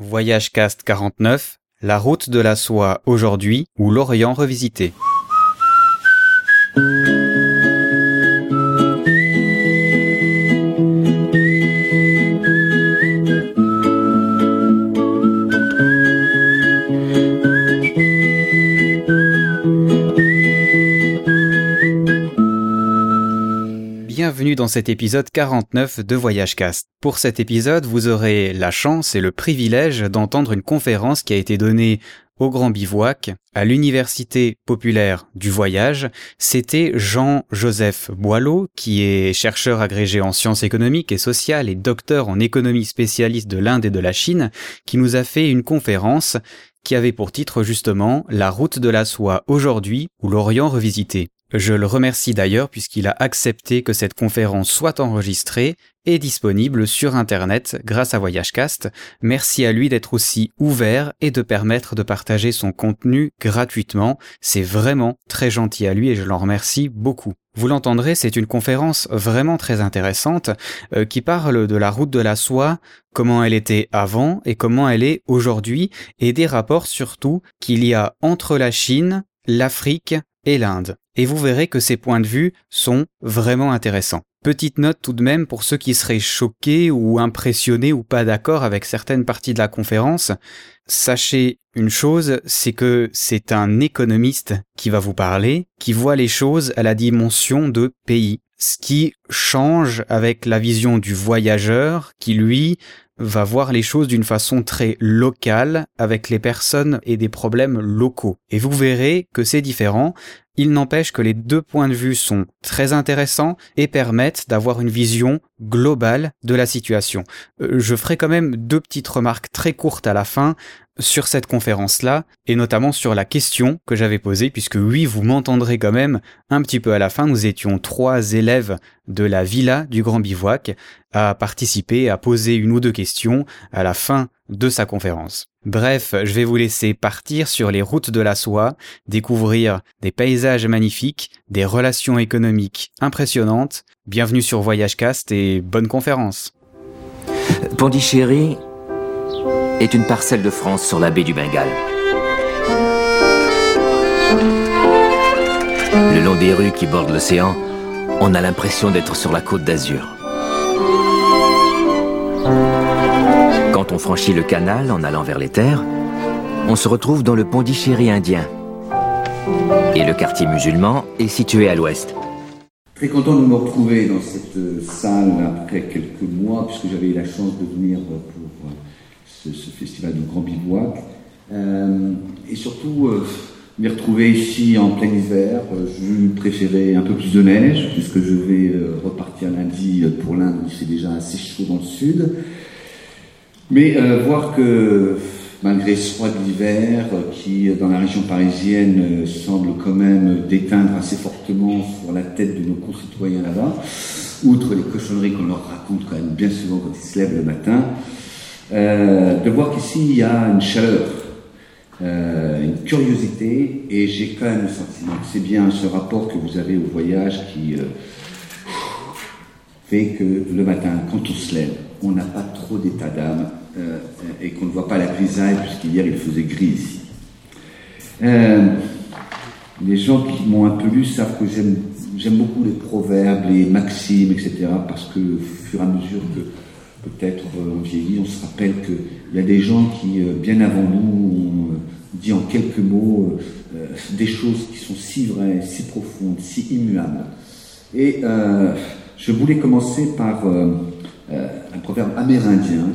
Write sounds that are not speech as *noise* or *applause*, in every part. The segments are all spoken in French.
Voyage Cast 49, la route de la soie aujourd'hui ou l'Orient revisité. Dans cet épisode 49 de Voyage Cast. Pour cet épisode, vous aurez la chance et le privilège d'entendre une conférence qui a été donnée au Grand Bivouac, à l'Université populaire du voyage. C'était Jean-Joseph Boileau, qui est chercheur agrégé en sciences économiques et sociales et docteur en économie spécialiste de l'Inde et de la Chine, qui nous a fait une conférence qui avait pour titre justement La route de la soie aujourd'hui ou l'Orient revisité. Je le remercie d'ailleurs puisqu'il a accepté que cette conférence soit enregistrée et disponible sur Internet grâce à VoyageCast. Merci à lui d'être aussi ouvert et de permettre de partager son contenu gratuitement. C'est vraiment très gentil à lui et je l'en remercie beaucoup. Vous l'entendrez, c'est une conférence vraiment très intéressante euh, qui parle de la route de la soie, comment elle était avant et comment elle est aujourd'hui, et des rapports surtout qu'il y a entre la Chine, l'Afrique et l'Inde et vous verrez que ces points de vue sont vraiment intéressants. Petite note tout de même pour ceux qui seraient choqués ou impressionnés ou pas d'accord avec certaines parties de la conférence. Sachez une chose, c'est que c'est un économiste qui va vous parler, qui voit les choses à la dimension de pays. Ce qui change avec la vision du voyageur qui, lui, va voir les choses d'une façon très locale avec les personnes et des problèmes locaux. Et vous verrez que c'est différent il n'empêche que les deux points de vue sont très intéressants et permettent d'avoir une vision globale de la situation. Euh, je ferai quand même deux petites remarques très courtes à la fin sur cette conférence-là, et notamment sur la question que j'avais posée, puisque oui, vous m'entendrez quand même un petit peu à la fin, nous étions trois élèves de la villa du Grand Bivouac à participer, à poser une ou deux questions à la fin de sa conférence. Bref, je vais vous laisser partir sur les routes de la soie, découvrir des paysages magnifiques, des relations économiques impressionnantes. Bienvenue sur Voyage Cast et bonne conférence. Pondichéry est une parcelle de France sur la baie du Bengale. Le long des rues qui bordent l'océan, on a l'impression d'être sur la côte d'Azur. Quand on franchit le canal en allant vers les terres, on se retrouve dans le Pondichéry indien. Et le quartier musulman est situé à l'ouest. Très content de me retrouver dans cette salle après quelques mois, puisque j'avais eu la chance de venir ce, festival de Grand Bivouac. Euh, et surtout, euh, me retrouver ici en plein hiver. Je préférais un peu plus de neige, puisque je vais euh, repartir lundi pour l'Inde, où c'est déjà assez chaud dans le sud. Mais euh, voir que malgré ce froid de l'hiver, qui dans la région parisienne semble quand même déteindre assez fortement sur la tête de nos concitoyens là-bas, outre les cochonneries qu'on leur raconte quand même bien souvent quand ils se lèvent le matin, euh, de voir qu'ici il y a une chaleur, euh, une curiosité, et j'ai quand même le sentiment que c'est bien ce rapport que vous avez au voyage qui euh, fait que le matin, quand on se lève, on n'a pas trop d'état d'âme et qu'on ne voit pas la grisaille, puisqu'hier il faisait gris ici. Les gens qui m'ont un peu lu savent que j'aime beaucoup les proverbes, les maximes, etc., parce que au fur et à mesure que peut-être euh, on vieillit, on se rappelle qu'il y a des gens qui, euh, bien avant nous, ont euh, dit en quelques mots des choses qui sont si vraies, si profondes, si immuables. Et je voulais commencer par un proverbe amérindien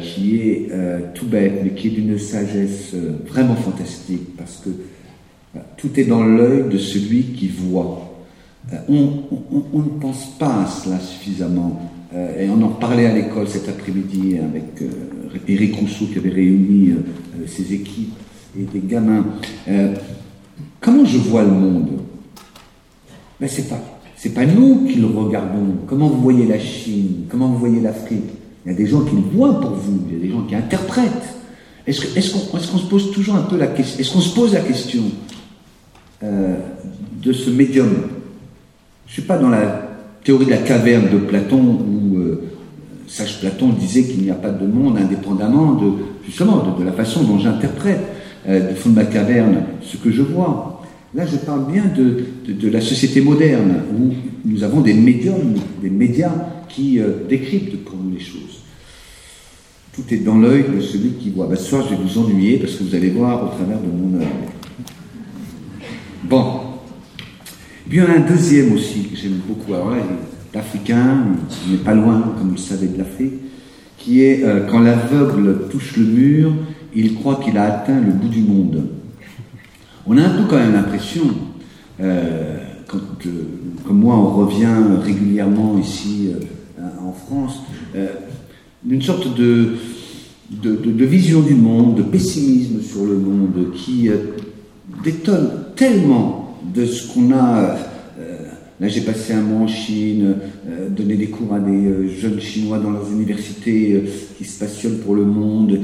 qui est tout bête, mais qui est d'une sagesse vraiment fantastique, parce que tout est dans l'œil de celui qui voit. on, ne pense pas à cela suffisamment. Euh, et on en parlait à l'école cet après-midi avec Eric euh, Rousseau qui avait réuni euh, ses équipes et des gamins. comment je vois le monde? Mais ben, c'est pas c'est pas nous qui le regardons. Comment vous voyez la Chine? Comment vous voyez l'Afrique? Il y a des gens qui le voient pour vous. Il y a des gens qui interprètent. Est-ce qu'on est qu'on se pose toujours un peu la question Est-ce qu'on se pose la question de ce médium? Je suis pas dans la théorie de la caverne de Platon où euh, sage Platon disait qu'il n'y a pas de monde indépendamment de, justement, de, la façon dont j'interprète, euh, du fond de ma caverne, ce que je vois. Là, je parle bien de, de, la société moderne, où nous avons des médiums, des médias qui euh, décryptent pour nous les choses. Tout est dans l'œil de celui qui voit. Ben, ce soir, je vais vous ennuyer parce que vous allez voir au travers de mon œil. Bon. Puis il y en a un deuxième aussi que j'aime beaucoup. Alors là, l'Africain, on n'est pas loin, comme vous le savez, de l'Afrique, qui est euh, quand l'aveugle touche le mur, il croit qu'il a atteint le bout du monde. On a un peu quand même l'impression, euh, quand, euh, comme moi on revient régulièrement ici en France, d'une sorte de, de, vision du monde, de pessimisme sur le monde qui détonne tellement de ce qu'on a Là, j'ai passé un mois en Chine, euh, donné des cours à des euh, jeunes Chinois dans leurs universités euh, qui se passionnent pour le monde.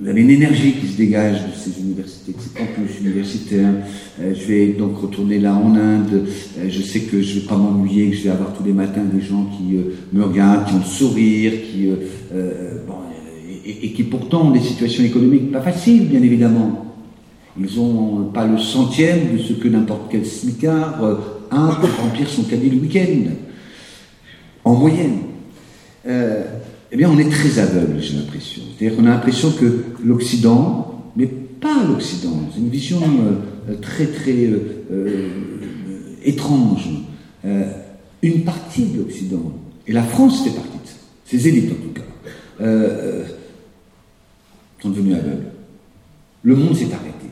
il y avait une énergie qui se dégage de ces universités, de ces campus universitaires. je vais donc retourner là en Inde. je sais que je vais pas m'ennuyer, que je vais avoir tous les matins des gens qui me regardent, qui ont le sourire, qui, bon, et, et, qui pourtant ont des situations économiques pas faciles, bien évidemment. Ils n'ont pas le centième de ce que n'importe quel smicard un pour remplir son caddie le week-end, en moyenne. Euh, eh bien, on est très aveugle, j'ai l'impression. C'est-à-dire qu'on a l'impression que l'Occident, mais pas l'Occident, c'est une vision euh, très très euh, étrange. une partie de l'Occident, et la France fait partie de ça, ces élites en tout cas, sont devenues aveugles. Le monde s'est arrêté.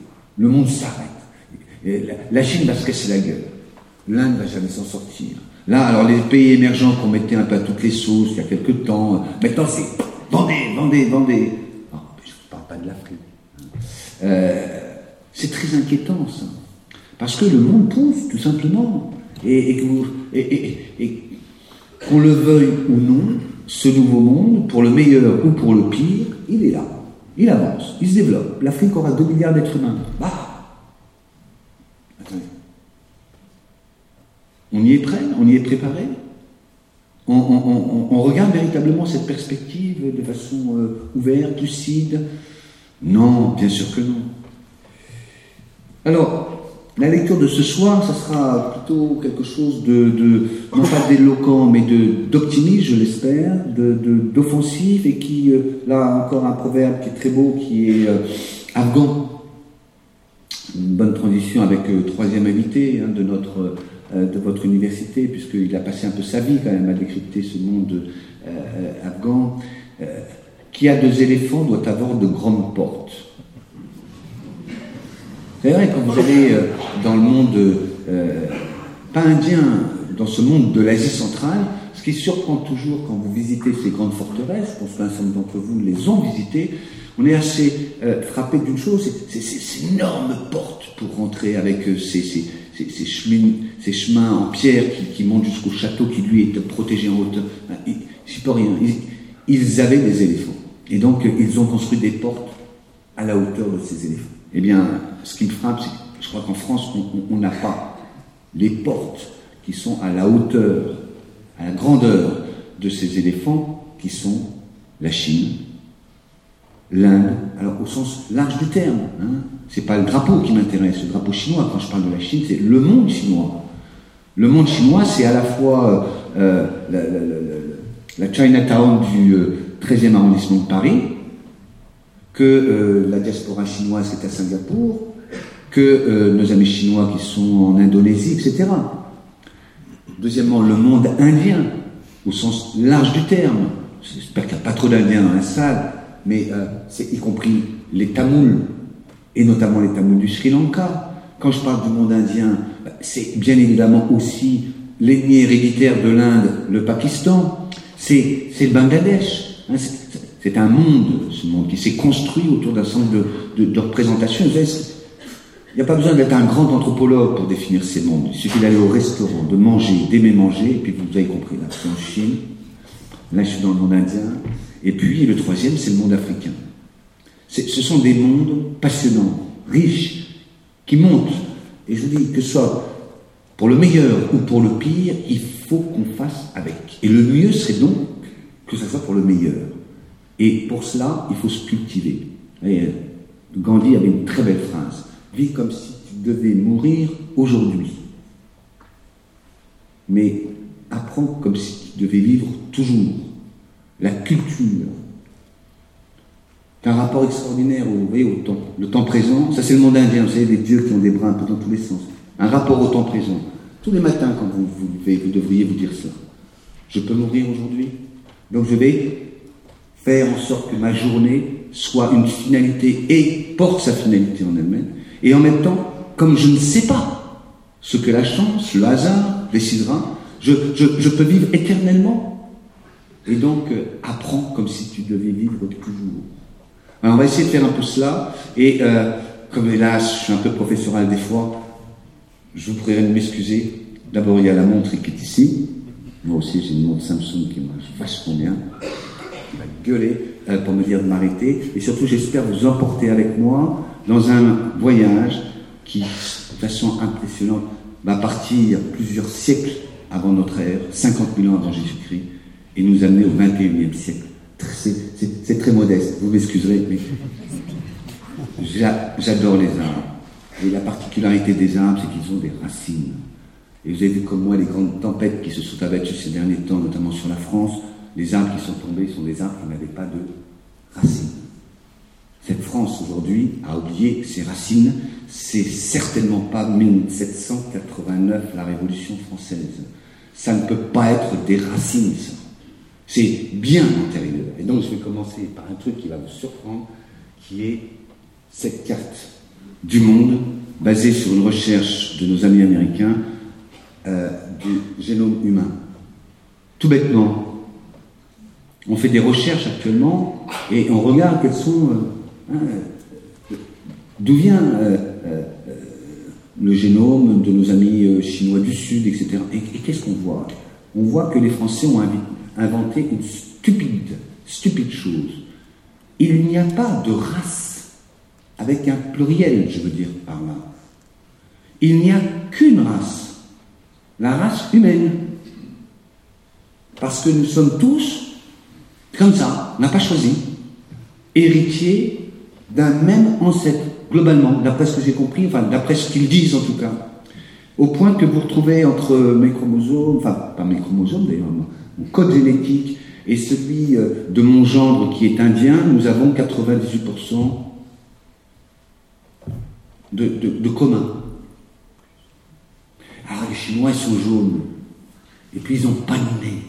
Le monde s'arrête. La Chine va se casser la gueule. L'Inde ne va jamais s'en sortir. Là, alors les pays émergents qu'on mettait un peu à toutes les sauces il y a quelques temps, maintenant c'est vendez, vendez, vendez. Non, je ne parle pas de l'Afrique. Euh, c'est très inquiétant ça. Parce que le monde pousse, tout simplement. Et, qu'on le veuille ou non, ce nouveau monde, pour le meilleur ou pour le pire, il est là. Il avance, il se développe. L'Afrique aura 2 milliards d'êtres humains. Bah, On y est prêt? On y est préparé? On, regarde véritablement cette perspective de façon euh, ouverte, lucide? Non, bien sûr que non. Alors, la lecture de ce soir, ça sera plutôt quelque chose de, non pas d'éloquent, mais d'optimiste, je l'espère, d'offensif, et qui, euh, là encore un proverbe qui est très beau, qui est euh, afghan. Une bonne transition avec le troisième invité hein, de notre euh, de votre université, puisqu'il a passé un peu sa vie quand même à décrypter ce monde euh, afghan. Euh, qui a deux éléphants doit avoir de grandes portes. Vrai, quand vous allez dans le monde, pas indien, dans ce monde de l'Asie centrale, ce qui surprend toujours quand vous visitez ces grandes forteresses, je pense qu'un certain d'entre vous les ont visitées, on est assez frappé d'une chose, c'est ces énormes portes pour rentrer avec ces chemins en pierre qui, montent jusqu'au château qui lui est protégé en hauteur. C'est pas rien. Ils, avaient des éléphants. Et donc, ils ont construit des portes à la hauteur de ces éléphants. Eh bien, ce qui me frappe, c'est que je crois qu'en France, on n'a pas les portes qui sont à la hauteur, à la grandeur de ces éléphants qui sont la Chine, l'Inde, alors au sens large du terme. Hein. C'est pas le drapeau qui m'intéresse, le drapeau chinois. Quand je parle de la Chine, c'est le monde chinois. Le monde chinois, c'est à la fois euh, la, Chinatown du 13e euh, arrondissement de Paris, que euh, la diaspora chinoise est à Singapour, que nos amis chinois qui sont en Indonésie, etc. Deuxièmement, le monde indien, au sens large du terme. J'espère qu'il n'y a pas trop d'Indiens dans la salle mais euh, c'est y compris les Tamouls, et notamment les Tamouls du Sri Lanka. Quand je parle du monde indien, c'est bien évidemment aussi l'ennemi héréditaire de l'Inde, le Pakistan, c'est le Bangladesh. Hein, c'est un monde, ce monde qui s'est construit autour d'un centre de, de, représentations. Il n'y a pas besoin d'être un grand anthropologue pour définir ces mondes. Il suffit d'aller au restaurant, de manger, d'aimer manger, et puis vous avez compris, là, c'est en Chine, là je suis dans le monde indien, et puis le troisième, c'est le monde africain. Ce sont des mondes passionnants, riches, qui montent. Et je vous dis que ce soit pour le meilleur ou pour le pire, il faut qu'on fasse avec. Et le mieux serait donc que ce soit pour le meilleur. Et pour cela, il faut se cultiver. Et Gandhi avait une très belle phrase. Vis comme si tu devais mourir aujourd'hui. Mais apprends comme si tu devais vivre toujours. La culture. un rapport extraordinaire au, temps. Le temps présent, ça c'est le monde indien, vous savez, les dieux qui ont des bras un peu dans tous les sens. Un rapport au temps présent. Tous les matins, quand vous vous vous devriez vous dire ça. Je peux mourir aujourd'hui? Donc je vais faire en sorte que ma journée soit une finalité et porte sa finalité en elle-même. Et en même temps, comme je ne sais pas ce que la chance, le hasard décidera, je, peux vivre éternellement. Et donc, euh, apprends comme si tu devais vivre toujours. Alors, on va essayer de faire un peu cela. Et euh, comme hélas, je suis un peu professoral des fois, je vous prierai de m'excuser. D'abord, il y a la montre qui est ici. Moi aussi, j'ai une montre Samsung qui marche vachement bien. Il va gueuler euh, pour me dire de m'arrêter. Et surtout, j'espère vous emporter avec moi dans un voyage qui, de façon impressionnante, va partir plusieurs siècles avant notre ère, 50 000 ans avant Jésus-Christ, et nous amener au 21e siècle. C'est très modeste, vous m'excuserez, mais j'adore les arbres. Et la particularité des arbres, c'est qu'ils ont des racines. Et vous avez vu comme moi les grandes tempêtes qui se sont abattues ces derniers temps, notamment sur la France, les arbres qui sont tombés sont des arbres qui n'avaient pas de racines. Cette France aujourd'hui a oublié ses racines. C'est certainement pas 1789, la Révolution française. Ça ne peut pas être des racines, ça. C'est bien antérieur. Et donc je vais commencer par un truc qui va vous surprendre, qui est cette carte du monde basée sur une recherche de nos amis américains euh, du génome humain. Tout bêtement, on fait des recherches actuellement et on regarde quels sont euh, Hein, d'où vient euh, euh, le génome de nos amis chinois du Sud, etc. Et, qu'est-ce qu'on voit? On voit que les Français ont inventé une stupide, stupide chose. Il n'y a pas de race, avec un pluriel, je veux dire par là. Il n'y a qu'une race, la race humaine. Parce que nous sommes tous comme ça, n'a pas choisi, héritiers d'un même ancêtre, globalement, d'après ce que j'ai compris, enfin d'après ce qu'ils disent en tout cas. Au point que vous retrouvez entre mes chromosomes, enfin pas mes chromosomes d'ailleurs, mon code génétique et celui euh, de mon gendre qui est indien, nous avons 98% de, de, commun. Alors les Chinois, ils sont jaunes. Et puis ils n'ont pas de nez.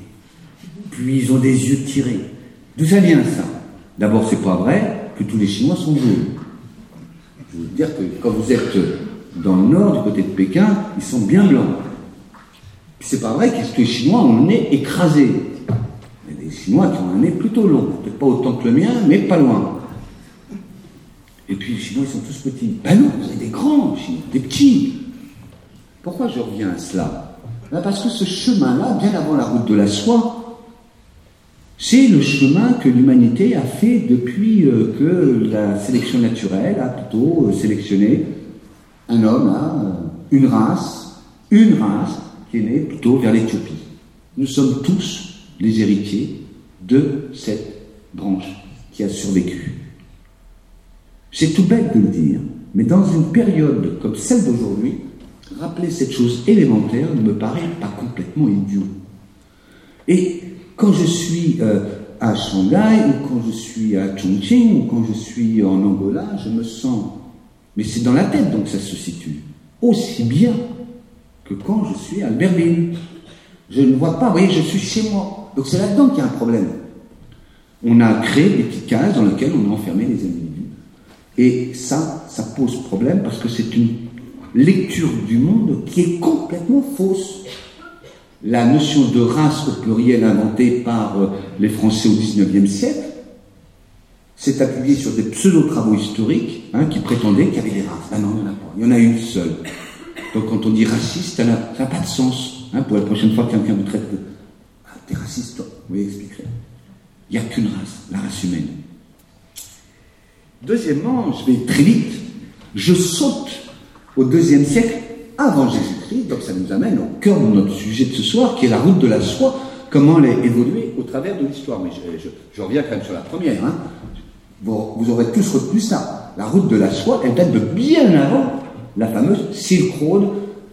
Puis ils ont des yeux tirés. D'où ça vient ça? D'abord, c'est pas vrai que tous les Chinois sont jaunes. Je veux dire que quand vous êtes dans le nord, du côté de Pékin, ils sont bien blancs. Puis c'est pas vrai que les Chinois ont un nez écrasé. Il y a des Chinois qui ont un nez plutôt long, peut-être pas autant que le mien, mais pas loin. Et puis les Chinois, ils sont tous petits. Ben non, vous avez des grands Chinois, des petits. Pourquoi je reviens à cela? Ben Parce que ce chemin-là, bien avant la route de la soie, c'est le chemin que l'humanité a fait depuis euh, que la sélection naturelle a plutôt euh, sélectionné un homme, euh, une race, une race qui est née plutôt vers l'Éthiopie. Nous sommes tous les héritiers de cette branche qui a survécu. C'est tout bête de le dire, mais dans une période comme celle d'aujourd'hui, rappeler cette chose élémentaire ne me paraît pas complètement idiot. Et quand je suis euh, à Shanghai, ou quand je suis à Chongqing, ou quand je suis en Angola, je me sens, mais c'est dans la tête donc ça se situe, aussi bien que quand je suis à Albertville. Je ne vois pas, vous voyez, je suis chez moi. Donc c'est là-dedans qu'il y a un problème. On a créé des petites cases dans lesquelles on a enfermé les individus. Et ça, ça pose problème parce que c'est une lecture du monde qui est complètement fausse la notion de race au pluriel inventée par euh, les Français au XIXe siècle s'est appuyée sur des pseudo-travaux historiques hein, qui prétendaient qu'il y avait des races. Ah non, il n'y en a pas. Il y en a une seule. Donc quand on dit raciste, ça n'a pas de sens. Hein, pour la prochaine fois que quelqu'un vous traite de ah, t'es raciste, toi. Vous expliquerez. Il n'y a qu'une race, la race humaine. Deuxièmement, je vais très vite, je saute au deuxième siècle avant Jésus-Christ, donc ça nous amène au cœur de notre sujet de ce soir, qui est la route de la soie, comment elle a évolué au travers de l'histoire. Mais je, reviens quand même sur la première. Hein. Vous, aurez tous retenu ça. La route de la soie, elle date de bien avant la fameuse Silk Road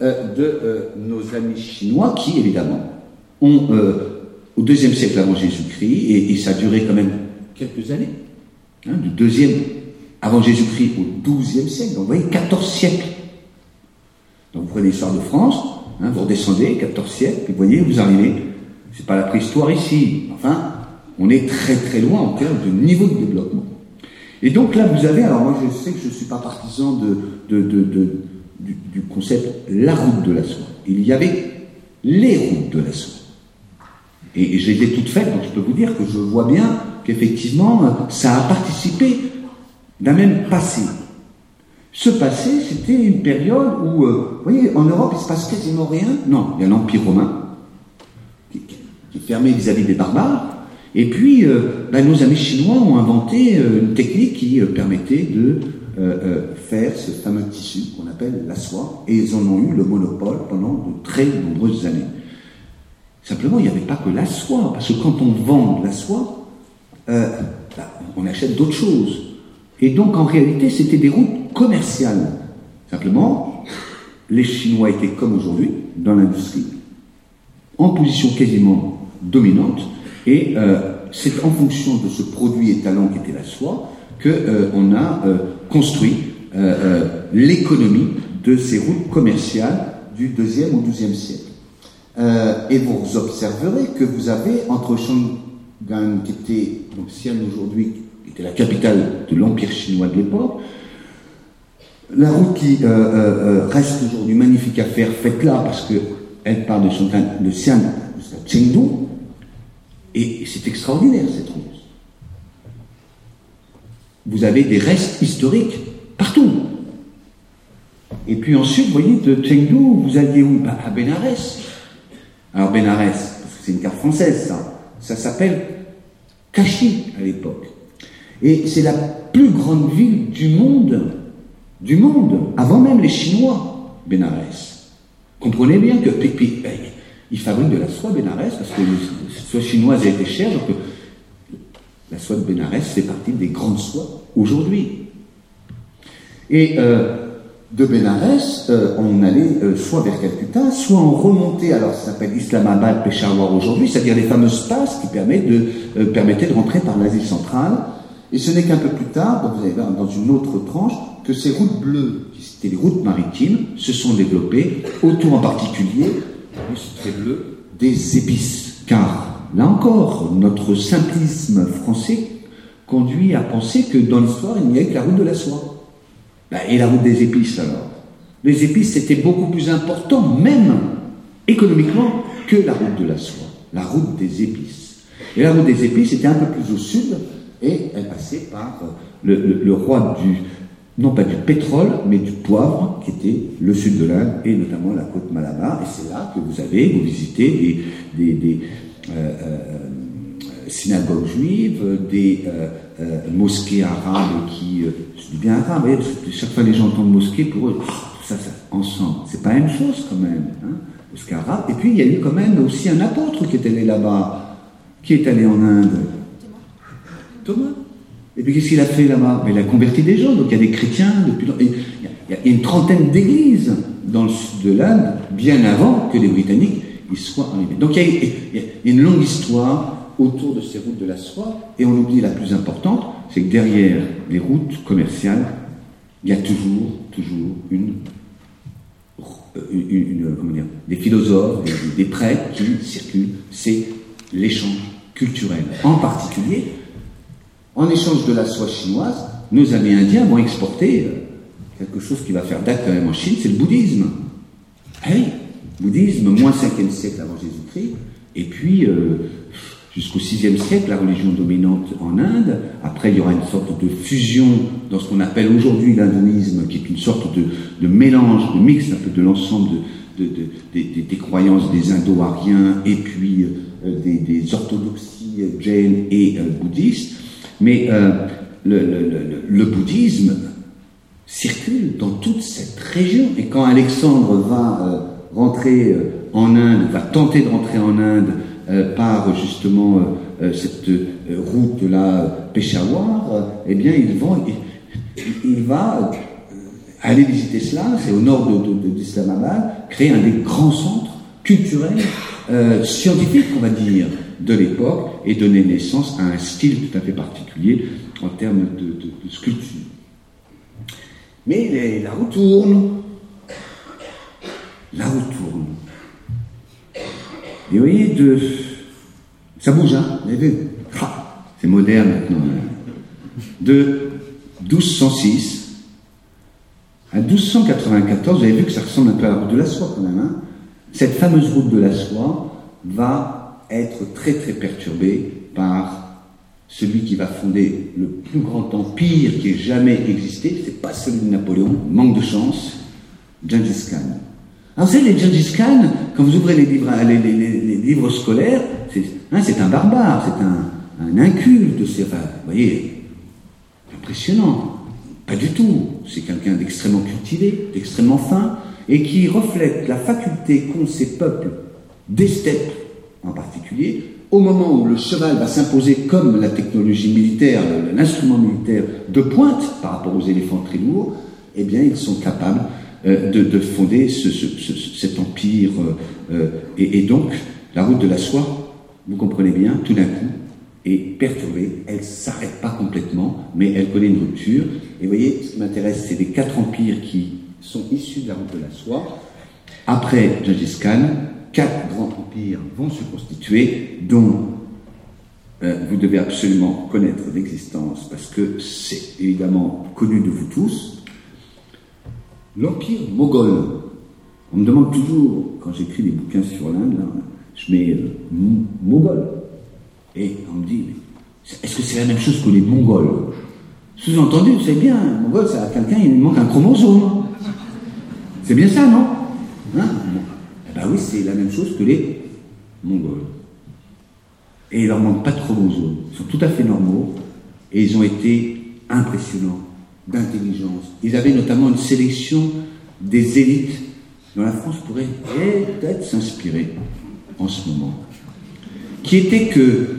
euh, de euh, nos amis chinois qui, évidemment, ont, euh, au deuxième siècle avant Jésus-Christ, et, ça a duré quand même quelques années, hein, du deuxième avant Jésus-Christ au douzième siècle, donc vous voyez, 14 siècles. Donc vous prenez l'histoire de France, hein, vous redescendez, 14 siècles, puis vous voyez, vous arrivez, c'est pas la préhistoire ici, enfin, on est très très loin en termes de niveau de développement. Et donc là, vous avez, alors moi je sais que je ne suis pas partisan de, du, concept la route de la soie. Il y avait les routes de la soie. Et, je les ai toutes faites, donc je peux vous dire que je vois bien qu'effectivement, ça a participé d'un même passé. Ce passé, c'était une période où, euh, vous voyez, en Europe, il se passe quasiment rien. Non, il y a l'Empire romain, qui, qui fermé vis-à-vis des barbares, et puis, euh, ben, nos amis chinois ont inventé euh, une technique qui euh, permettait de faire ce fameux tissu qu'on appelle la soie, et ils en ont eu le monopole pendant de très nombreuses années. Simplement, il n'y avait pas que la soie, parce que quand on vend de la soie, ben, on achète d'autres choses. Et donc, en réalité, c'était des routes commerciales. Simplement, les Chinois étaient comme aujourd'hui dans l'industrie, en position quasiment dominante, et euh, c'est en fonction de ce produit étalon qui était la soie qu'on euh, a euh, construit l'économie de ces routes commerciales du deuxième ou douzième siècle. et vous observerez que vous avez entre Shanghai, qui était donc aujourd'hui, qui était la capitale de l'empire chinois de l'époque, la route qui reste aujourd'hui magnifique à faire, faite là, parce qu'elle part de, Shanghai, de Chengdu, et c'est extraordinaire cette route. Vous avez des restes historiques partout. Et puis ensuite, vous voyez, de Chengdu, vous alliez où? Bah, À Benares. Alors Benares, parce que c'est une carte française, ça. Ça s'appelle Kashi à l'époque. Et c'est la plus grande ville du monde, du monde, avant même les Chinois, Benares. Comprenez bien que il fabrique de la soie Benares parce que la soie chinoise a été chère, donc la soie de Benares fait partie des grandes soies aujourd'hui. Et euh, de Benares, euh, on allait euh, soit vers Calcutta, soit on remontait, alors ça s'appelle Islamabad, Peshawar aujourd'hui, c'est-à-dire les fameuses passes qui permettent de, permettaient de rentrer par l'Asie centrale. Et ce n'est qu'un peu plus tard, vous allez voir dans une autre tranche, que ces routes bleues, qui étaient les routes maritimes, se sont développées, autour en particulier très bleu, des épices. Car, là encore, notre simplisme français conduit à penser que dans l'histoire, il n'y a que la route de la soie. Ben, et la route des épices alors? Les épices, c'était beaucoup plus important, même économiquement, que la route de la soie. La route des épices. Et la route des épices était un peu plus au sud, et elle passait par le roi du, non pas du pétrole, mais du poivre, qui était le sud de l'Inde et notamment la côte Malabar. Et c'est là que vous avez, vous visitez des, euh, euh, synagogues juives, des euh, mosquées arabes qui, je dis bien arabes, chaque fois que les gens entendent mosquée, pour eux, oh, ça, ça, ensemble, c'est pas la même chose quand même, hein, mosquée arabe. Et puis il y a eu quand même aussi un apôtre qui est allé là-bas, qui est allé en Inde. Thomas. Et puis qu'est-ce qu'il a fait là-bas? Il a converti des gens, donc il y a des chrétiens depuis il y a une trentaine d'églises dans le sud de l'Inde, bien avant que les Britanniques y soient arrivés. Donc il y, a, une longue histoire autour de ces routes de la soie, et on oublie la plus importante, c'est que derrière les routes commerciales, il y a toujours, toujours une, une, comment dire, des philosophes, des prêtres qui circulent, c'est l'échange culturel. En particulier, en échange de la soie chinoise, nos amis indiens vont exporter euh, quelque chose qui va faire date quand même en Chine, c'est le bouddhisme. Hey, eh bouddhisme, moins 5e siècle avant Jésus-Christ, et puis euh, jusqu'au 6e siècle, la religion dominante en Inde. Après, il y aura une sorte de fusion dans ce qu'on appelle aujourd'hui l'hindouisme, qui est une sorte de, mélange, de mix un peu de l'ensemble de, des, croyances des indo-ariens et puis euh, des, orthodoxies jain et bouddhistes. Mais euh, le, bouddhisme circule dans toute cette région. Et quand Alexandre va euh, rentrer euh, en Inde, va tenter de rentrer en Inde par justement cette route de la Peshawar, eh bien, il va, aller visiter cela, c'est au nord d'Islamabad, de, créer un des grands centres culturels, scientifiques, on va dire, de l'époque, et donner naissance à un style tout à fait particulier en termes de sculpture. Mais la roue tourne. La roue tourne. Et vous voyez, de... ça bouge, hein Vous avez C'est moderne maintenant. Hein. De 1206 à 1294, vous avez vu que ça ressemble un peu à la route de la soie quand même. Hein Cette fameuse route de la soie va être très très perturbée par celui qui va fonder le plus grand empire qui ait jamais existé, c'est pas celui de Napoléon, manque de chance, Gengis Khan. Alors vous savez, les Gengis Khan, quand vous ouvrez les livres, les, livres scolaires, hein, c'est un barbare, c'est un, un inculte, c'est, enfin, vous voyez, impressionnant. Pas du tout. C'est quelqu'un d'extrêmement cultivé, d'extrêmement fin, et qui reflète la faculté qu'ont ces peuples des steppes en particulier au moment où le cheval va s'imposer comme la technologie militaire, l'instrument militaire de pointe par rapport aux éléphants très lourds, eh bien, ils sont capables euh, de, fonder cet empire. Euh, euh, et, donc, la route de la soie, vous comprenez bien, tout d'un coup, est perturbée. Elle ne s'arrête pas complètement, mais elle connaît une rupture. Et vous voyez, ce qui m'intéresse, c'est les quatre empires qui sont issus de la route de la soie. Après Gengis Khan, quatre grands empires vont se constituer, dont euh, vous devez absolument connaître l'existence, parce que c'est évidemment connu de vous tous, l'empire moghol. On me demande toujours, quand j'écris des bouquins sur l'Inde, je mets euh, moghol. Et on me dit, est-ce que c'est la même chose que les mongols? Sous-entendu, c'est bien, mongol, à quelqu'un, il manque un chromosome. C'est bien ça, non? Hein? Ah oui, c'est la même chose que les Mongols. Et il leur manque pas de chromosomes. Ils sont tout à fait normaux et ils ont été impressionnants d'intelligence. Ils avaient notamment une sélection des élites dont la France pourrait peut-être s'inspirer en ce moment, qui était que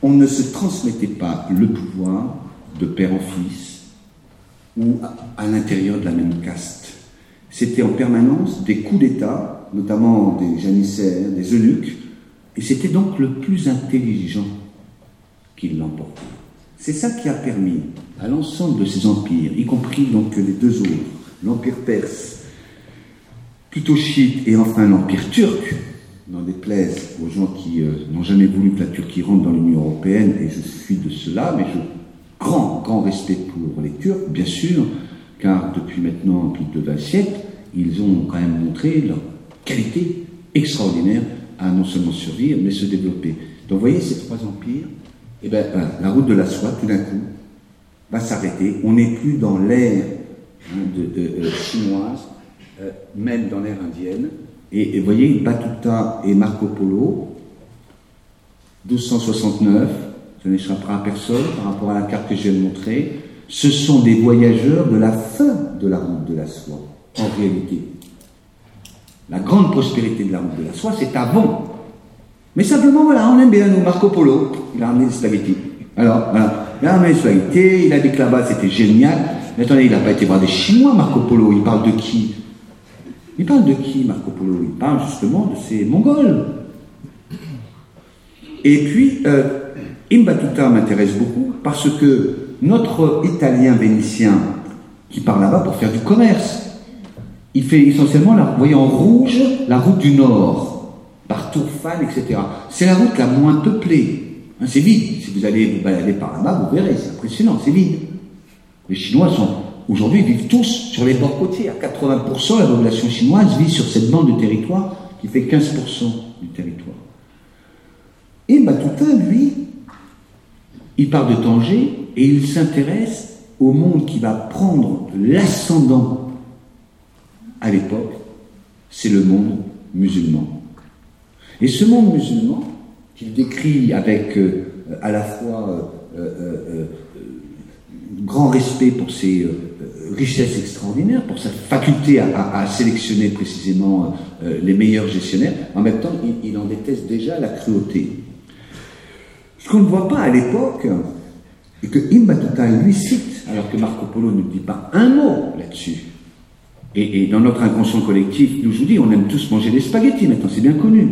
on ne se transmettait pas le pouvoir de père en fils ou à l'intérieur de la même caste c'était en permanence des coups d'État, notamment des janissaires, des eunuques, et c'était donc le plus intelligent qui l'emportait. C'est ça qui a permis à l'ensemble de ces empires, y compris donc les deux autres, l'empire perse, plutôt chiite, et enfin l'empire turc, n'en déplaise aux gens qui euh, n'ont jamais voulu que la Turquie rentre dans l'Union européenne, et je suis de cela, mais je grand, grand respect pour les Turcs, bien sûr, car depuis maintenant plus de 20 siècles, ils ont quand même montré leur qualité extraordinaire à non seulement survivre, mais se développer. Donc vous voyez ces trois empires, eh ben, la route de la soie, tout d'un coup, va s'arrêter. On n'est plus dans l'ère hein, euh, chinoise, euh, même dans l'ère indienne. Et, vous voyez, Batuta et Marco Polo, 1269, ça n'échappera à personne par rapport à la carte que je viens de montrer, ce sont des voyageurs de la fin de la route de la soie, en réalité. La grande prospérité de la route de la soie, c'est avant. Mais simplement, voilà, on aime bien nous, Marco Polo, il a ramené des spaghettis. Alors, voilà, il a ramené des il a dit que là-bas c'était génial. Mais attendez, il n'a pas été voir des Chinois, Marco Polo, il parle de qui? Il parle de qui, Marco Polo? Il parle justement de ces Mongols. Et puis, euh, Imbatuta m'intéresse beaucoup parce que notre Italien vénitien qui part là-bas pour faire du commerce, il fait essentiellement, vous voyez en rouge, la route du Nord, par Tourfane, etc. C'est la route la moins peuplée. Hein, c'est vide. Si vous allez vous balader par là-bas, vous verrez, c'est impressionnant, c'est vide. Les Chinois sont, aujourd'hui, vivent tous sur les bords côtiers. À 80%, la population chinoise vit sur cette bande de territoire qui fait 15% du territoire. Et Batuta, lui, il part de Tanger et il s'intéresse au monde qui va prendre l'ascendant à l'époque, c'est le monde musulman. Et ce monde musulman, qu'il décrit avec euh, à la fois euh, euh, grand respect pour ses richesse extraordinaire, pour sa faculté à, sélectionner précisément les meilleurs gestionnaires. En même temps, il, en déteste déjà la cruauté. Ce qu'on ne voit pas à l'époque, et que Imbatuta lui cite, alors que Marco Polo ne dit pas un mot là-dessus. Et, dans notre inconscient collectif, nous vous dis, on aime tous manger des spaghettis maintenant, c'est bien connu.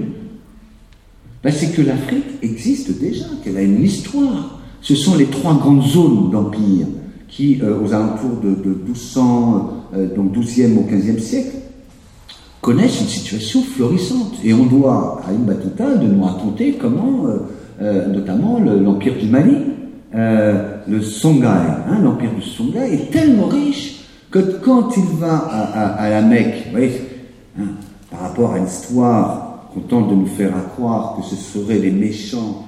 Ben, c'est que l'Afrique existe déjà, qu'elle a une histoire. Ce sont les trois grandes zones d'empire qui, euh, aux alentours de, 1200, euh, donc 12e au 15e siècle, connaissent une situation florissante. Et on doit à Imbatuta de nous raconter comment, euh, notamment l'empire du Mali, le Songhai, hein, l'empire du Songhai est tellement riche que quand il va à, la Mecque, vous voyez, hein, par rapport à l'histoire qu'on tente de nous faire croire que ce seraient les méchants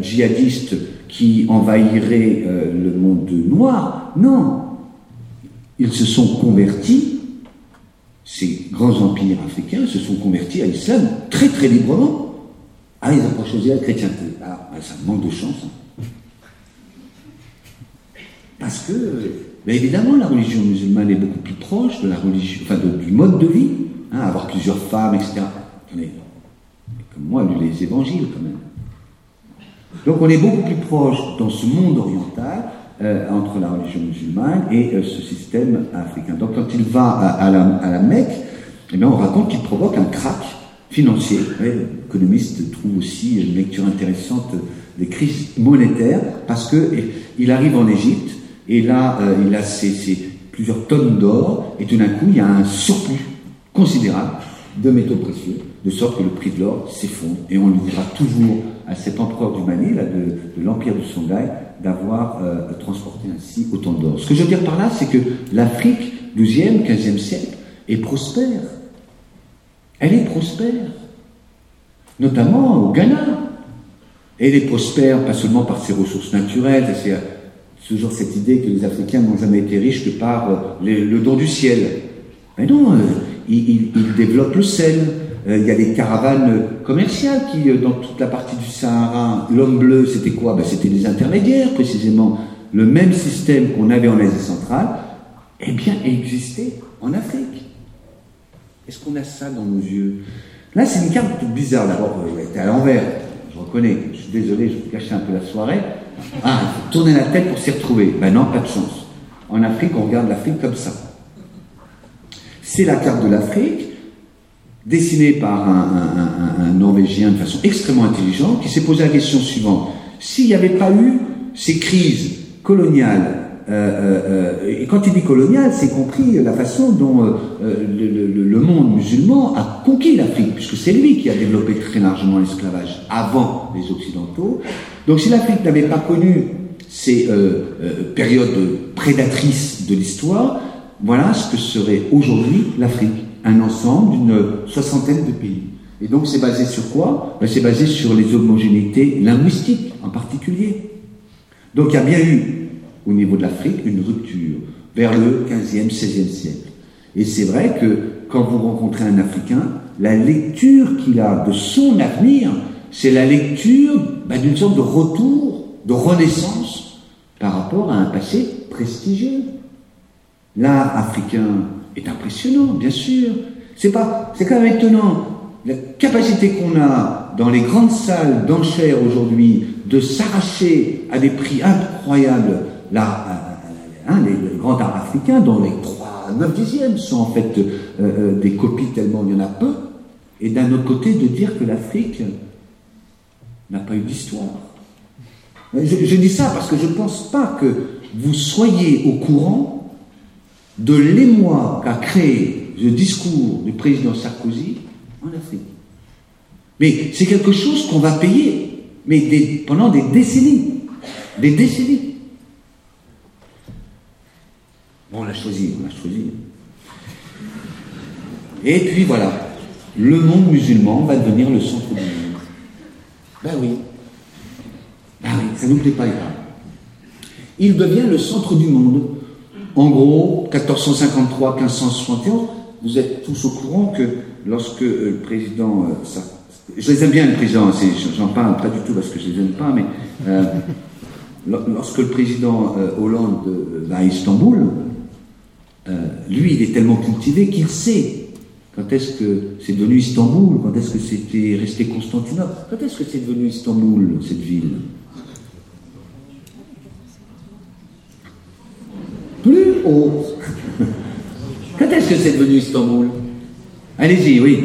djihadistes qui envahiraient euh, le monde noir. Non. Ils se sont convertis, ces grands empires africains se sont convertis à l'islam très très librement. Ah, ils n'ont pas la chrétienté. Ah, ça manque de chance. Hein. Parce que, évidemment, la religion musulmane est beaucoup plus proche du mode de vie, hein, avoir plusieurs femmes, etc. Mais, comme moi, les évangiles quand même. Donc on est beaucoup plus proche dans ce monde oriental euh, entre la religion musulmane et euh, ce système africain. Donc quand il va à, la, Mecque, eh bien, on raconte qu'il provoque un crack financier. L'économiste trouve aussi une lecture intéressante des crises monétaires parce que il arrive en Égypte et là euh, il a ses, plusieurs tonnes d'or et tout d'un coup il y a un surplus considérable de métaux précieux, de sorte que le prix de l'or s'effondre et on lui dira toujours à cet empereur du Mali, là, de, l'empire du Songhai, d'avoir euh, transporté ainsi autant d'or. Ce que je veux dire par là, c'est que l'Afrique, 12e, 15e siècle, est prospère. Elle est prospère, notamment au Ghana. Elle est prospère pas seulement par ses ressources naturelles, c'est toujours cette idée que les Africains n'ont jamais été riches que par euh, le don du ciel. Mais non, euh, ils développent le sel, euh, il y a des caravanes commerciales qui, dans toute la partie du Sahara, l'homme bleu, c'était quoi? Ben, C'était des intermédiaires, précisément. Le même système qu'on avait en Asie centrale, eh bien, existait en Afrique. Est-ce qu'on a ça dans nos yeux? Là, c'est une carte bizarre. D'abord, elle était à l'envers. Je reconnais. Je suis désolé, je vais cacher un peu la soirée. Ah, tourner la tête pour s'y retrouver. Ben non, pas de chance. En Afrique, on regarde l'Afrique comme ça. C'est la carte de l'Afrique dessiné par un, Norvégien de façon extrêmement intelligente, qui s'est posé la question suivante. S'il n'y avait pas eu ces crises coloniales, et quand il dit colonial, c'est compris la façon dont le, monde musulman a conquis l'Afrique, puisque c'est lui qui a développé très largement l'esclavage avant les Occidentaux. Donc si l'Afrique n'avait pas connu ces périodes prédatrices de l'histoire, voilà ce que serait aujourd'hui l'Afrique un ensemble d'une soixantaine de pays. Et donc c'est basé sur quoi? Ben, C'est basé sur les homogénéités linguistiques en particulier. Donc il y a bien eu au niveau de l'Afrique une rupture vers le 15e, 16e siècle. Et c'est vrai que quand vous rencontrez un Africain, la lecture qu'il a de son avenir, c'est la lecture ben, d'une sorte de retour, de renaissance par rapport à un passé prestigieux. L'art africain est impressionnant, bien sûr. C'est pas, c'est quand même étonnant la capacité qu'on a dans les grandes salles d'enchères aujourd'hui de s'arracher à des prix incroyables là, euh, les, grands arts africains, dont les 3, 9 dixièmes sont en fait euh, euh, des copies tellement il y en a peu, et d'un autre côté de dire que l'Afrique n'a pas eu d'histoire. Je, je, dis ça parce que je ne pense pas que vous soyez au courant de l'émoi qu'a créé le discours du président Sarkozy en Afrique. Mais c'est quelque chose qu'on va payer, mais pendant des décennies. Des décennies. On l'a choisi, on l'a choisi. Et puis voilà, le monde musulman va devenir le centre du monde. Ben oui. Ben oui, ça nous plaît pas, Il devient le centre du monde. En gros, 1453-1571, vous êtes tous au courant que lorsque euh, le président, euh, je les aime bien le président, j'en parle pas du tout parce que je les aime pas, mais euh, *laughs* lorsque le président Hollande va à Istanbul, euh, lui, il est tellement cultivé qu'il sait quand est-ce que c'est devenu Istanbul, quand est-ce que c'était resté Constantinople, quand est-ce que c'est devenu Istanbul, cette ville Plus haut. *laughs* Quand est-ce que c'est devenu Istanbul Allez-y, oui.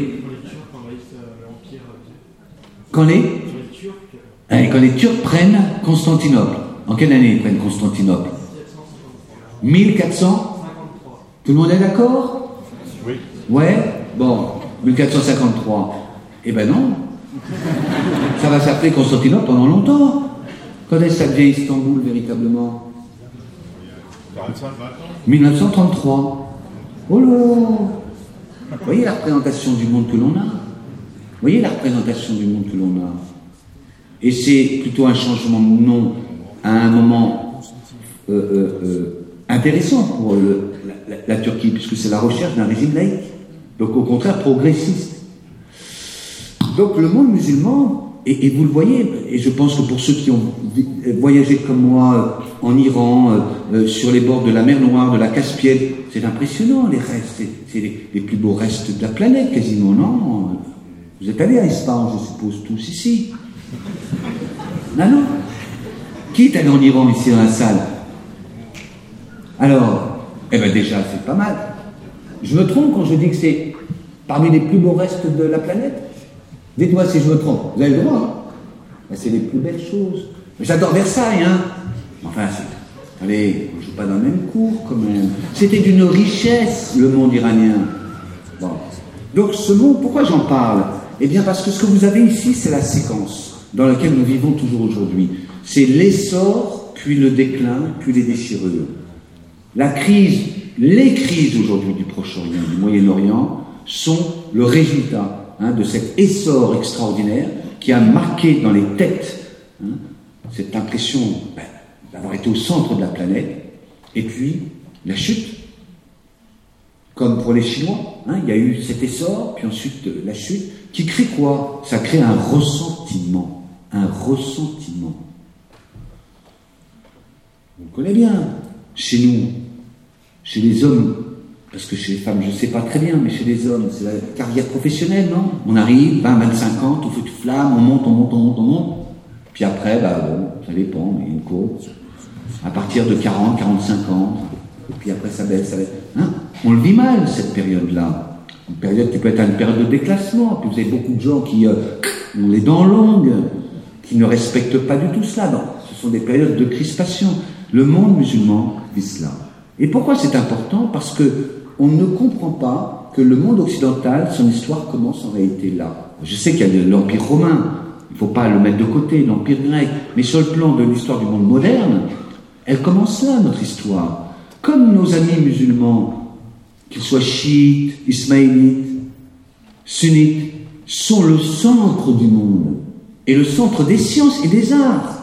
Quand les Allez, quand les Turcs prennent Constantinople. En quelle année ils prennent Constantinople? 1453. Tout le monde est d'accord? Oui. Ouais? Bon, 1453. Eh ben non. Ça va s'appeler Constantinople pendant longtemps. Quand est-ce que ça devient Istanbul véritablement 1933. Oh là Vous voyez la représentation du monde que l'on a? Vous voyez la représentation du monde que l'on a? Et c'est plutôt un changement de nom à un moment euh, euh, euh, intéressant pour le, la, Turquie, puisque c'est la recherche d'un régime laïque. Donc au contraire progressiste. Donc le monde musulman et, vous le voyez, et je pense que pour ceux qui ont voyagé comme moi en Iran, euh, sur les bords de la mer Noire, de la Caspienne, c'est impressionnant les restes, c'est les, les, plus beaux restes de la planète quasiment, non? Vous êtes allés à Ispahan, je suppose, tous ici Non, non? Qui est allé en Iran ici dans la salle? Alors, eh bien déjà, c'est pas mal. Je me trompe quand je dis que c'est parmi les plus beaux restes de la planète? Dites-moi si je me trompe. Vous avez le droit. Hein c'est les plus belles choses. J'adore Versailles, hein. Enfin, allez, on joue pas dans le même cours, quand même. C'était d'une richesse, le monde iranien. Donc, ce monde, pourquoi j'en parle? Eh bien, parce que ce que vous avez ici, c'est la séquence dans laquelle nous vivons toujours aujourd'hui. C'est l'essor, puis le déclin, puis les déchirures. La crise, les crises aujourd'hui du Proche-Orient, du Moyen-Orient, sont le résultat hein, de cet essor extraordinaire qui a marqué dans les têtes hein, cette impression ben, d'avoir été au centre de la planète, et puis la chute. Comme pour les Chinois, hein, il y a eu cet essor, puis ensuite euh, la chute, qui crée quoi? Ça crée un ressentiment, un ressentiment. On le connaît bien, chez nous, chez les hommes, parce que chez les femmes, je ne sais pas très bien, mais chez les hommes, c'est la carrière professionnelle, non? On arrive, 20, 25 ans, tout feu, tout flamme, on monte, on monte, on monte, on monte. Puis après, bah, bon, ça dépend, mais une courbe. À partir de 40, 45 ans, et puis après ça baisse, ça baisse. Hein? On le vit mal, cette période-là. Une période qui peut être une période de déclassement. Puis vous avez beaucoup de gens qui euh, ont les dents longues, qui ne respectent pas du tout cela. Non, ce sont des périodes de crispation. Le monde musulman vit cela. Et pourquoi c'est important? Parce que on ne comprend pas que le monde occidental, son histoire commence en réalité là. Je sais qu'il y a l'Empire romain, il ne faut pas le mettre de côté, l'Empire grec, mais sur le plan de l'histoire du monde moderne, elle commence là, notre histoire. Comme nos amis musulmans, qu'ils soient chiites, ismaélites, sunnites, sont le centre du monde et le centre des sciences et des arts.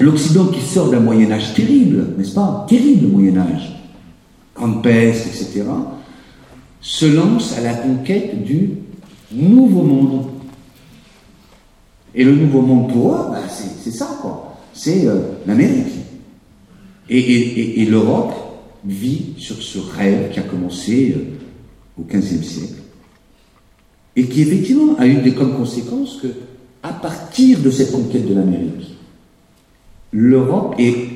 L'Occident qui sort d'un Moyen Âge terrible, n'est-ce pas? Terrible Moyen Âge, grande peste, etc., se lance à la conquête du nouveau monde. Et le nouveau monde pour eux, ben c'est ça, quoi. C'est euh, l'Amérique. Et, l'Europe vit sur ce rêve qui a commencé euh, au XVe siècle. Et qui effectivement a eu des, comme conséquence que, partir de cette conquête de l'Amérique, l'Europe est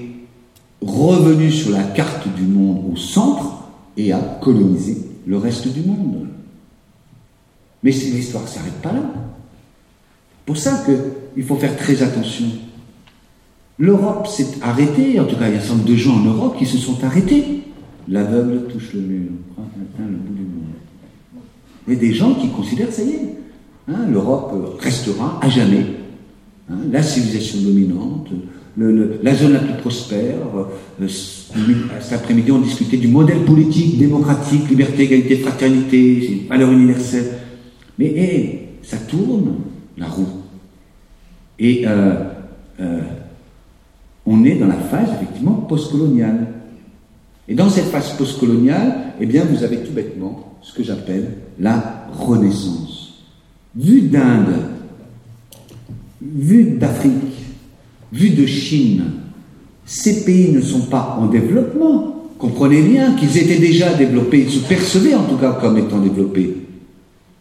revenue sur la carte du monde au centre et a colonisé le reste du monde. Mais l'histoire ne s'arrête pas là. Pour ça qu'il faut faire très attention. L'Europe s'est arrêtée, en tout cas il y a un certain nombre de gens en Europe qui se sont arrêtés. L'aveugle touche le mur, atteint le bout du monde. Il des gens qui considèrent, ça y est, hein, l'Europe restera à jamais hein, la civilisation dominante, la zone la plus prospère. Euh, cet après-midi, on discutait du modèle politique, démocratique, liberté, égalité, fraternité, valeurs universelles. Mais hey, ça tourne, la roue. Et euh, euh, on est dans la phase, effectivement, postcoloniale. Et dans cette phase postcoloniale, eh bien, vous avez tout bêtement ce que j'appelle la Renaissance. Vu d'Inde, vu d'Afrique, vu de Chine, ces pays ne sont pas en développement, comprenez bien qu'ils étaient déjà développés, ils se percevaient en tout cas comme étant développés.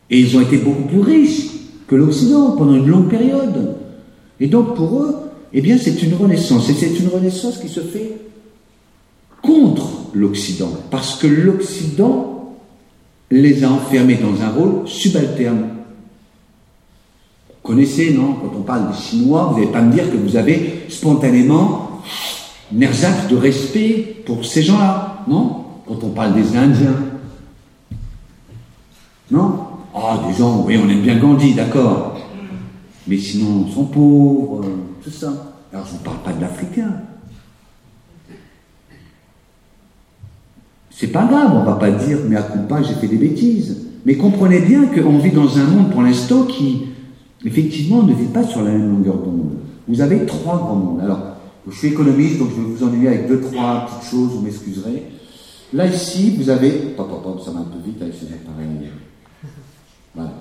Et ils ont été beaucoup plus riches que l'Occident pendant une longue période. Et donc pour eux, eh bien c'est une renaissance. Et c'est une renaissance qui se fait contre l'Occident. Parce que l'Occident les a enfermés dans un rôle subalterne. Vous connaissez, non Quand on parle des Chinois, vous n'allez pas me dire que vous avez spontanément un de respect pour ces gens-là, non Quand on parle des Indiens. Non? Ah, des gens, oui, on aime bien Gandhi, d'accord. Mais sinon, ils sont pauvres, tout ça. Alors, je ne parle pas de l'Africain. C'est pas grave, on va pas dire, mais à coup pas, j'ai fait des bêtises. Mais comprenez bien qu'on vit dans un monde pour l'instant qui, effectivement, ne vit pas sur la même longueur d'onde. Vous avez trois grands mondes. Alors, je suis économiste, donc je vais vous ennuyer avec deux, trois petites choses, vous m'excuserez. Là, ici, vous avez. ça va un peu vite avec ces appareils. Voilà.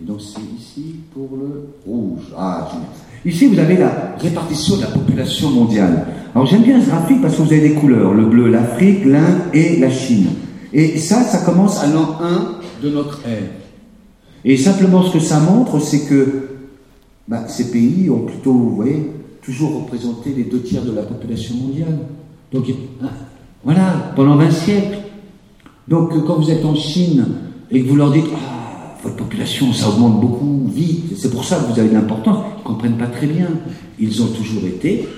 Et donc, c'est ici pour le rouge. Ah, génial. Ici, vous avez la répartition de la population mondiale. Alors, j'aime bien ce graphique parce que vous avez des couleurs le bleu, l'Afrique, l'Inde et la Chine. Et ça, ça commence à l'an 1 de notre ère. Et simplement, ce que ça montre, c'est que bah, ces pays ont plutôt, vous voyez, toujours représenté les deux tiers de la population mondiale. Donc, voilà, pendant 20 siècles. Donc, quand vous êtes en Chine et que vous leur dites, ah, votre population, ça augmente beaucoup, vite, c'est pour ça que vous avez l'importance, ils ne comprennent pas très bien. Ils ont toujours été,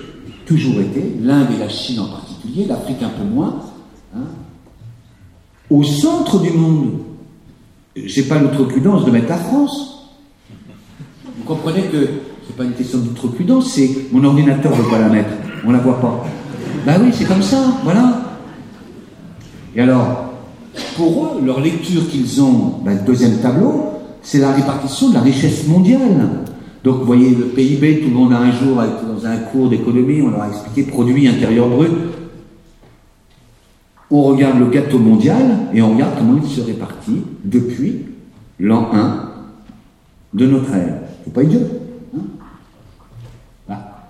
toujours été, l'Inde et la Chine en particulier, l'Afrique un peu moins, hein, au centre du monde. J'ai pas l'outrecuidance de mettre la France. Vous comprenez que c'est pas une question d'outrecuidance, c'est mon ordinateur ne veut pas la mettre, on la voit pas. Ben oui, c'est comme ça, voilà. Et alors, pour eux, leur lecture qu'ils ont, ben, le deuxième tableau, c'est la répartition de la richesse mondiale. Donc, vous voyez, le PIB, tout le monde a un jour, dans un cours d'économie, on leur a expliqué produit intérieur brut. On regarde le gâteau mondial et on regarde comment il se répartit depuis l'an 1 de notre ère. Faut pas idiot.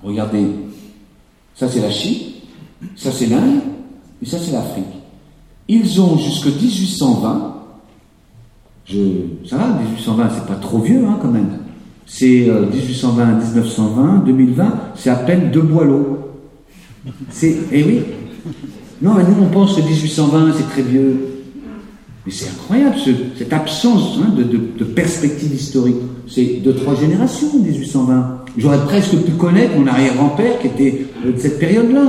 Regardez, ça c'est la Chine, ça c'est l'Inde, et ça c'est l'Afrique. Ils ont jusque 1820, je, ça va, 1820, c'est pas trop vieux hein, quand même. C'est 1820, 1920, 2020, c'est à peine deux boileaux. C'est, eh oui. Non, mais nous on pense que 1820 c'est très vieux. Mais c'est incroyable cette absence hein, de, perspective historique. C'est deux, trois générations, 1820. J'aurais presque pu connaître mon arrière-grand-père qui était euh, de cette période-là.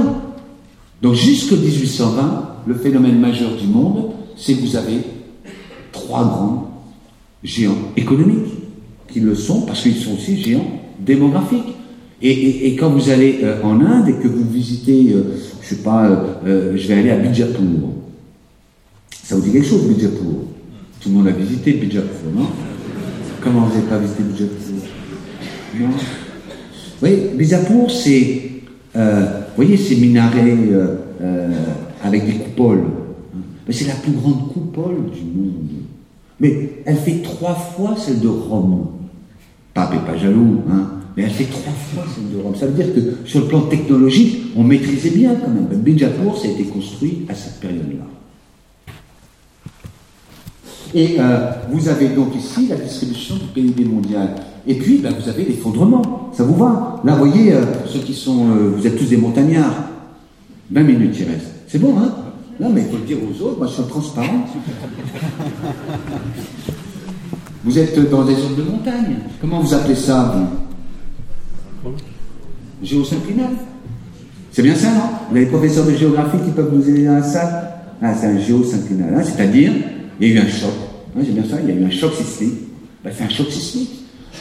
Donc jusqu'en 1820, le phénomène majeur du monde, c'est que vous avez trois grands géants économiques qui le sont parce qu'ils sont aussi géants démographiques. Et, quand vous allez euh, en Inde et que vous visitez, je euh, je sais pas, je vais aller à Bijapur. Ça vous dit quelque chose, Bijapur? Tout le monde a visité Bijapur, non? Comment vous n'avez pas visité Bijapur? Non vous Bijapur, c'est, euh, voyez ces minarets euh, euh, avec des coupoles. Mais c'est la plus grande coupole du monde. Mais elle fait trois fois celle de Rome. Pape n'est pas jaloux, hein, mais elle fait trois fois celle de Rome. Ça veut dire que sur le plan technologique, on maîtrisait bien quand même. Bijapur, ça a été construit à cette période-là. Et vous avez donc ici la distribution du PIB mondial. Et puis, ben, vous avez l'effondrement. Ça vous va? Là, vous voyez, euh, ceux qui sont. Euh, vous êtes tous des montagnards. 20 minutes, il reste. C'est bon, hein? Non, mais il faut le dire aux autres, moi je suis transparent. *laughs* vous êtes dans des zones de montagne. Comment vous appelez ça, vous? Géosynclinal C'est bien ça, non? Vous avez des professeurs de géographie qui peuvent nous aider dans la salle? Ah, c'est un géosynclinal. Hein C'est-à-dire, il y a eu un choc. Hein, J'ai bien ça, il y a eu un choc sismique. Ben, c'est un choc sismique.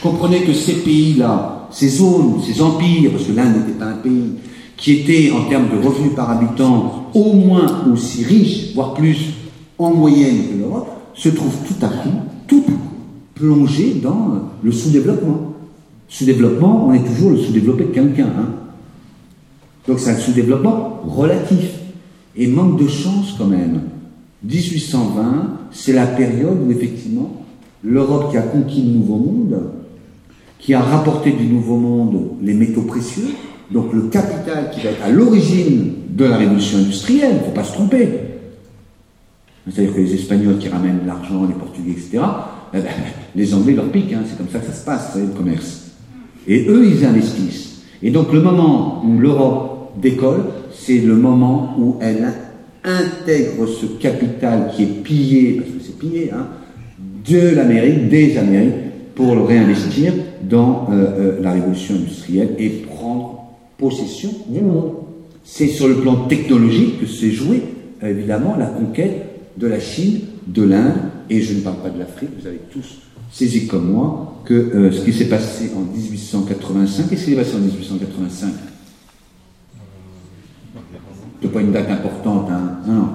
Comprenez que ces pays-là, ces zones, ces empires, parce que l'Inde n'était pas un pays, qui étaient en termes de revenus par habitant au moins aussi riches, voire plus en moyenne que l'Europe, se trouvent tout à coup, tout à coup, plongés dans le sous-développement. Sous-développement, on est toujours le sous-développé de quelqu'un. Hein. Donc c'est un sous-développement relatif. Et manque de chance quand même. 1820, c'est la période où effectivement l'Europe qui a conquis le Nouveau Monde qui a rapporté du Nouveau Monde les métaux précieux, Donc le capital qui va être à l'origine de la révolution industrielle, il ne faut pas se tromper. C'est-à-dire que les Espagnols qui ramènent l'argent, les Portugais, etc., eh ben, *laughs* les Anglais leur piquent, hein. c'est comme ça que ça se passe, savez, le commerce. Et eux, ils investissent. Et donc le moment où l'Europe décolle, c'est le moment où elle intègre ce capital qui est pillé, parce que c'est pillé, hein, de l'Amérique, des Amériques, pour le réinvestir dans euh, euh, la révolution industrielle et prendre possession du monde. C'est sur le plan technologique que s'est joué, évidemment, la conquête de la Chine, de l'Inde, et je ne parle pas de l'Afrique, vous avez tous saisi comme moi que euh, ce qui s'est passé en 1885, qu'est-ce qui s'est passé en 1885 C'est pas une date importante, hein. non, non,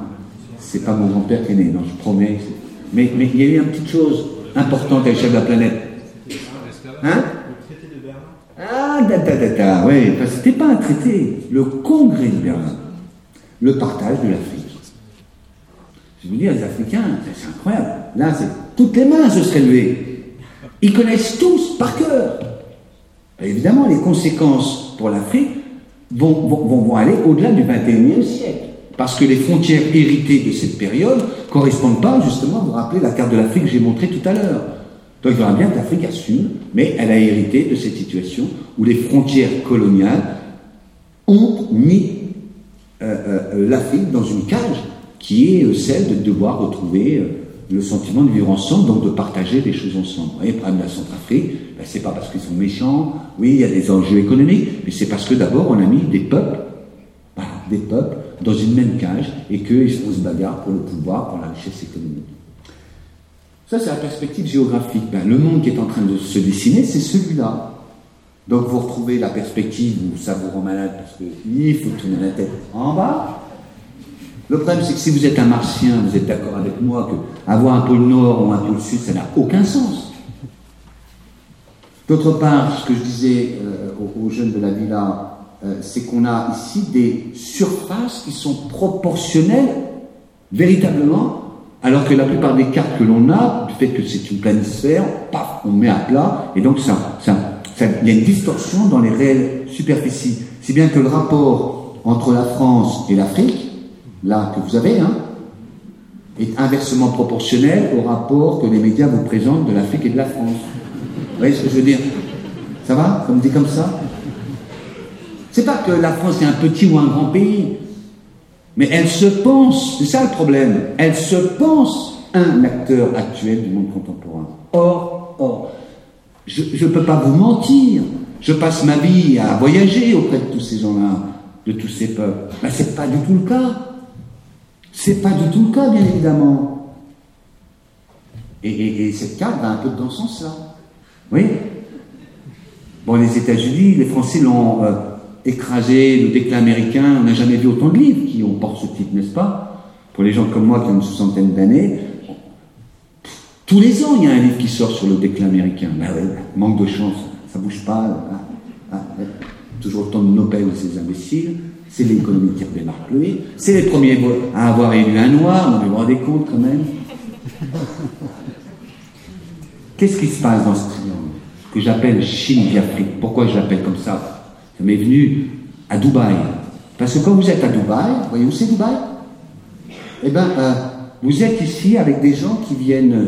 c'est pas mon grand-père qui est né, non, je promets. Mais, mais il y a eu une petite chose importante à l'échelle de la planète. Hein? Ah, da, da, da, da, oui, c'était pas un traité, le congrès de Berlin, le partage de l'Afrique. Je vous dis, les Africains, c'est incroyable. Là, toutes les mains se seraient levées. Ils connaissent tous par cœur. évidemment, les conséquences pour l'Afrique vont, aller au-delà du 21e siècle. Parce que les frontières héritées de cette période correspondent pas, justement, vous rappelez la carte de l'Afrique que j'ai montrée tout à l'heure. Donc il faudra bien que l'Afrique assume, mais elle a hérité de cette situation où les frontières coloniales ont mis euh, euh, l'Afrique dans une cage qui est euh, celle de devoir retrouver euh, le sentiment de vivre ensemble, donc de partager des choses ensemble. Voyez, le problème de la Centrafrique, ben, c'est pas parce qu'ils sont méchants, oui, il y a des enjeux économiques, mais c'est parce que d'abord on a mis des peuples, des peuples, dans une même cage, et qu'ils se bagarrent pour le pouvoir, pour la richesse économique. Ça, c'est la perspective géographique. Ben, le monde qui est en train de se dessiner, c'est celui-là. Donc vous retrouvez la perspective où ça vous rend malade parce qu'il faut tourner la tête en bas, le problème, c'est que si vous êtes un martien, vous êtes d'accord avec moi que avoir un pôle nord ou un pôle sud, ça n'a aucun sens. D'autre part, ce que je disais euh, aux, jeunes de la villa, euh, c'est qu'on a ici des surfaces qui sont proportionnelles véritablement, alors que la plupart des cartes que l'on a, du fait que c'est une planisphère, paf, on met à plat, et donc ça, ça, il y a une distorsion dans les réelles superficies. Si bien que le rapport entre la France et l'Afrique, là que vous avez, hein, est inversement proportionnel au rapport que les médias vous présentent de l'Afrique et de la France. Vous voyez ce que je veux dire? Ça va? Comme dit comme ça? C'est pas que la France est un petit ou un grand pays, mais elle se pense, c'est ça le problème, elle se pense un acteur actuel du monde contemporain. Or, or, je ne peux pas vous mentir, je passe ma vie à voyager auprès de tous ces gens-là, de tous ces peuples. Mais c'est pas du tout le cas. C'est pas du tout le cas, bien évidemment. Et, cette carte va un peu dans ce sens-là. Oui Bon, les États-Unis, les Français l'ont euh, écrasé, le déclin américain, on n'a jamais vu autant de livres qui ont portent ce titre, n'est-ce pas? Pour les gens comme moi qui ont une soixantaine d'années, tous les ans, il y a un livre qui sort sur le déclin américain. Ben ouais, manque de chance, ça bouge pas. Toujours autant de Nobel ces imbéciles c'est l'économie qui redémarre lui, c'est les premiers à avoir élu un noir, vous vous rendez compte quand même. *laughs* Qu'est-ce qui se passe dans ce triangle que j'appelle Chine Afrique? Pourquoi je l'appelle comme ça? Ça m'est venu à Dubaï. Parce que quand vous êtes à Dubaï, vous voyez où c'est Dubaï? Eh bien, euh, vous êtes ici avec des gens qui viennent euh,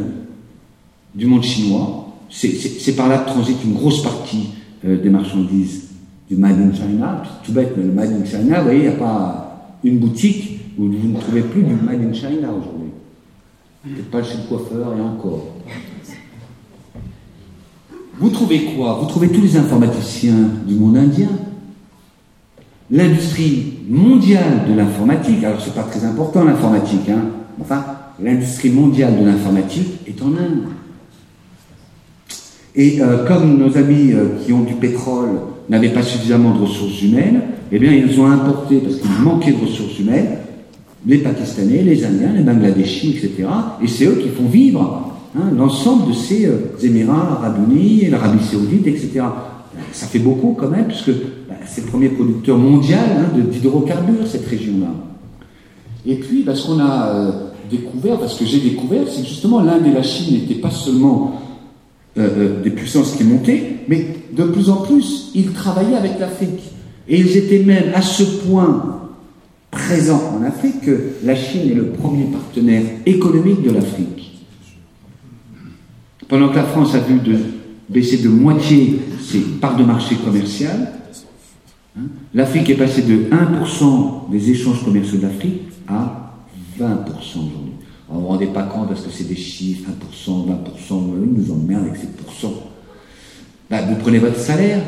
du monde chinois. C'est par là que transite une grosse partie euh, des marchandises du Made in China. Tout bête, mais le Made in China, vous voyez, il n'y a pas une boutique où vous ne trouvez plus du Made in China aujourd'hui. Peut-être pas chez le coiffeur et encore. Vous trouvez quoi? Vous trouvez tous les informaticiens du monde indien? L'industrie mondiale de l'informatique, alors c'est pas très important l'informatique, hein, enfin, l'industrie mondiale de l'informatique est en Inde. Et euh, comme nos amis euh, qui ont du pétrole n'avaient pas suffisamment de ressources humaines, eh bien ils ont importé, parce qu'il manquait de ressources humaines, les Pakistanais, les Indiens, les Bangladeshis, etc. Et c'est eux qui font vivre hein, l'ensemble de ces euh, Émirats arabes unis, l'Arabie saoudite, etc. Ça fait beaucoup quand même, puisque bah, c'est le premier producteur mondial hein, d'hydrocarbures, cette région-là. Et puis, ce qu'on a découvert, parce que j'ai découvert, c'est que justement l'Inde et la Chine n'étaient pas seulement euh, euh, des puissances qui montaient, mais de plus en plus, ils travaillaient avec l'Afrique. Et ils étaient même à ce point présents en Afrique que la Chine est le premier partenaire économique de l'Afrique. Pendant que la France a vu baisser de moitié ses parts de marché commerciales, hein, l'Afrique est passée de 1% des échanges commerciaux de l'Afrique à 20% aujourd'hui. On ne vous rendez pas compte parce que c'est des chiffres, 1%, 20%, ils nous emmerdent avec ces pourcents. Bah, vous prenez votre salaire,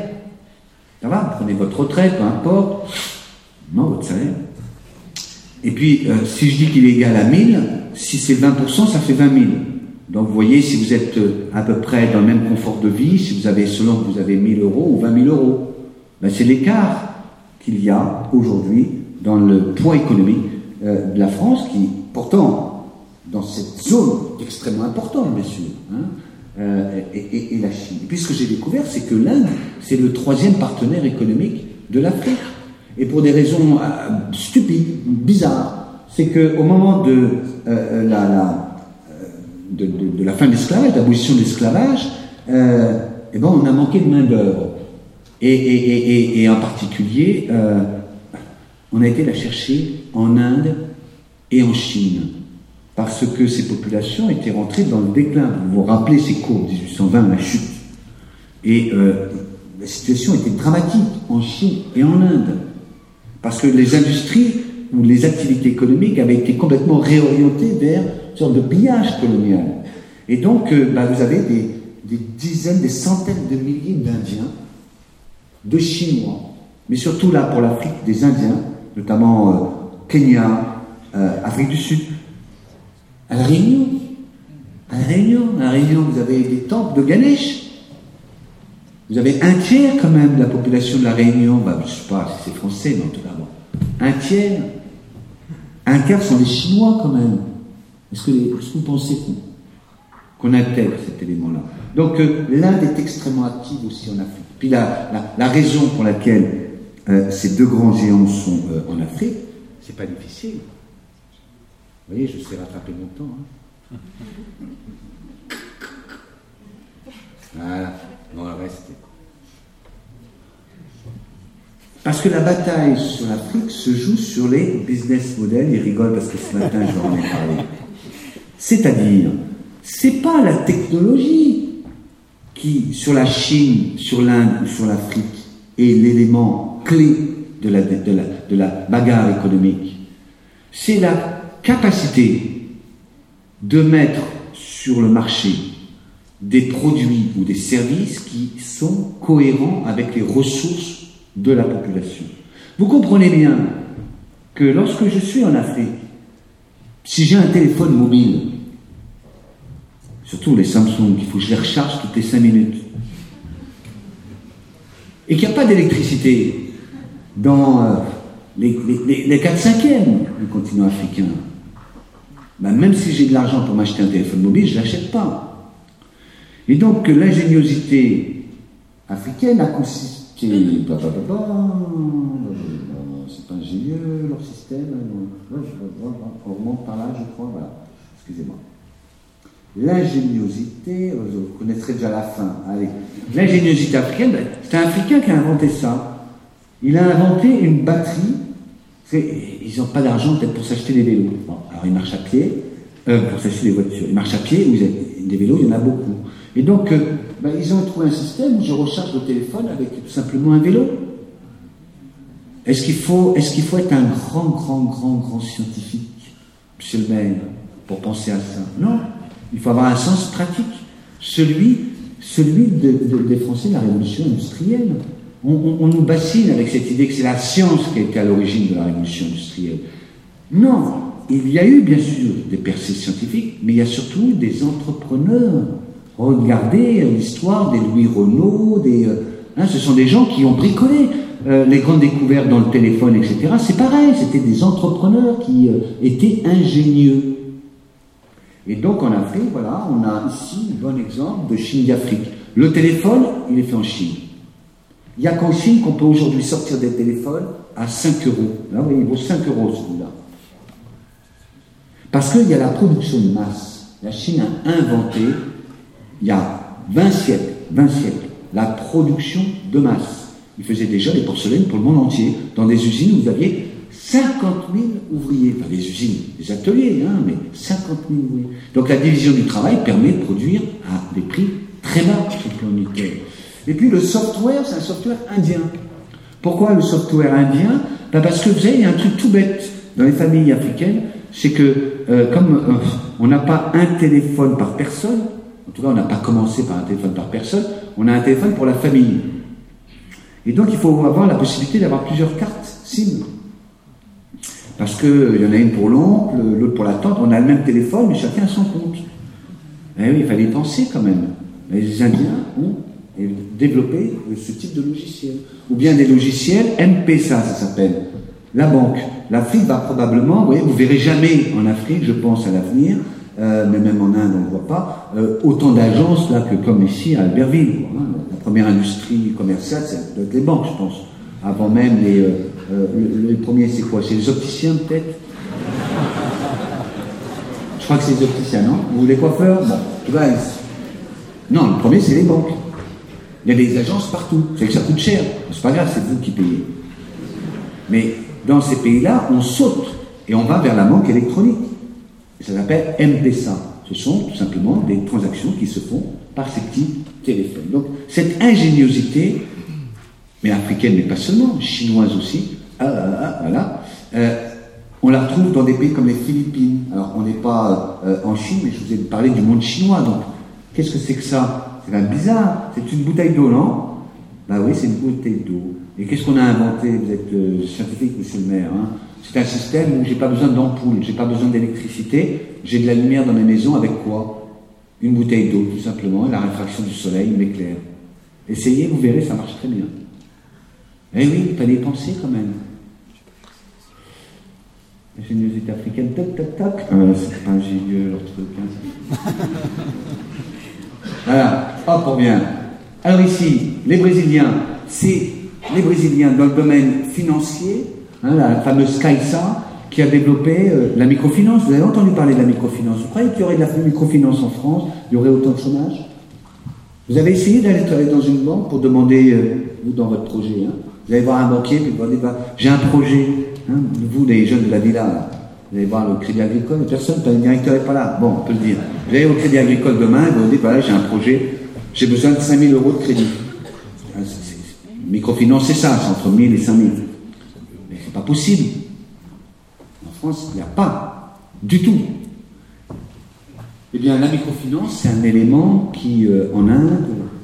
ça va, vous prenez votre retraite, peu importe, non, votre salaire. Et puis, euh, si je dis qu'il est égal à 1000, si c'est 20%, ça fait 20 000. Donc, vous voyez, si vous êtes euh, à peu près dans le même confort de vie, si vous avez, selon que vous avez 1000 euros ou 20 000 euros, ben, c'est l'écart qu'il y a aujourd'hui dans le poids économique euh, de la France, qui, pourtant, dans cette zone extrêmement importante, bien sûr, hein, et, et, la Chine. Et puis, ce que j'ai découvert, c'est que l'Inde, c'est le troisième partenaire économique de l'Afrique et pour des raisons euh, stupides, bizarres, c'est qu'au moment de, euh, euh, la, de, la fin de l'esclavage, de l'abolition de l'esclavage, eh ben, on a manqué de main-d'œuvre. Et, et, en particulier, on a été la chercher en Inde et en Chine, parce que ces populations étaient rentrées dans le déclin. Vous vous rappelez ces courbes 1820, la chute. Et la situation était dramatique en Chine et en Inde. Parce que les industries ou les activités économiques avaient été complètement réorientées vers une sorte de pillage colonial. Et donc, euh, bah, vous avez des, dizaines, des centaines de milliers d'Indiens, de Chinois, mais surtout là pour l'Afrique, des Indiens, notamment euh, Kenya, euh, Afrique du Sud, à La Réunion. À La Réunion, La Réunion, vous avez des temples de Ganesh. Vous avez un tiers quand même de la population de la Réunion, bah, je ne sais pas si c'est français, mais en tout cas, bon. un tiers, un quart sont des Chinois quand même. Est-ce que, vous pensez qu'on intègre cet élément-là? Donc euh, l'Inde est extrêmement active aussi en Afrique. Puis la, la, raison pour laquelle euh, ces deux grands géants sont euh, en Afrique, c'est pas difficile. Vous voyez, je sais rattraper mon temps. Hein. Voilà. Parce que la bataille sur l'Afrique se joue sur les business models. Il rigole parce que ce matin, je en ai parlé. C'est-à-dire, c'est pas la technologie qui, sur la Chine, sur l'Inde ou sur l'Afrique, est l'élément clé de la, de, la, de la bagarre économique. C'est la capacité de mettre sur le marché des produits ou des services qui sont cohérents avec les ressources de la population. Vous comprenez bien que lorsque je suis en Afrique, si j'ai un téléphone mobile, surtout les Samsung, il faut que je les recharge toutes les 5 minutes, et qu'il n'y a pas d'électricité dans euh, les, les, 4 cinquièmes du continent africain, ben, même si j'ai de l'argent pour m'acheter un téléphone mobile, je ne l'achète pas. Et donc l'ingéniosité africaine a consisté. C'est pas ingénieux leur système. On remonte par là, je crois. Voilà. Excusez-moi. L'ingéniosité, vous connaîtrez déjà la fin. Allez. L'ingéniosité africaine, ben, c'est un Africain qui a inventé ça. Il a inventé une batterie. Ils n'ont pas d'argent peut-être pour s'acheter des vélos. alors ils marchent à pied, euh, pour s'acheter des voitures. Ils marchent à pied, avez des vélos, il y en a beaucoup. Et donc, euh, ben, ils ont trouvé un système où je recharge le téléphone avec tout simplement un vélo. Est-ce qu'il faut, est qu'il faut être un grand, grand, grand, grand scientifique, monsieur le maire, pour penser à ça? Non. Il faut avoir un sens pratique. Celui, celui des Français de la révolution industrielle. On, nous bassine avec cette idée que c'est la science qui est à l'origine de la révolution industrielle. Non, il y a eu bien sûr des percées scientifiques, mais il y a surtout des entrepreneurs Regardez l'histoire des Louis Renault, des, euh, hein, ce sont des gens qui ont bricolé euh, les grandes découvertes dans le téléphone, etc. C'est pareil, c'était des entrepreneurs qui euh, étaient ingénieux. Et donc en Afrique, voilà, on a ici un bon exemple de Chine d'Afrique. Le téléphone, il est fait en Chine. Il n'y a qu'en Chine qu'on peut aujourd'hui sortir des téléphones à 5 euros. Là, vous voyez, il vaut 5 euros celui-là. Parce qu'il y a la production de masse. La Chine a inventé il y a 20 siècles, 20 siècles, la production de masse. Ils faisaient déjà des porcelaines pour le monde entier, dans des usines où vous aviez 50 000 ouvriers, pas des usines, des ateliers, hein, mais 50 000 ouvriers. Donc la division du travail permet de produire à des prix très bas sur le plan unitaire. Et puis le software, c'est un software indien. Pourquoi le software indien ben Parce que vous savez, il y a un truc tout bête dans les familles africaines, c'est que euh, comme euh, on n'a pas un téléphone par personne, en tout cas on n'a pas commencé par un téléphone par personne, on a un téléphone pour la famille. Et donc il faut avoir la possibilité d'avoir plusieurs cartes SIM. Parce qu'il y en a une pour l'oncle, l'autre pour la tante, on a le même téléphone, mais chacun a son compte. Eh oui, il fallait penser quand même. Les Indiens ont développé ce type de logiciel. Ou bien des logiciels MPSA, ça s'appelle. La banque. L'Afrique va probablement, vous voyez, vous verrez jamais en Afrique, je pense à l'avenir, euh, mais même en Inde on ne voit pas, euh, autant d'agences là que comme ici à Albertville. Hein. La première industrie commerciale, c'est doit être les banques, je pense. Avant même les, euh, euh, le, premier, c'est quoi? C'est les opticiens, peut-être? Je crois que c'est les opticiens, non? Ou les coiffeurs? Bon, tu vois. Non, le premier, c'est les banques. Il y a des agences partout. C'est que ça coûte cher. C'est pas grave, c'est vous qui payez. Mais dans ces pays-là, on saute et on va vers la banque électronique. Ça s'appelle MPSA. Ce sont tout simplement des transactions qui se font par ces petits téléphones. Donc, cette ingéniosité mais africaine, mais pas seulement, chinoise aussi, ah, ah, ah, voilà, euh, on la retrouve dans des pays comme les Philippines. Alors, on n'est pas euh, en Chine, mais je vous ai parlé du monde chinois, donc qu'est-ce que c'est que ça? C'est bizarre, c'est une bouteille d'eau, non? Bah oui, c'est une bouteille d'eau. Et qu'est-ce qu'on a inventé? Vous êtes euh, scientifique, monsieur le maire. Hein? C'est un système où j'ai pas besoin d'ampoule, j'ai pas besoin d'électricité, j'ai de la lumière dans ma maison avec quoi? Une bouteille d'eau, tout simplement, et la réfraction du soleil m'éclaire. Essayez, vous verrez, ça marche très bien. Eh oui, il fallait penser quand même. Ingéniosité africaine, toc, toc, toc. Ah, c'est pas ingénieux leur truc. Hein. *laughs* voilà, hop, on revient. Alors ici, les Brésiliens, c'est les Brésiliens dans le domaine financier, hein, la fameuse CAISA, qui a développé euh, la microfinance. Vous avez entendu parler de la microfinance. Vous croyez qu'il y aurait de la microfinance en France? Il y aurait autant de chômage? Vous avez essayé d'aller travailler dans une banque pour demander, euh, vous dans votre projet, hein, vous allez voir un banquier, puis vous allez dire, j'ai un projet. Hein, vous, les jeunes de la villa, vous allez voir le crédit agricole, personne, le directeur n'est pas là. Bon, on peut le dire. Vous allez au crédit agricole demain, vous dire, voilà, j'ai un projet, j'ai besoin de 5000 euros de crédit. Ah, microfinance, c'est ça, c'est entre 1000 et 5000. Mais c'est pas possible. En France, il n'y a pas du tout. Eh bien, la microfinance, c'est un élément qui, euh, en Inde,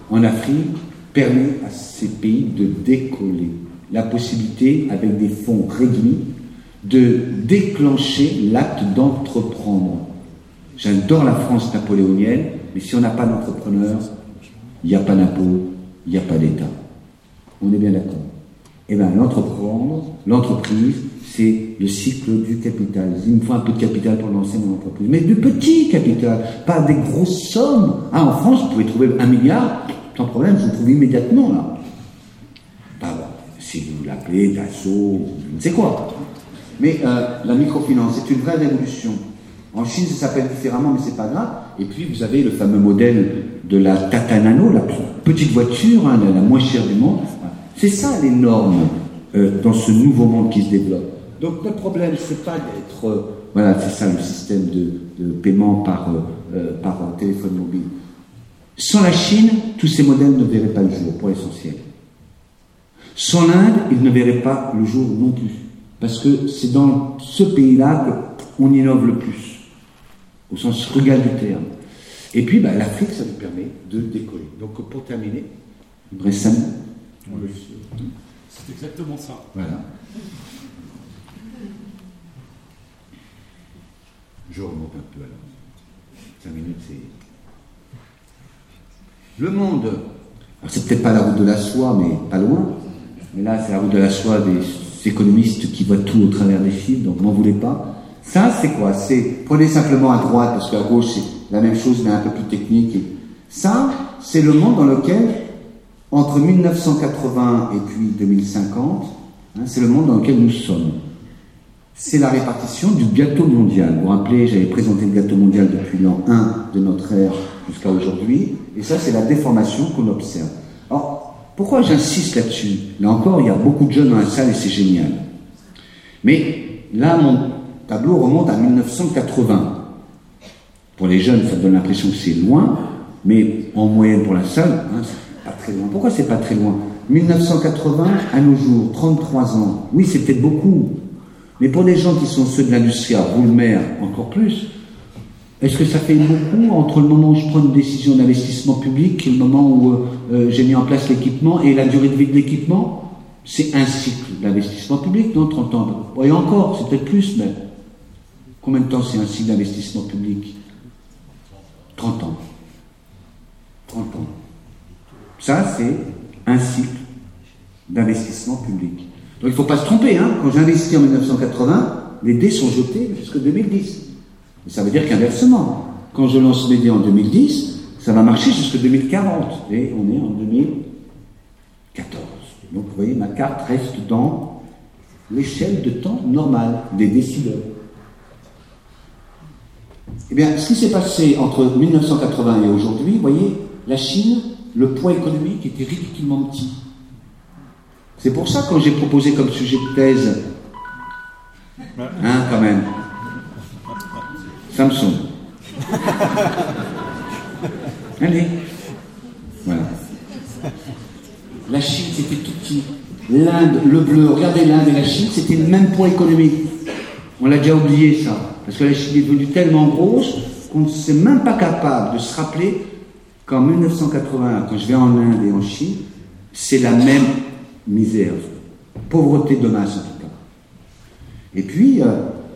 en Afrique, permet à ces pays de décoller. La possibilité, avec des fonds réduits, de déclencher l'acte d'entreprendre. J'adore la France napoléonienne, mais si on n'a pas d'entrepreneur, il n'y a pas d'impôt, il n'y a pas d'État. On est bien d'accord. Eh bien, l'entreprendre, l'entreprise, c'est le cycle du capital. Il me faut un peu de capital pour lancer mon entreprise. Mais du petit capital, pas des grosses sommes. Ah, en France, vous pouvez trouver un milliard, sans problème, vous trouve immédiatement là. si vous l'appelez Dassault, je ne sais quoi. Mais euh, la microfinance, c'est une vraie révolution. En Chine, ça s'appelle différemment, mais c'est pas grave. Et puis, vous avez le fameux modèle de la Tata Nano, la petite voiture, hein, la, moins chère du monde. C'est ça les normes euh, dans ce nouveau monde qui se développe. Donc, le problème, c'est pas d'être. Euh, voilà, c'est ça le système de, paiement par, par téléphone mobile. Sans la Chine, tous ces modèles ne verraient pas le jour, pour l'essentiel. Sans l'Inde, ils ne verraient pas le jour non plus. Parce que c'est dans ce pays-là qu'on innove le plus, au sens frugal du terme. Et puis, bah, l'Afrique, ça nous permet de décoller. Donc, pour terminer, récemment. c'est exactement ça. Voilà. Je remonte un peu alors. Cinq minutes, c'est. Le monde, c'est peut-être pas la route de la soie, mais pas loin. Mais là, c'est la route de la soie des économistes qui voient tout au travers des chiffres, donc n'en voulez pas. Ça, c'est quoi? C'est prenez simplement à droite, parce qu'à gauche, c'est la même chose, mais un peu plus technique. Ça, c'est le monde dans lequel, entre 1980 et puis 2050, hein, c'est le monde dans lequel nous sommes. C'est la répartition du gâteau mondial. Vous vous rappelez, j'avais présenté le gâteau mondial depuis l'an 1 de notre ère jusqu'à aujourd'hui. Et ça, c'est la déformation qu'on observe. Pourquoi j'insiste là-dessus? Là encore, il y a beaucoup de jeunes dans la salle et c'est génial. Mais là, mon tableau remonte à 1980. Pour les jeunes, ça donne l'impression que c'est loin, mais en moyenne pour la salle, hein, c'est pas très loin. Pourquoi c'est pas très loin? 1980 à nos jours, 33 ans. Oui, c'est peut-être beaucoup, mais pour des gens qui sont ceux de l'industrie à Roulmer, encore plus, est-ce que ça fait beaucoup entre le moment où je prends une décision d'investissement public et le moment où euh, euh, j'ai mis en place l'équipement et la durée de vie de l'équipement? C'est un cycle d'investissement public, non 30 ans. Et encore, c'est peut-être plus, mais combien de temps c'est un cycle d'investissement public? 30 ans. 30 ans. Ça, c'est un cycle d'investissement public. Donc il ne faut pas se tromper, hein. quand j'investis en 1980, les dés sont jetés jusqu'en 2010. Ça veut dire qu'inversement, quand je lance mes dés en 2010, ça va marcher jusqu'en 2040. Et on est en 2014. Donc vous voyez, ma carte reste dans l'échelle de temps normale des décideurs. Eh bien, ce qui s'est passé entre 1980 et aujourd'hui, vous voyez, la Chine, le poids économique était ridiculement petit. C'est pour ça, quand j'ai proposé comme sujet de thèse, hein, quand même, Samsung. Allez. Voilà. La Chine, c'était tout petit. L'Inde, le bleu, regardez l'Inde et la Chine, c'était le même poids économique. On l'a déjà oublié ça. Parce que la Chine est devenue tellement grosse qu'on ne s'est même pas capable de se rappeler qu'en 1981, quand je vais en Inde et en Chine, c'est la même misère. Pauvreté de masse en tout cas. Et puis, euh,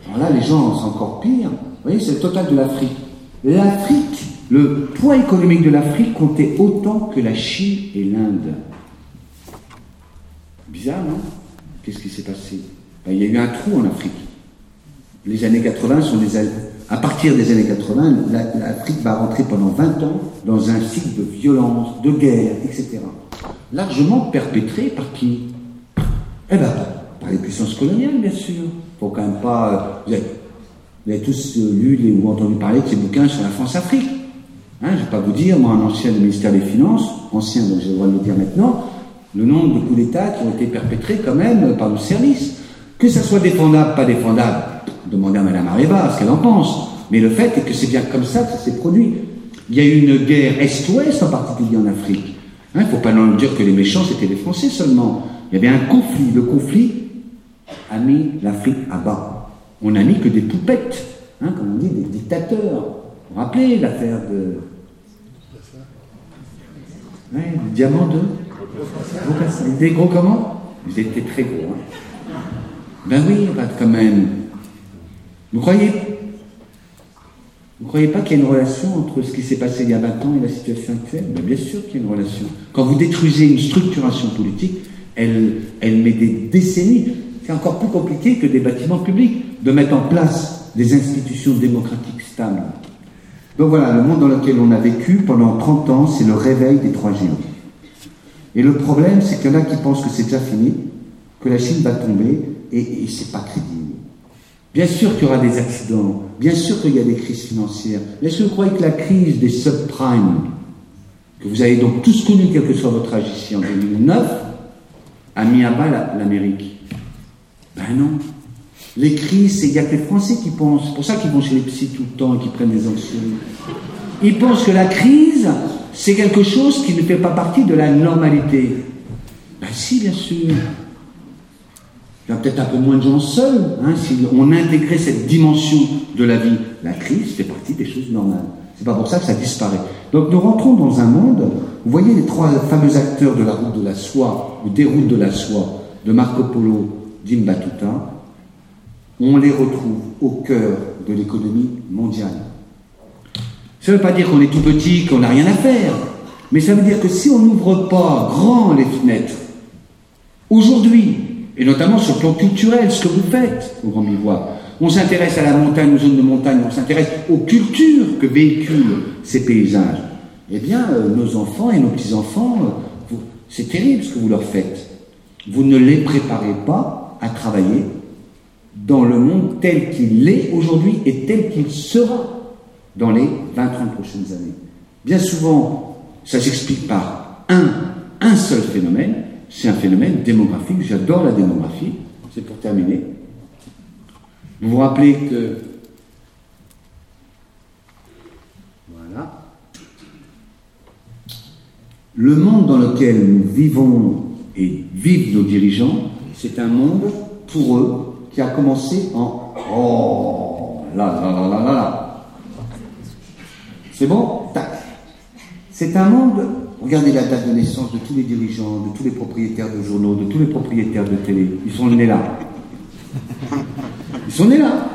alors là, les gens, c'est encore pire. Vous voyez, c'est le total de l'Afrique. L'Afrique, le poids économique de l'Afrique comptait autant que la Chine et l'Inde. Bizarre, non? Qu'est-ce qui s'est passé? Ben, Il y a eu un trou en Afrique. Les années 80 sont des années... À partir des années 80, l'Afrique va rentrer pendant 20 ans dans un cycle de violence, de guerre, etc. Largement perpétré par qui? Eh bien, par les puissances coloniales, bien sûr. Faut quand même pas. Euh, vous avez, tous lu ou entendu parler de ces bouquins sur la France-Afrique. Hein, je ne vais pas vous dire, moi, un ancien du ministère des Finances, ancien, donc j'ai le droit de le dire maintenant, le nombre de coups d'État qui ont été perpétrés quand même par nos services. Que ça soit défendable, pas défendable, demandez à Mme Areva ce qu'elle en pense. Mais le fait est que c'est bien comme ça que ça s'est produit. Il y a eu une guerre Est-Ouest en particulier en Afrique. Il hein, ne faut pas non dire que les méchants c'était les Français seulement. Il y avait un conflit. Le conflit a mis l'Afrique à bas. On n'a mis que des poupettes, hein, comme on dit, des dictateurs. Vous vous rappelez l'affaire de. Ouais, le diamant de. Des gros comment? Ils étaient très gros. Hein. Ben oui, quand même. Vous croyez? Vous ne croyez pas qu'il y a une relation entre ce qui s'est passé il y a 20 ans et la situation actuelle? Mais Bien sûr qu'il y a une relation. Quand vous détruisez une structuration politique, elle met des décennies. C'est encore plus compliqué que des bâtiments publics de mettre en place des institutions démocratiques stables. Donc voilà, le monde dans lequel on a vécu pendant 30 ans, c'est le réveil des trois géants. Et le problème, c'est qu'il y en a qui pensent que c'est déjà fini, que la Chine va tomber, et, c'est pas crédible. Bien sûr qu'il y aura des accidents, bien sûr qu'il y a des crises financières. Est-ce que vous croyez que la crise des subprimes, que vous avez donc tous connu, quel que soit votre âge ici en 2009, a mis à bas l'Amérique Ben non. Les crises, il n'y a que les Français qui pensent. C'est pour ça qu'ils vont chez les psys tout le temps et qu'ils prennent des anxiolytiques. Ils pensent que la crise, c'est quelque chose qui ne fait pas partie de la normalité. Ben si, bien sûr. Il y a peut-être un peu moins de gens seuls, hein, si on intégrait cette dimension de la vie. La crise fait partie des choses normales. C'est pas pour ça que ça disparaît. Donc nous rentrons dans un monde, vous voyez les trois fameux acteurs de la route de la soie, ou des routes de la soie, de Marco Polo, d'Im Battuta, on les retrouve au cœur de l'économie mondiale. Ça ne veut pas dire qu'on est tout petit, qu'on n'a rien à faire, mais ça veut dire que si on n'ouvre pas grand les fenêtres, aujourd'hui, et notamment sur le plan culturel, ce que vous faites au Grand Bivois. On s'intéresse à la montagne, aux zones de montagne, on s'intéresse aux cultures que véhiculent ces paysages. Eh bien, euh, nos enfants et nos petits-enfants, euh, c'est terrible ce que vous leur faites. Vous ne les préparez pas à travailler dans le monde tel qu'il est aujourd'hui et tel qu'il sera dans les 20-30 prochaines années. Bien souvent, ça s'explique par un, un seul phénomène, c'est un phénomène démographique. J'adore la démographie. C'est pour terminer. Vous vous rappelez que. Voilà. Le monde dans lequel nous vivons et vivent nos dirigeants, c'est un monde pour eux qui a commencé en. Oh là là là là là là. C'est bon? Tac. C'est un monde. Regardez la date de naissance de tous les dirigeants, de tous les propriétaires de journaux, de tous les propriétaires de télé. Ils sont nés là. Ils sont nés là.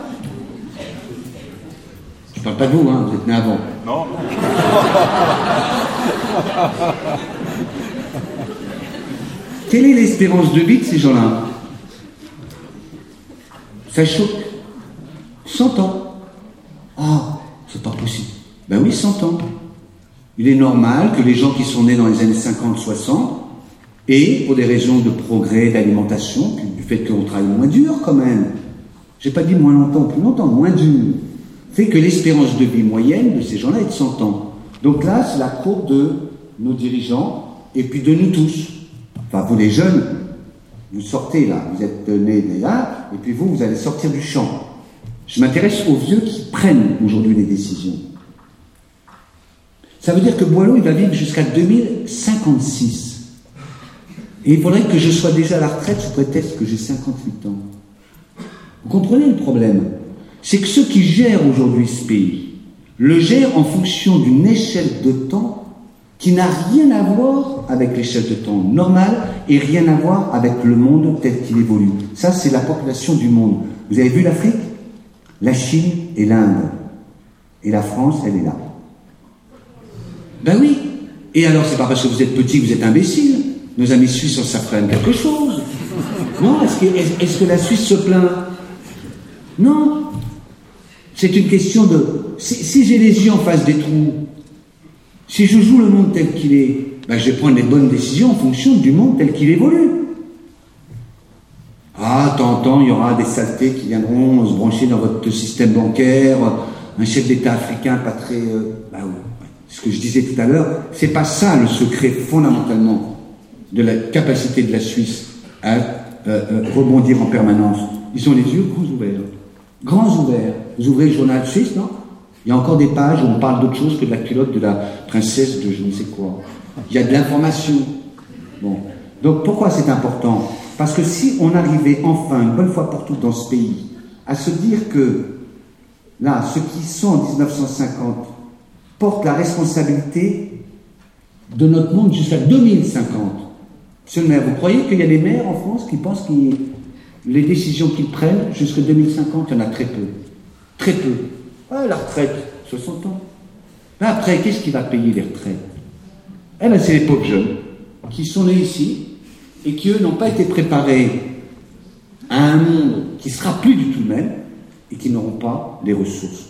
Je parle pas de vous, hein, vous êtes nés avant. Non. *laughs* Quelle est l'espérance de vie de ces gens-là? Ça choque. 100 ans. Ah, c'est pas possible. Ben oui, 100 ans. Il est normal que les gens qui sont nés dans les années 50-60 et pour des raisons de progrès, d'alimentation, du fait qu'on travaille moins dur quand même, j'ai pas dit moins longtemps, plus longtemps, moins dur, fait que l'espérance de vie moyenne de ces gens-là est de 100 ans. Donc là, c'est la courbe de nos dirigeants et puis de nous tous. Enfin, vous les jeunes, vous sortez là, vous êtes nés là, et puis vous, vous allez sortir du champ. Je m'intéresse aux vieux qui prennent aujourd'hui les décisions. Ça veut dire que Boileau, il va vivre jusqu'à 2056. Et il faudrait que je sois déjà à la retraite sous prétexte que j'ai 58 ans. Vous comprenez le problème? C'est que ceux qui gèrent aujourd'hui ce pays le gèrent en fonction d'une échelle de temps qui n'a rien à voir avec l'échelle de temps normale et rien à voir avec le monde tel qu'il évolue. Ça, c'est la population du monde. Vous avez vu l'Afrique? La Chine et l'Inde. Et la France, elle est là. Ben oui. Et alors, c'est pas parce que vous êtes petit que vous êtes imbécile. Nos amis suisses ça s'apprennent quelque chose. Non Est-ce que, la Suisse se plaint? Non. C'est une question de. Si j'ai les yeux en face des trous, si je joue le monde tel qu'il est, ben je vais prendre les bonnes décisions en fonction du monde tel qu'il évolue. Ah, tant temps, il y aura des saletés qui viendront se brancher dans votre système bancaire, un chef d'État africain pas très. Euh, oui, ce que je disais tout à l'heure, c'est pas ça le secret fondamentalement de la capacité de la Suisse à euh, euh, rebondir en permanence. Ils ont les yeux grands ouverts. Grands ouverts. Vous ouvrez le journal suisse, non? Il y a encore des pages où on parle d'autre chose que de la culotte de la princesse de je ne sais quoi. Il y a de l'information. Bon. Donc pourquoi c'est important? Parce que si on arrivait enfin, une bonne fois pour toutes dans ce pays, à se dire que, là, ceux qui sont en 1950 portent la responsabilité de notre monde jusqu'à 2050. Monsieur le maire, vous croyez qu'il y a des maires en France qui pensent que les décisions qu'ils prennent jusqu'à 2050, il y en a très peu. Très peu. Ah, la retraite, 60 ans. Mais après, qu'est-ce qui va payer les retraites? Eh bien, c'est les pauvres jeunes qui sont nés ici et qui, eux, n'ont pas été préparés à un monde qui sera plus du tout le même et qui n'auront pas les ressources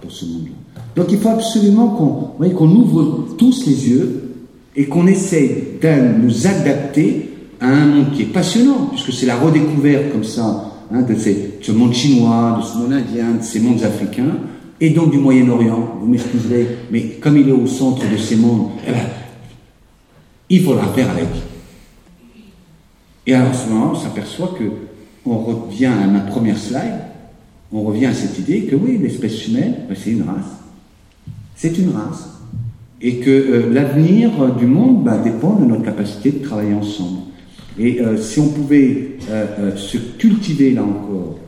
pour ce monde-là. Donc il faut absolument qu'on qu'on ouvre tous les yeux et qu'on essaye de nous adapter à un monde qui est passionnant, puisque c'est la redécouverte comme ça hein, de, ces, ce monde chinois, de ce monde indien, de ces mondes africains, et donc du Moyen-Orient. Vous m'excuserez, mais comme il est au centre de ces mondes, eh ben, il faudra faire avec. Et alors, en ce moment, on s'aperçoit que on revient à ma première slide, on revient à cette idée que oui, l'espèce humaine, ben, c'est une race. C'est une race. Et que euh, l'avenir du monde bah, dépend de notre capacité de travailler ensemble. Et euh, si on pouvait euh, se cultiver là encore,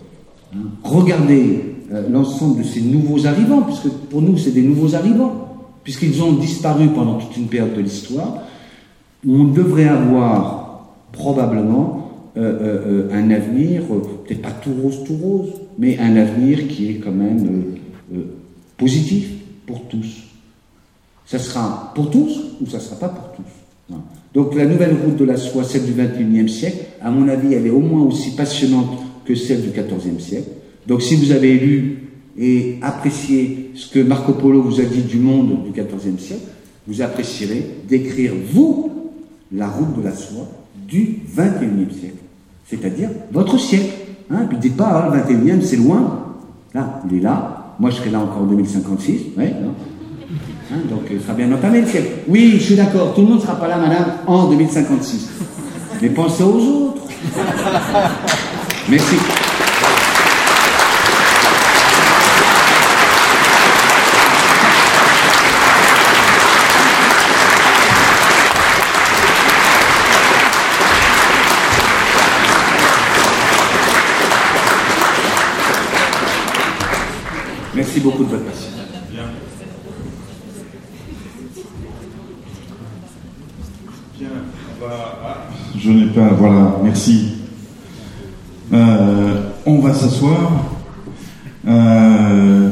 hein, regarder l'ensemble de ces nouveaux arrivants, puisque pour nous c'est des nouveaux arrivants, puisqu'ils ont disparu pendant toute une période de l'histoire, on devrait avoir probablement un avenir, peut-être pas tout rose, tout rose, mais un avenir qui est quand même positif pour tous. Ça sera pour tous ou ça ne sera pas pour tous. Donc la nouvelle route de la soie, celle du 21e siècle, à mon avis, elle est au moins aussi passionnante que celle du 14e siècle. Donc si vous avez lu et apprécié ce que Marco Polo vous a dit du monde du 14e siècle, vous apprécierez d'écrire, vous, la route de la soie du 21e siècle. C'est-à-dire votre siècle. Hein, puis dites pas, hein, le 21e, c'est loin. Là, il est là. Moi, je serai là encore en 2056. Ouais, Hein, donc il sera bien entamé le ciel. Oui, je suis d'accord, tout le monde ne sera pas là, madame, en 2056. Mais pensez aux autres. *laughs* Merci. Merci beaucoup de votre patience. Je n'ai pas. Voilà, merci. Euh, on va s'asseoir. Euh,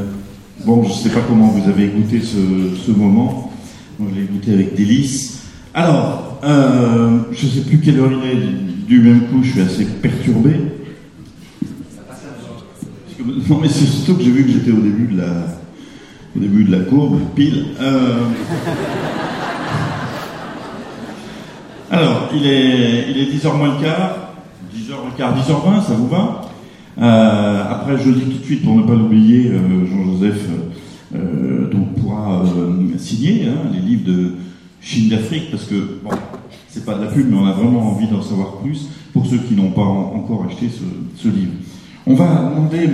bon, je ne sais pas comment vous avez goûté ce, moment. Moi, je l'ai goûté avec délice. Alors, euh, je ne sais plus quelle heure il est. Du même coup, je suis assez perturbé. Non, mais c'est surtout que j'ai vu que j'étais au début de la, au début de la courbe, pile. Alors, il est, il est 10h moins le quart, 10h le quart, 10h20, ça vous va? Euh, Après, je dis tout de suite, pour ne pas l'oublier, euh, Jean-Joseph euh, donc pourra signer hein, les livres de Chine d'Afrique, parce que, bon, c'est pas de la pub, mais on a vraiment envie d'en savoir plus pour ceux qui n'ont pas encore acheté ce, livre. On va demander,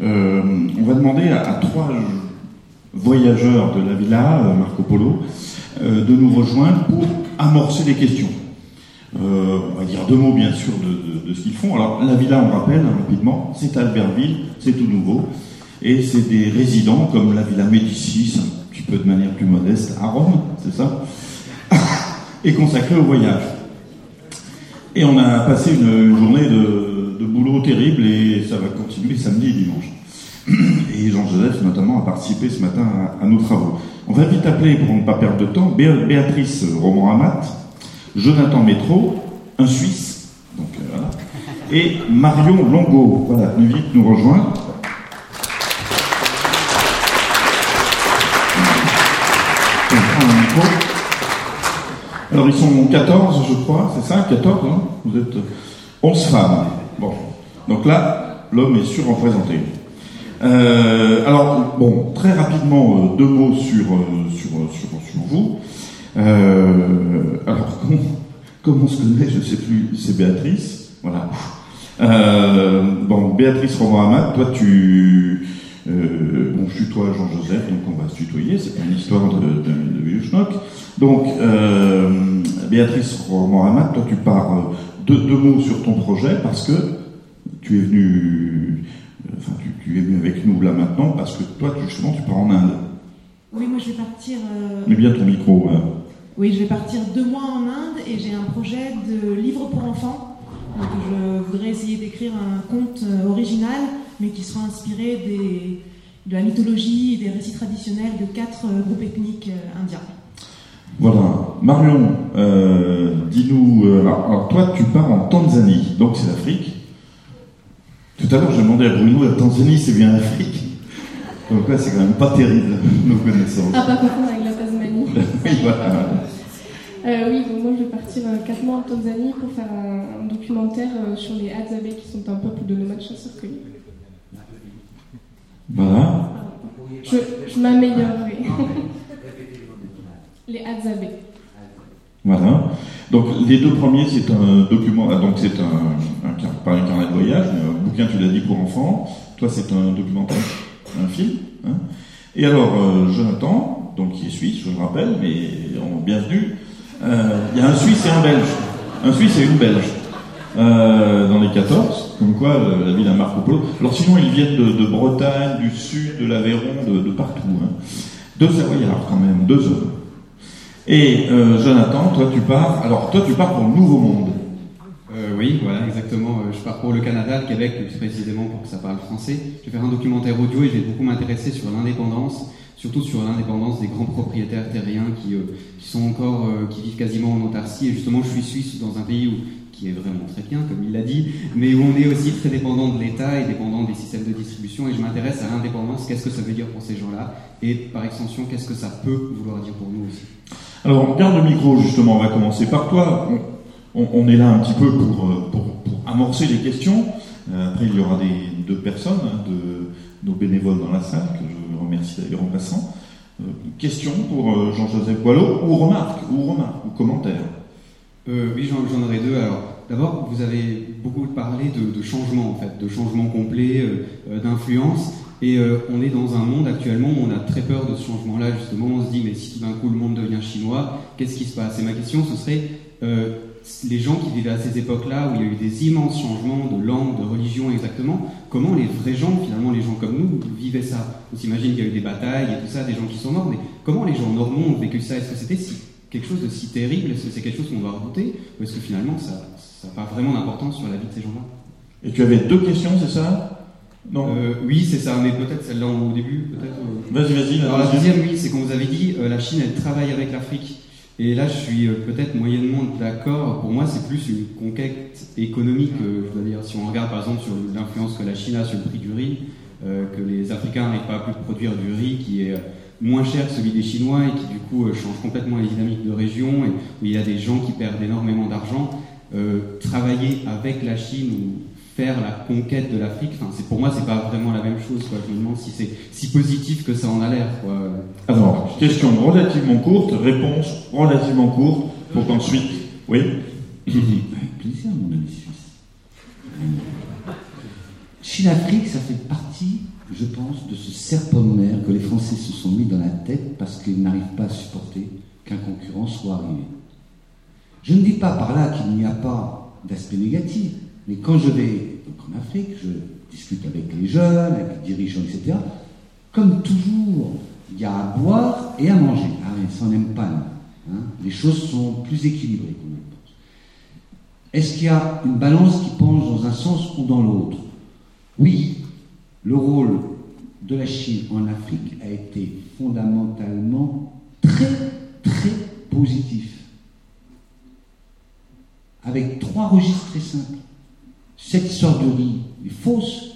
demander à, trois voyageurs de la villa, Marco Polo, de nous rejoindre pour amorcer des questions. Euh, on va dire deux mots bien sûr de, ce qu'ils font. Alors la villa, on rappelle hein, rapidement, c'est Albertville, c'est tout nouveau, et c'est des résidents comme la villa Médicis, un petit peu de manière plus modeste, à Rome, c'est ça, *laughs* et consacré au voyage. Et on a passé une, journée de, boulot terrible et ça va continuer samedi et dimanche. *clears throat* Et Jean-Joseph notamment a participé ce matin à nos travaux. On va vite appeler, pour ne pas perdre de temps, Béatrice Roman-Amat, Jonathan Métro, un Suisse, donc, euh, voilà, et Marion Longo. Voilà, venez vite nous rejoindre. Alors ils sont 14, je crois, c'est ça 14, hein Vous êtes 11 femmes. Bon. Donc là, l'homme est surreprésenté. Euh, alors, bon, très rapidement, euh, deux mots sur, euh, sur, sur, vous. Euh, alors, *laughs* comment, on se connaît, je ne sais plus, c'est Béatrice. Voilà. Euh, bon, Béatrice Romain toi, tu. Euh, bon, je tutoie Jean-Joseph, donc on va se tutoyer, c'est une histoire de, de, de Donc, Béatrice Romain toi, tu pars deux, deux mots sur ton projet parce que tu es venu enfin, tu, es venu avec nous là maintenant parce que toi, justement, tu pars en Inde. Oui, moi je vais partir. Euh... Mais bien ton micro. Oui, je vais partir deux mois en Inde et j'ai un projet de livre pour enfants. Donc je voudrais essayer d'écrire un conte euh, original, mais qui sera inspiré des, de la mythologie et des récits traditionnels de quatre euh, groupes ethniques euh, indiens. Voilà. Marion, dis-nous, alors, toi tu pars en Tanzanie, donc c'est l'Afrique. Tout à l'heure, j'ai demandé à Bruno, la Tanzanie, c'est bien l'Afrique. Donc là, c'est quand même pas terrible, *laughs* nos connaissances. Ah, pas confondre avec la Tasmanie. *laughs* oui, voilà. Euh, oui, donc moi, je vais partir 4 euh, mois en Tanzanie pour faire un, documentaire euh, sur les Hadzabe, qui sont un peuple de nomades chasseurs-cueilleurs. Voilà. Je, je m'améliorerai. *laughs* les Hadzabe. Voilà. Donc les deux premiers, c'est un document, ah, donc c'est un, un, un carnet de voyage, mais un bouquin, tu l'as dit, pour enfants. Toi, c'est un documentaire, un film. Hein. Et alors, euh, Jonathan, donc qui est suisse, je le rappelle, mais bienvenue. Euh, il y a un Suisse et un Belge. Un Suisse et une Belge. Euh, dans les 14, comme quoi la ville à Marco Polo. Alors sinon, ils viennent de, Bretagne, du sud, de l'Aveyron, de, de, partout. Hein. Deux Savoyards quand même, deux hommes. Et euh, Jonathan, toi tu pars. Alors toi tu pars pour le Nouveau Monde. Euh, oui, voilà, exactement. Euh, je pars pour le Canada, le Québec, plus précisément pour que ça parle français. Je vais faire un documentaire audio et je vais beaucoup m'intéresser sur l'indépendance, surtout sur l'indépendance des grands propriétaires terriens qui, qui sont encore, qui vivent quasiment en autarcie. Et justement, je suis suisse dans un pays où, qui est vraiment très bien, comme il l'a dit, mais où on est aussi très dépendant de l'État et dépendant des systèmes de distribution. Et je m'intéresse à l'indépendance, qu'est-ce que ça veut dire pour ces gens-là, et par extension, qu'est-ce que ça peut vouloir dire pour nous aussi? Alors, on garde le micro, justement, on va commencer par toi. On, est là un petit peu pour, euh, pour, amorcer les questions. Euh, après, il y aura des, deux personnes, hein, de, nos bénévoles dans la salle, que je remercie d'ailleurs en passant. question pour Jean-Joseph Boileau, ou remarque, ou remarque, ou commentaire Oui, j'en aurais deux. Alors, d'abord, vous avez beaucoup parlé de, changement, en fait, de changement complet, d'influence. Et on est dans un monde actuellement où on a très peur de ce changement-là, justement. On se dit, mais si tout d'un coup le monde devient chinois, qu'est-ce qui se passe? Et ma question, ce serait les gens qui vivaient à ces époques-là, où il y a eu des immenses changements de langue, de religion exactement, comment les vrais gens, finalement les gens comme nous, vivaient ça? On s'imagine qu'il y a eu des batailles et tout ça, des gens qui sont morts, mais comment les gens normaux ont vécu ça? Est-ce que c'était quelque chose de si terrible? Est-ce que c'est quelque chose qu'on doit redouter? Ou est-ce que finalement ça n'a pas vraiment d'importance sur la vie de ces gens-là? Et tu avais deux questions, c'est ça? Non. Euh, oui, c'est ça, mais peut-être celle-là au début, peut-être. Euh. Vas-y, vas-y. Alors la deuxième, oui, c'est qu'on vous avait dit, euh, la Chine, elle travaille avec l'Afrique. Et là, je suis euh, peut-être moyennement d'accord. Pour moi, c'est plus une conquête économique. Euh, je dois dire, si on regarde par exemple sur l'influence que la Chine a sur le prix du riz, euh, que les Africains n'arrivent pas à plus produire du riz qui est moins cher que celui des Chinois et qui du coup change complètement les dynamiques de région et où il y a des gens qui perdent énormément d'argent. travailler avec la Chine ou faire la conquête de l'Afrique. Enfin, c'est pour moi, c'est pas vraiment la même chose. Quoi. Je me demande si c'est si positif que ça en a l'air. Alors, question relativement courte, réponse relativement courte, pour qu'ensuite, oui. Avec plaisir, mon ami suisse. Chine-Afrique, ça fait partie, je pense, de ce serpent de mer que les Français se sont mis dans la tête parce qu'ils n'arrivent pas à supporter qu'un concurrent soit arrivé. Je ne dis pas par là qu'il n'y a pas d'aspect négatif. Mais quand je vais en Afrique, je discute avec les jeunes, avec les dirigeants, etc. Comme toujours, il y a à boire et à manger. Ah ça n'aime pas. Hein. Les choses sont plus équilibrées qu'on pense. Est-ce qu'il y a une balance qui penche dans un sens ou dans l'autre? Oui, le rôle de la Chine en Afrique a été fondamentalement très, très positif. Avec trois registres très simples cette histoire de riz est fausse.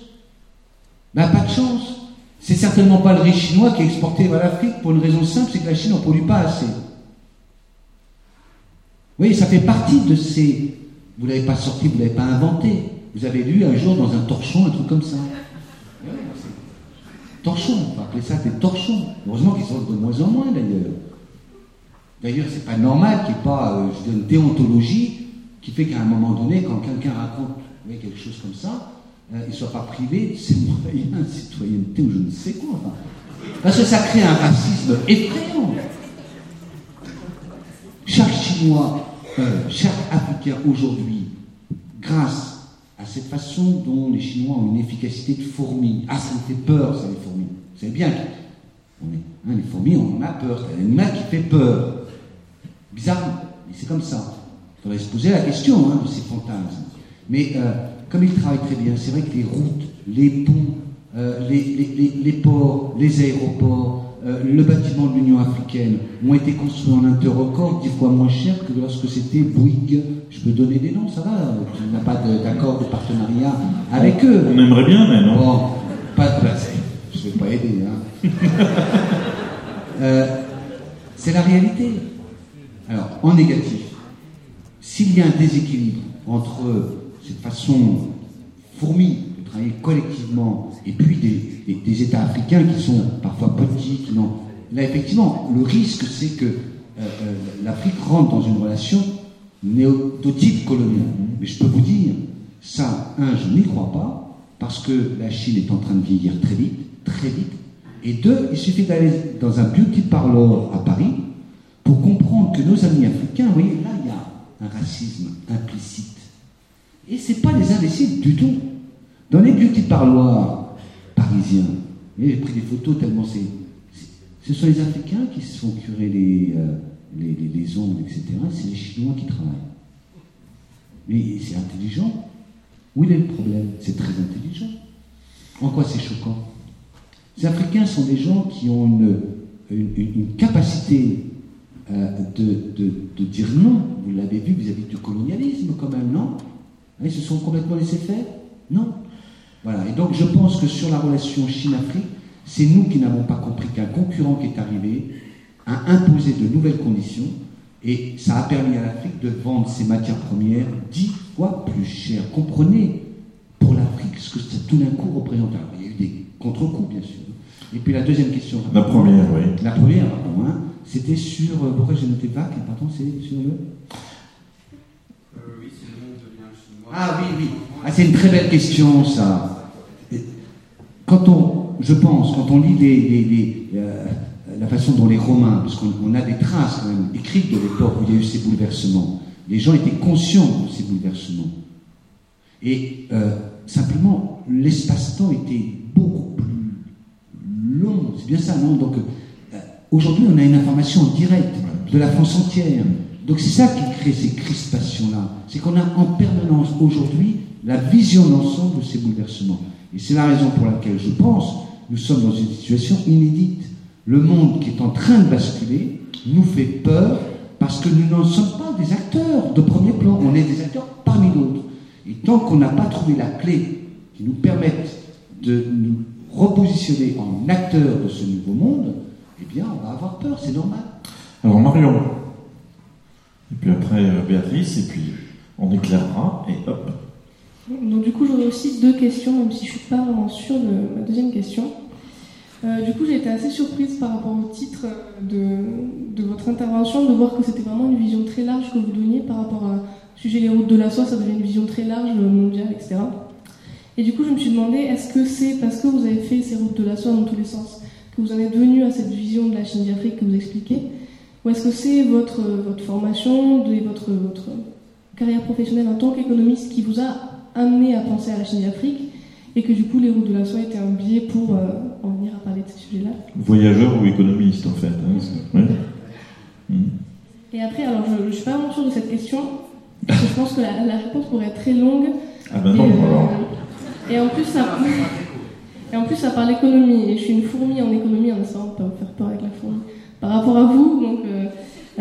Ben, pas de chance. C'est certainement pas le riz chinois qui est exporté vers l'Afrique pour une raison simple, c'est que la Chine n'en produit pas assez. Oui, ça fait partie de ces. Vous ne l'avez pas sorti, vous ne l'avez pas inventé. Vous avez lu un jour dans un torchon un truc comme ça. Torchon, on va appeler ça des torchons. Heureusement qu'ils sortent de moins en moins d'ailleurs. D'ailleurs, c'est pas normal qu'il n'y ait pas euh, une déontologie qui fait qu'à un moment donné, quand quelqu'un raconte quelque chose comme ça, euh, il ne soit pas privé de ses moyens de citoyenneté ou je ne sais quoi. Parce que ça crée un racisme effrayant. Chaque Chinois, euh, chaque Africain aujourd'hui, grâce à cette façon dont les Chinois ont une efficacité de fourmi, ah ça me fait peur ça les fourmis, vous savez bien on est, hein, les fourmis on en a peur, c'est un animal qui fait peur. Bizarre, mais c'est comme ça. Il faudrait se poser la question hein, de ces fantasmes. Mais euh, comme il travaille très bien, c'est vrai que les routes, les ponts, euh, les, ports, les aéroports, euh, le bâtiment de l'Union africaine ont été construits en un temps record, dix fois moins cher que lorsque c'était Bouygues. Je peux donner des noms, ça va Tu n'as pas d'accord de, partenariat avec eux. On aimerait bien, mais non. Bon, pas de place. Je ne vais pas aider. Hein. *laughs* c'est la réalité. Alors, en négatif, s'il y a un déséquilibre entre cette façon fourmi de travailler collectivement, et puis des, États africains qui sont parfois petits, qui n'ont... Là, effectivement, le risque, c'est que euh, euh, l'Afrique rentre dans une relation néototype coloniale. Mais je peux vous dire, ça, un, je n'y crois pas, parce que la Chine est en train de vieillir très vite, très vite. Et deux, il suffit d'aller dans un beauty parlor à Paris pour comprendre que nos amis africains, vous voyez, là, il y a un racisme implicite et ce pas des imbéciles du tout. Dans les beauty parloirs parisiens, j'ai pris des photos tellement c'est. Ce sont les Africains qui se font curer les, euh, les, les, ongles, etc. C'est les Chinois qui travaillent. Mais c'est intelligent. Où est le problème? C'est très intelligent. En quoi c'est choquant? Les Africains sont des gens qui ont une, capacité euh, de, de, dire non. Vous l'avez vu vis-à-vis -vis du colonialisme, quand même, non? Ils se sont complètement laissés faire Non. Voilà. Et donc je pense que sur la relation Chine-Afrique, c'est nous qui n'avons pas compris qu'un concurrent qui est arrivé a imposé de nouvelles conditions et ça a permis à l'Afrique de vendre ses matières premières dix fois plus cher. Comprenez pour l'Afrique ce que ça tout d'un coup représente. Alors, il y a eu des contre-coups, bien sûr. Et puis la deuxième question. La première, oui. La première, pardon, hein, c'était sur. euh, pourquoi j'ai noté VAC Pardon, c'est sur le. Ah oui, oui. Ah, c'est une très belle question, ça. Quand on, je pense, quand on lit euh, la façon dont les Romains, parce qu'on on a des traces quand même écrites de l'époque où il y a eu ces bouleversements, les gens étaient conscients de ces bouleversements. Et euh, simplement, l'espace-temps était beaucoup plus long. C'est bien ça, non? Donc, euh, aujourd'hui, on a une information directe de la France entière. Donc, c'est ça qui crée ces crispations-là. C'est qu'on a en permanence aujourd'hui la vision d'ensemble de ces bouleversements. Et c'est la raison pour laquelle je pense nous sommes dans une situation inédite. Le monde qui est en train de basculer nous fait peur parce que nous n'en sommes pas des acteurs de premier plan. On est des acteurs parmi d'autres. Et tant qu'on n'a pas trouvé la clé qui nous permette de nous repositionner en acteurs de ce nouveau monde, eh bien, on va avoir peur, c'est normal. Alors Marion. Et puis après euh, Béatrice, et puis on éclairera, et hop. Donc du coup, j'aurais aussi deux questions, même si je suis pas vraiment sûre de ma deuxième question. Euh, du coup, j'ai été assez surprise par rapport au titre de, de votre intervention, de voir que c'était vraiment une vision très large que vous donniez par rapport à sujet les routes de la soie, ça devient une vision très large, euh, mondiale, etc. Et du coup, je me suis demandé, est-ce que c'est parce que vous avez fait ces routes de la soie dans tous les sens que vous en êtes venu à cette vision de la Chine d'Afrique que vous expliquez Ou est-ce que c'est votre, votre formation, de, votre, votre carrière professionnelle en tant qu'économiste qui vous a amené à penser à la Chine d'Afrique et que du coup les routes de la soie étaient un biais pour euh, en venir à parler de ces sujets-là? Voyageur ou économiste, en fait. hein, ouais. *laughs* Mhm. Et après, alors je ne suis pas vraiment sûre de cette question, parce que je pense que la, la réponse pourrait être très longue. Ah ben et, non, euh, alors. et en plus, ça, *laughs* et en plus, ça parle économie, et je suis une fourmi en économie, en essayant de pas vous faire peur avec la fourmi. Par rapport à vous, euh,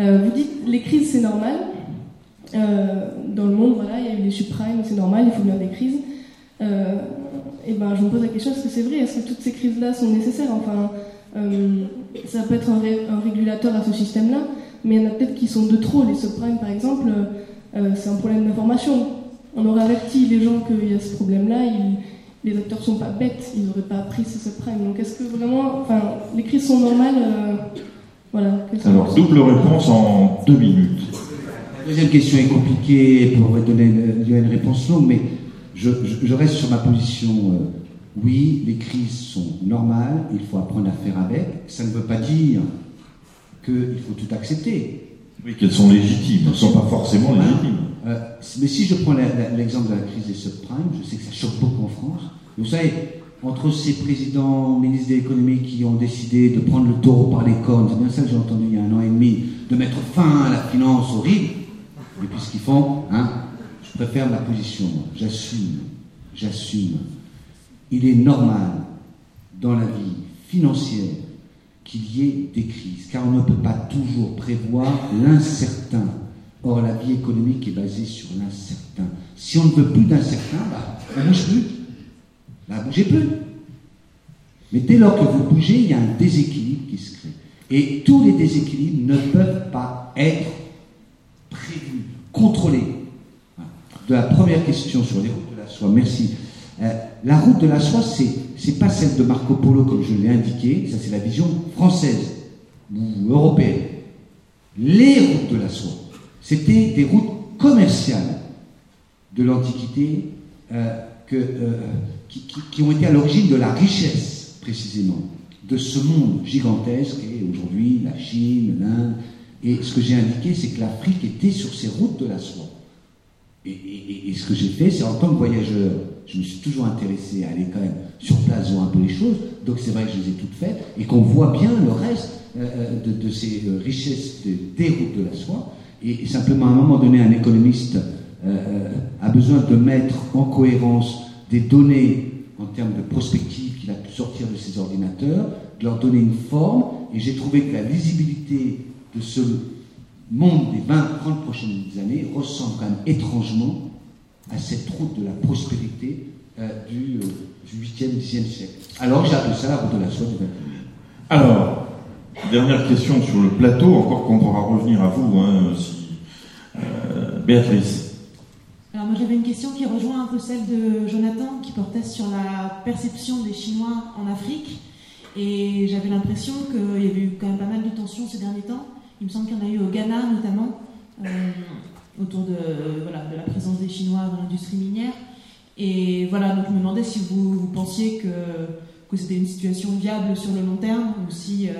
euh, vous dites les crises c'est normal. Euh, dans le monde, voilà, il y a eu des subprimes, c'est normal, il faut bien des crises. Et ben, je me pose la question est-ce que c'est vrai? Est-ce que toutes ces crises-là sont nécessaires? Enfin, ça peut être un, ré- un régulateur à ce système-là, mais il y en a peut-être qui sont de trop. Les subprimes, par exemple, c'est un problème d'information. On aurait averti les gens qu'il y a ce problème-là, les acteurs sont pas bêtes, ils n'auraient pas appris ces subprimes. Donc, est-ce que vraiment, enfin, les crises sont normales Voilà. Alors, double réponse en deux minutes. La deuxième question est compliquée pour donner une, donner une réponse longue, mais je, je- je reste sur ma position. euh, oui, les crises sont normales, il faut apprendre à faire avec. Ça ne veut pas dire qu'il faut tout accepter. Oui, qu'elles sont légitimes, elles ne sont pas forcément légitimes. Euh, mais si je prends l'exemple de la crise des subprimes, je sais que ça choque beaucoup en France. Vous savez, entre ces présidents, ministres de l'économie qui ont décidé de prendre le taureau par les cornes, c'est bien ça que j'ai entendu il y a un an et demi, de mettre fin à la finance horrible, et puis ce qu'ils font, hein, je préfère ma position, j'assume, j'assume. Il est normal dans la vie financière qu'il y ait des crises, car on ne peut pas toujours prévoir l'incertain. Or, la vie économique est basée sur l'incertain. Si on ne veut plus d'incertain, bah, on ne bouge plus. Bah, bougez plus. Mais dès lors que vous bougez, il y a un déséquilibre qui se crée. Et tous les déséquilibres ne peuvent pas être prévus, contrôlés. De la première question sur les routes de la soie, merci. Euh, la route de la soie, c'est c'est pas celle de Marco Polo comme je l'ai indiqué, ça c'est la vision française ou européenne. Les routes de la soie, c'était des routes commerciales de l'Antiquité euh, que, euh, qui, ont été à l'origine de la richesse, précisément, de ce monde gigantesque et aujourd'hui la Chine, l'Inde. Et ce que j'ai indiqué, c'est que l'Afrique était sur ces routes de la soie. Et, ce que j'ai fait, c'est en tant que voyageur, je me suis toujours intéressé à aller quand même sur place voir un peu les choses. Donc c'est vrai que je les ai toutes faites et qu'on voit bien le reste euh, euh, de, ces euh, richesses de- des routes de la soie. Et, simplement, à un moment donné, un économiste a besoin de mettre en cohérence des données en termes de prospective qu'il a pu sortir de ses ordinateurs, de leur donner une forme. Et j'ai trouvé que la lisibilité de ce monde des 20-30 prochaines années ressemble quand même étrangement à cette route de la prospérité euh, du, euh, du 8e, 10e siècle. Alors j'ai appelé ça la route de la soie du 21e. Alors, dernière question sur le plateau, encore qu'on pourra revenir à vous, hein, euh, Béatrice. Alors moi j'avais une question qui rejoint un peu celle de Jonathan qui portait sur la perception des Chinois en Afrique. Et j'avais l'impression qu'il y avait eu quand même pas mal de tensions ces derniers temps. Il me semble qu'il y en a eu au Ghana notamment, euh, autour de, voilà, de la présence des Chinois dans l'industrie minière. Et voilà, donc je me demandais si vous, pensiez que, c'était une situation viable sur le long terme ou si euh,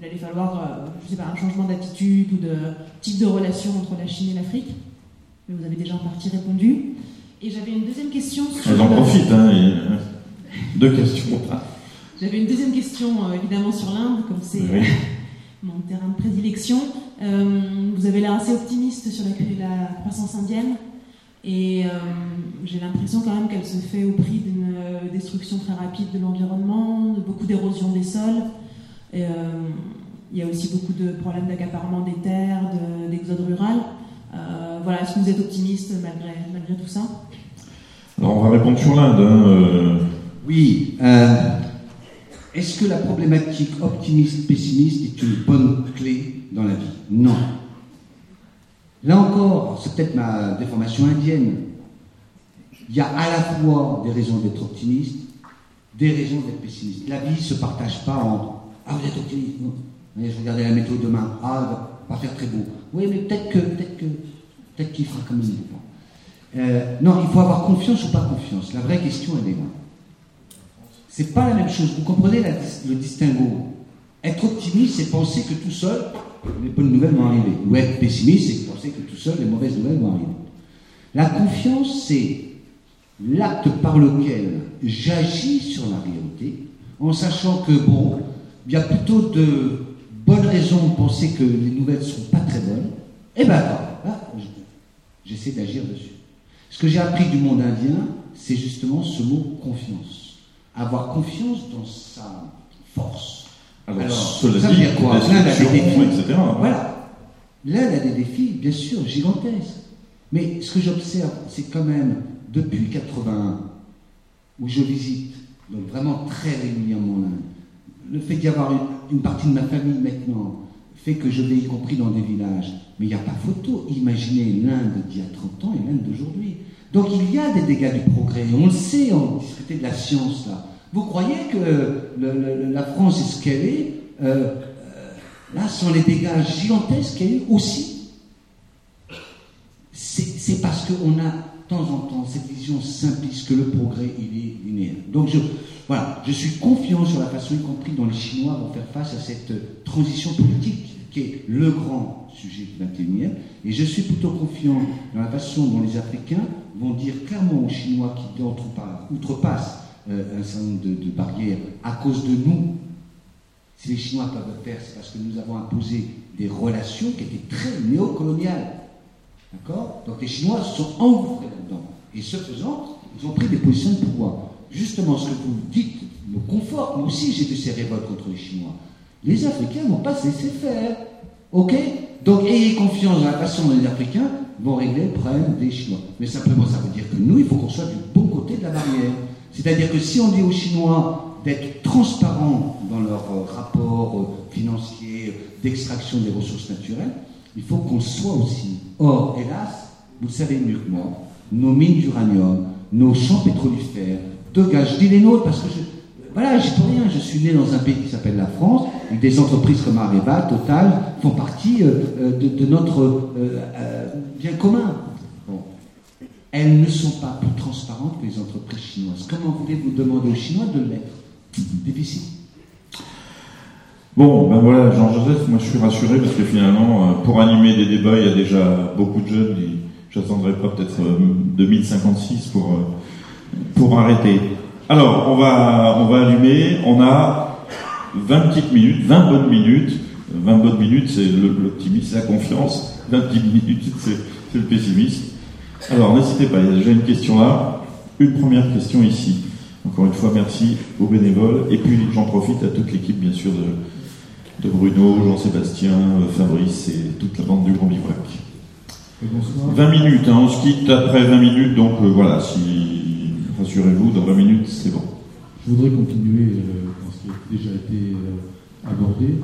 il allait falloir, euh, je sais pas, un changement d'attitude ou de type de relation entre la Chine et l'Afrique. Mais vous avez déjà en partie répondu. Et j'avais une deuxième question sur. J'en profite, hein, et, euh, deux questions. J'avais une deuxième question, euh, évidemment, sur l'Inde, comme c'est Oui. euh, mon terrain de prédilection. Euh, vous avez l'air assez optimiste sur la, la croissance indienne. Et euh, j'ai l'impression quand même qu'elle se fait au prix d'une destruction très rapide de l'environnement, de beaucoup d'érosion des sols. Et, euh, il y a aussi beaucoup de problèmes d'accaparement des terres, de- d'exode rural. Euh, voilà, est-ce que vous êtes optimiste malgré, malgré tout ça? Alors on va répondre sur l'Inde. hein, euh, Oui. euh, Est-ce que la problématique optimiste-pessimiste est une bonne clé dans la vie? Non. Là encore, c'est peut-être ma déformation indienne. Il y a à la fois des raisons d'être optimiste, des raisons d'être pessimiste. La vie ne se partage pas en Ah, vous êtes optimiste Non? Allez, je regardais la météo demain. Ah, il va pas faire très beau. Oui, mais peut-être que, peut-être que, peut-être qu'il fera quand même beau. Euh, non, il faut avoir confiance ou pas confiance. La vraie question, elle est là. C'est pas la même chose. Vous comprenez le distinguo? Être optimiste, c'est penser que tout seul, les bonnes nouvelles vont arriver. Ou être pessimiste, c'est penser que tout seul, les mauvaises nouvelles vont arriver. La confiance, c'est l'acte par lequel j'agis sur la réalité, en sachant que, bon, il y a plutôt de bonnes raisons de penser que les nouvelles ne sont pas très bonnes. Ben, là, je- j'essaie d'agir dessus. Ce que j'ai appris du monde indien, c'est justement ce mot confiance. Avoir confiance dans sa force. alors, Alors, cela ça veut dire quoi L'Inde a des défis. etc. Voilà. L'Inde a des défis, bien sûr, gigantesques. Mais ce que j'observe, c'est quand même, depuis 81, où je visite, donc vraiment très régulièrement l'Inde, le fait d'y avoir une, une partie de ma famille maintenant fait que je vais y compris dans des villages. Mais il n'y a pas photo. Imaginez l'Inde d'il y a 30 ans et l'Inde d'aujourd'hui. Donc il y a des dégâts du progrès. On le sait, on discutait de la science là. Vous croyez que la France est ce qu'elle est? Euh, euh, Là, sont les dégâts gigantesques qu'il y a eu aussi. C'est parce qu'on a temps en temps cette vision simpliste que le progrès, il est linéaire. Donc, je, voilà, je suis confiant sur la façon, y compris dont les Chinois vont faire face à cette transition politique qui est le grand sujet du 21e. Et je suis plutôt confiant dans la façon dont les Africains vont dire clairement aux Chinois qui outrepassent euh, un certain nombre de, de barrières à cause de nous, si les Chinois peuvent le faire, c'est parce que nous avons imposé des relations qui étaient très néocoloniales. D'accord Donc les Chinois sont engouffrés là-dedans. Et ce faisant, ils ont pris des positions de pouvoir. Justement, ce que vous dites me conforte. Moi aussi, j'ai vu ces révoltes contre les Chinois. Les Africains vont pas se laisser faire. OK Donc ayez confiance dans la façon dont les Africains vont régler le problème des Chinois. Mais simplement, ça veut dire que nous, il faut qu'on soit du bon côté de la barrière. C'est-à-dire que si on dit aux Chinois d'être transparents dans leurs euh, rapports euh, financiers, d'extraction des ressources naturelles, il faut qu'on soit aussi. Or, hélas, vous le savez mieux que moi, nos mines d'uranium, nos champs pétrolifères, de gaz, je dis les nôtres parce que je, voilà, j'y peux rien. Je suis né dans un pays qui s'appelle la France, et des entreprises comme Areva, Total, font partie euh, euh, de, notre euh, bien commun. Bon. Elles ne sont pas plus transparentes que les entreprises chinoises. Comment voulez-vous demander aux Chinois de l'être Difficile. Bon, ben voilà, Jean-Joseph, moi je suis rassuré parce que finalement, euh, pour animer des débats, il y a déjà beaucoup de jeunes et j'attendrai pas peut-être euh, 2056 pour, euh, pour arrêter. Alors, on va, on va allumer, on a 20 petites minutes, 20 bonnes minutes. 20 bonnes minutes, c'est l'optimisme, la confiance. 20 petites *laughs* minutes, c'est le pessimisme. Alors, n'hésitez pas, il y a déjà une question là. Une première question ici. Encore une fois, merci aux bénévoles. Et puis, j'en profite à toute l'équipe, bien sûr, de, de Bruno, Jean-Sébastien, euh, Fabrice et toute la bande du Grand Bivouac. Bonsoir. 20 minutes, hein, on se quitte après 20 minutes, donc euh, voilà, si rassurez-vous, dans 20 minutes, c'est bon. Je voudrais continuer euh, dans ce qui a déjà été euh, abordé.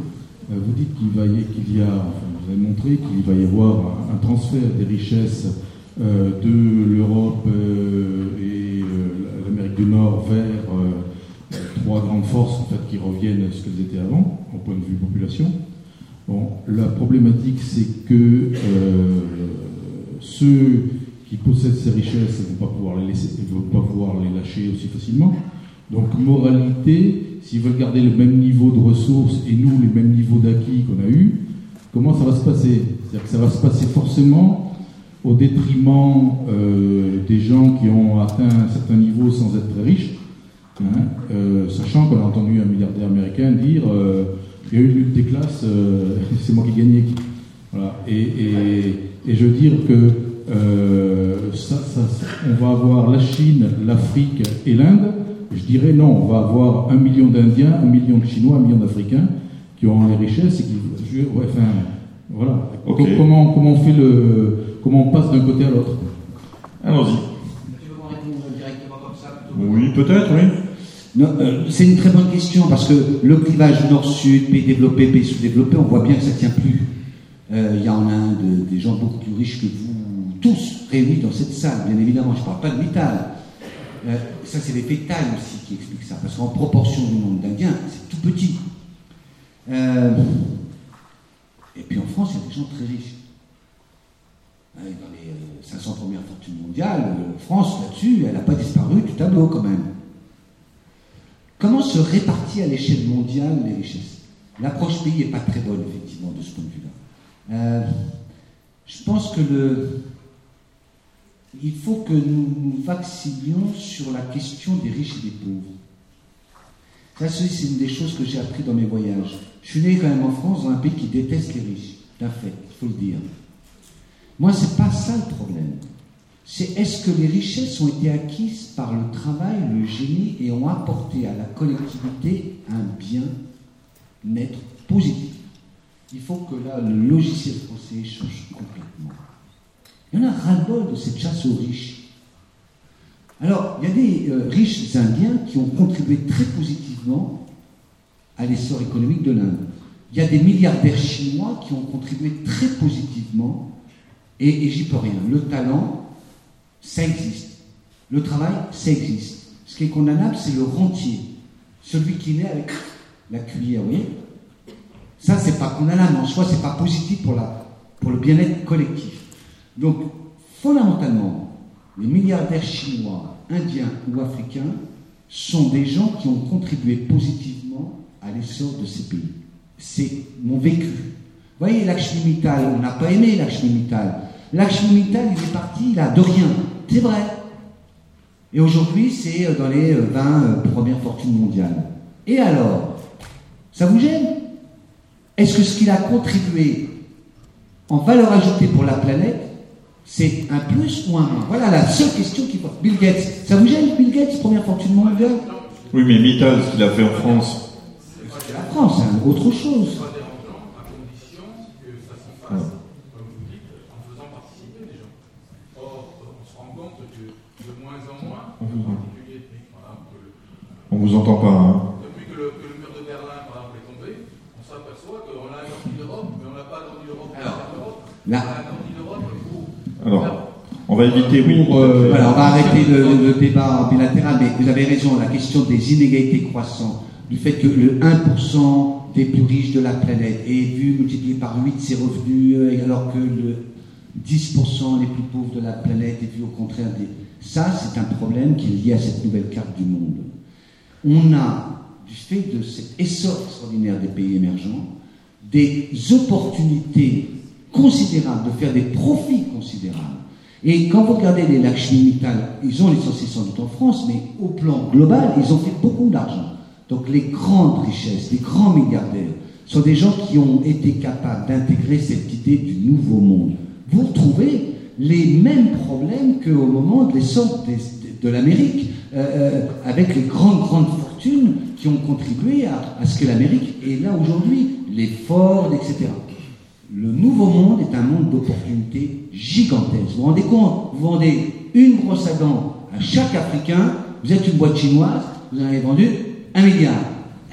Euh, vous dites qu'il va y, qu'il y a, enfin, vous avez montré qu'il va y avoir un, un transfert des richesses euh, de l'Europe euh, et euh, l'Amérique du Nord vers euh, trois grandes forces en fait, qui reviennent à ce qu'elles étaient avant, au point de vue population. Bon, la problématique, c'est que euh, ceux qui possèdent ces richesses ne vont pas pouvoir les laisser, vont pas pouvoir les lâcher aussi facilement. Donc, moralité, s'ils veulent garder le même niveau de ressources et nous les mêmes niveaux d'acquis qu'on a eu, comment ça va se passer? C'est-à-dire que ça va se passer forcément au détriment euh, des gens qui ont atteint un certain niveau sans être très riches, hein, euh, sachant qu'on a entendu un milliardaire américain dire euh, il y a eu une lutte des classes, *laughs* c'est moi qui ai gagné. Voilà. Et, et, et, je veux dire que ça, ça, on va avoir la Chine, l'Afrique et l'Inde. Je dirais non, on va avoir un million d'Indiens, un million de Chinois, un million d'Africains qui auront les richesses et qui. Ouais, enfin, voilà. Comment, comment on fait le comment on passe d'un côté à l'autre? Allons-y. Oui, peut-être, oui. Euh, c'est une très bonne question parce que le clivage nord-sud, pays développés, pays sous-développés, on voit bien que ça ne tient plus. Euh, il y a en Inde des gens beaucoup plus riches que vous, tous réunis dans cette salle, bien évidemment. Je ne parle pas de Mittal. Euh, ça, c'est l'effet taille aussi qui explique ça, parce qu'en proportion du nombre d'Indiens, c'est tout petit. et puis en France, il y a des gens très riches. Hein, dans les 500 euh, premières fortunes mondiales, euh, France, là-dessus, elle n'a pas disparu du tableau quand même. Comment se répartit à l'échelle mondiale les richesses? L'approche pays n'est pas très bonne, effectivement, de ce point de vue-là. Euh, je pense que le, il faut que nous nous vaccinions sur la question des riches et des pauvres. Ça, c'est une des choses que j'ai appris dans mes voyages. Je suis né quand même en France, dans un pays qui déteste les riches. D'un fait, il faut le dire. Moi, ce n'est pas ça le problème. C'est est-ce que les richesses ont été acquises par le travail, le génie et ont apporté à la collectivité un bien-être positif? Il faut que là, le logiciel français change complètement. Il y en a ras-le-bol de cette chasse aux riches. Alors, il y a des euh, riches indiens qui ont contribué très positivement à l'essor économique de l'Inde. Il y a des milliardaires chinois qui ont contribué très positivement et, j'y peux rien. Le talent, ça existe. Le travail, ça existe. Ce qui est condamnable, c'est le rentier. Celui qui naît avec la cuillère, vous voyez Ça, c'est pas condamnable en soi, c'est pas positif pour, la, pour le bien-être collectif. Donc, fondamentalement, les milliardaires chinois, indiens ou africains sont des gens qui ont contribué positivement à l'essor de ces pays. C'est mon vécu. Vous voyez, Lakshmi Mittal, on n'a pas aimé Lakshmi Mittal. Lakshmi Mittal, il est parti là, de rien. C'est vrai. Et aujourd'hui, c'est euh, dans les 20 euh, euh, premières fortunes mondiales. Et alors? Ça vous gêne? Est-ce que ce qu'il a contribué en valeur ajoutée pour la planète, c'est un plus ou un moins? Voilà la seule question qui porte. Bill Gates, ça vous gêne Bill Gates, première fortune mondiale? Oui, mais Mittal, ce qu'il a fait en France. La France, c'est autre chose. On vous entend pas. Hein. Depuis que le, mur de Berlin, par exemple, est tombé, on s'aperçoit qu'on a agrandi l'Europe, mais on n'a pas agrandi l'Europe pour l'Europe. On a agrandi l'Europe pour. Alors, on va éviter, oui. Euh, voilà, on va arrêter le, débat bilatéral, mais vous avez raison, la question des inégalités croissantes, du fait que le 1% des plus riches de la planète est vu multiplié par 8 ses revenus, euh, alors que le 10% les plus pauvres de la planète est vu au contraire des. Ça, c'est un problème qui est lié à cette nouvelle carte du monde on a, du fait de cet essor extraordinaire des pays émergents, des opportunités considérables de faire des profits considérables. Et quand vous regardez les Lakshmi Mittal, ils ont licencié sans doute en France, mais au plan global, ils ont fait beaucoup d'argent. Donc les grandes richesses, les grands milliardaires, sont des gens qui ont été capables d'intégrer cette idée du nouveau monde. Vous retrouvez les mêmes problèmes qu'au moment de l'essor de l'Amérique. Euh, euh, avec les grandes, grandes fortunes qui ont contribué à, ce que l'Amérique est là aujourd'hui, les Ford, etc. Le nouveau monde est un monde d'opportunités gigantesques. Vous vous rendez compte? Vous vendez une brosse à dents à chaque Africain, vous êtes une boîte chinoise, vous en avez vendu un milliard.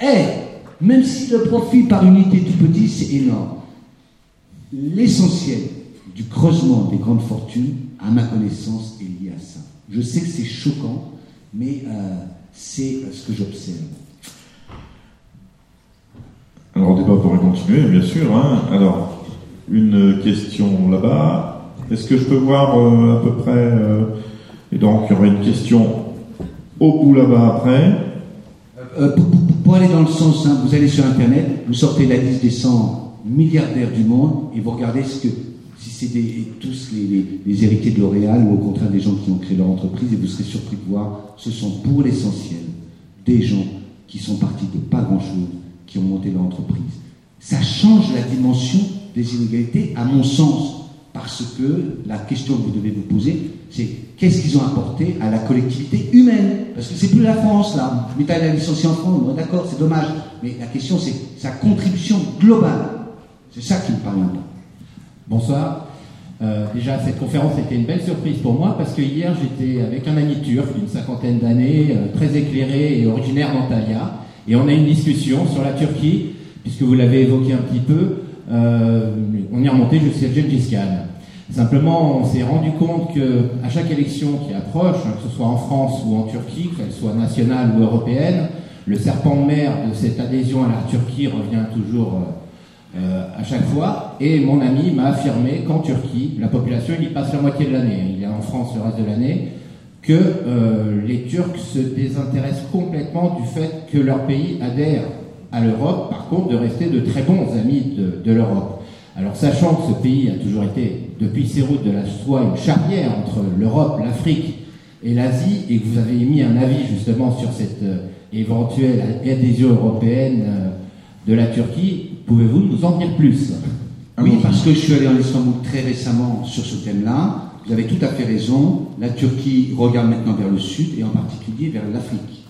Eh Même si le profit par unité tout petit, c'est énorme. L'essentiel du creusement des grandes fortunes, à ma connaissance, est lié à ça. Je sais que c'est choquant, mais euh, c'est ce que j'observe. alors le débat pourrait continuer, bien sûr. Hein. Alors, une question là-bas. Est-ce que je peux voir euh, à peu près euh, Et donc, il y aura une question au bout là-bas après. Euh, pour, aller dans le sens, hein, vous allez sur Internet, vous sortez la liste des 100 milliardaires du monde et vous regardez ce que, si c'est tous les, héritiers de L'Oréal ou au contraire des gens qui ont créé leur entreprise et vous serez surpris de voir, ce sont pour l'essentiel des gens qui sont partis de pas grand-chose, qui ont monté leur entreprise. Ça change la dimension des inégalités, à mon sens, parce que la question que vous devez vous poser, c'est qu'est-ce qu'ils ont apporté à la collectivité humaine? Parce que c'est plus la France, là. L'État a licencié en France, d'accord, c'est dommage. Mais la question, c'est sa contribution globale. C'est ça qui me un peu. Bonsoir. Euh, déjà, cette conférence était une belle surprise pour moi parce que hier, j'étais avec un ami turc d'une cinquantaine d'années, euh, très éclairé et originaire d'Antalya. Et on a une discussion sur la Turquie, puisque vous l'avez évoqué un petit peu. Euh, on est remonté jusqu'à Gengis Khan. Simplement, on s'est rendu compte que à chaque élection qui approche, hein, que ce soit en France ou en Turquie, qu'elle soit nationale ou européenne, le serpent de mer de cette adhésion à la Turquie revient toujours euh, à chaque fois. Et mon ami m'a affirmé qu'en Turquie, la population il y passe la moitié de l'année. Il a en France le reste de l'année que euh, les Turcs se désintéressent complètement du fait que leur pays adhère à l'Europe, par contre de rester de très bons amis de, de l'Europe. Alors sachant que ce pays a toujours été, depuis ses routes de la soie, une charnière entre l'Europe, l'Afrique et l'Asie, et que vous avez émis un avis justement sur cette euh, éventuelle adhésion européenne euh, de la Turquie, pouvez-vous nous en dire plus Oui, parce que je suis allé en Istanbul très récemment sur ce thème-là. Vous avez tout à fait raison. La Turquie regarde maintenant vers le sud et en particulier vers l'Afrique.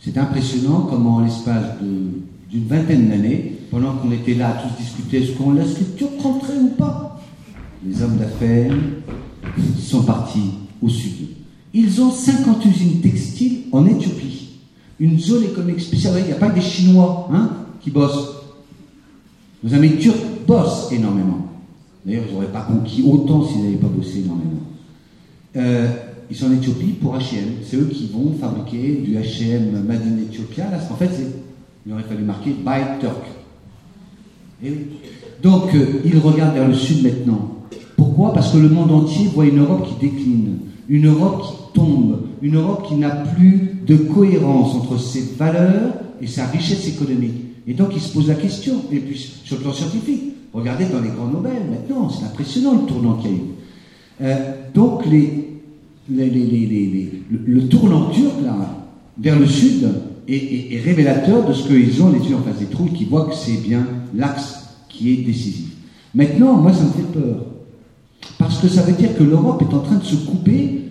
C'est impressionnant comment, en l'espace d'une vingtaine d'années, pendant qu'on était là à tous discuter, est-ce qu'on laisse les Turcs rentrer ou pas? Les hommes d'affaires sont partis au sud. Ils ont 50 usines textiles en Éthiopie. Une zone économique spéciale. Il n'y a pas que des Chinois hein, qui bossent. Nos amis turcs bossent énormément. D'ailleurs, ils n'auraient pas conquis autant s'ils n'avaient pas bossé énormément. Euh, ils sont en Éthiopie pour H&M. C'est eux qui vont fabriquer du H&M Made in Ethiopia. Là, en fait, il aurait fallu marquer Buy Turk. Et Donc, euh, ils regardent vers le sud maintenant. Pourquoi? Parce que le monde entier voit une Europe qui décline, une Europe qui tombe, une Europe qui n'a plus de cohérence entre ses valeurs et sa richesse économique. Et donc, ils se posent la question. Et puis, sur le plan scientifique, regardez dans les grands Nobel maintenant, c'est impressionnant le tournant qu'il y a eu. Euh, donc, le, tournant turc, là, vers le sud, est, révélateur de ce qu'ils ont les yeux en face des trous qui voient que c'est bien l'axe qui est décisif. Maintenant, moi, ça me fait peur. Parce que ça veut dire que l'Europe est en train de se couper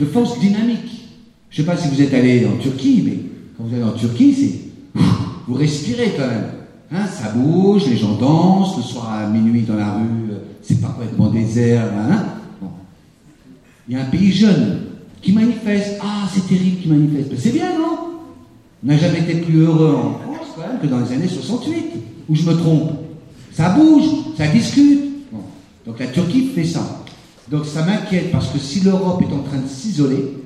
de force dynamique. Je ne sais pas si vous êtes allé en Turquie, mais quand vous allez en Turquie, c'est. Vous respirez quand même. Hein, ça bouge, les gens dansent, le soir à minuit dans la rue, c'est pas complètement désert. Hein, il y a un pays jeune qui manifeste. Ah, c'est terrible qui manifeste. C'est bien, non? On n'a jamais été plus heureux en France quand même que dans les années 68, où je me trompe. Ça bouge, ça discute. Donc la Turquie fait ça. Donc ça m'inquiète parce que si l'Europe est en train de s'isoler,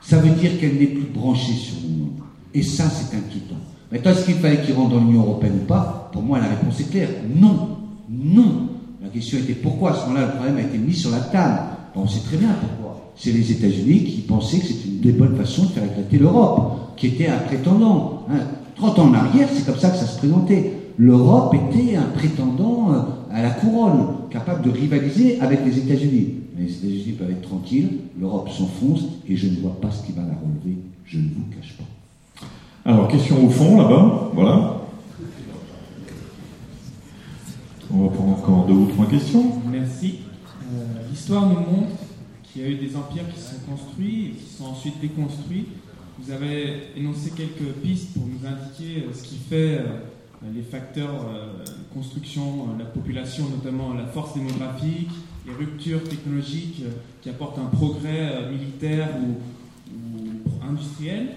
ça veut dire qu'elle n'est plus branchée sur monde. Et ça, c'est inquiétant. Maintenant, est-ce qu'il fallait qu'il rentre dans l'Union européenne ou pas Pour moi, la réponse est claire. Non. Non. La question était pourquoi à ce moment-là, le problème a été mis sur la table. On sait très bien pourquoi. C'est les États-Unis qui pensaient que c'était une des bonnes façons de faire éclater l'Europe, qui était un prétendant. 30 hein. ans en arrière, c'est comme ça que ça se présentait. L'Europe était un prétendant euh, à la couronne, capable de rivaliser avec les États-Unis. Mais les États-Unis peuvent être tranquilles, l'Europe s'enfonce et je ne vois pas ce qui va la relever, je ne vous cache pas. Alors, question au fond, là-bas, voilà. On va prendre encore deux ou trois questions. Merci. Euh, l'histoire nous montre qu'il y a eu des empires qui se sont construits et qui sont ensuite déconstruits. Vous avez énoncé quelques pistes pour nous indiquer euh, ce qui fait euh, les facteurs de construction la population, notamment la force démographique, les ruptures technologiques qui apportent un progrès militaire ou industriel.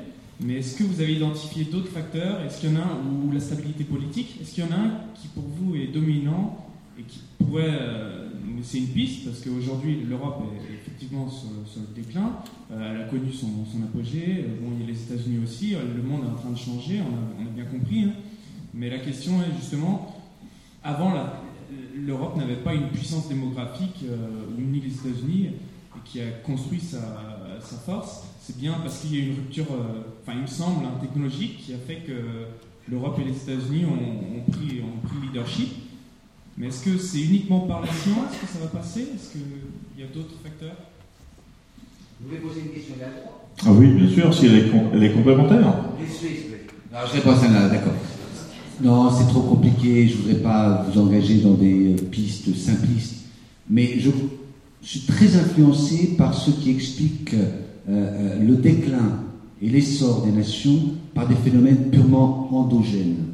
Mais est-ce que vous avez identifié d'autres facteurs? Est-ce qu'il y en a un, ou la stabilité politique Est-ce qu'il y en a un qui pour vous est dominant et qui pourrait. Euh, c'est une piste, parce qu'aujourd'hui l'Europe est effectivement sur, le déclin, euh, elle a connu son, apogée, euh, bon, il y a les États-Unis aussi, le monde est en train de changer, on a, bien compris. Hein. Mais la question est justement, avant, l'Europe n'avait pas une puissance démographique euh, unie les États-Unis qui a construit sa, force. C'est bien parce qu'il y a une rupture, euh, enfin il me semble, hein, technologique qui a fait que l'Europe et les États-Unis ont, pris, ont pris leadership. Mais est-ce que c'est uniquement par la science que ça va passer? Est-ce qu'il y a d'autres facteurs? Vous voulez poser une question là Ah oui, bien sûr, si elle est, elle est complémentaire. Non, je réponds à ça, d'accord. Non, c'est trop compliqué, je ne voudrais pas vous engager dans des euh, pistes simplistes. Mais je, suis très influencé par ce qui explique euh, euh, le déclin et l'essor des nations par des phénomènes purement endogènes.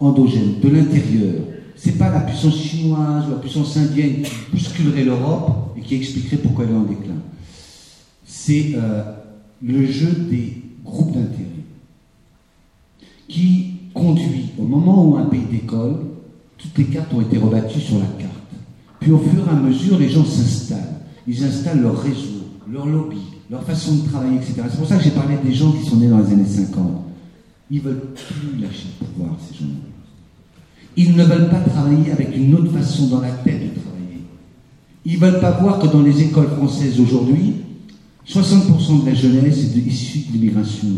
endogènes, de l'intérieur c'est pas la puissance chinoise ou la puissance indienne qui bousculerait l'Europe et qui expliquerait pourquoi elle est en déclin. C'est euh, le jeu des groupes d'intérêt qui conduit, au moment où un pays décolle, toutes les cartes ont été rebattues sur la carte. Puis au fur et à mesure, les gens s'installent. Ils installent leur réseau, leur lobby, leur façon de travailler, etc. C'est pour ça que j'ai parlé des gens qui sont nés dans les années 50. Ils veulent plus lâcher le pouvoir, ces gens-là. Ils ne veulent pas travailler avec une autre façon dans la tête de travailler. Ils ne veulent pas voir que dans les écoles françaises aujourd'hui, 60% de la jeunesse est issue de l'immigration.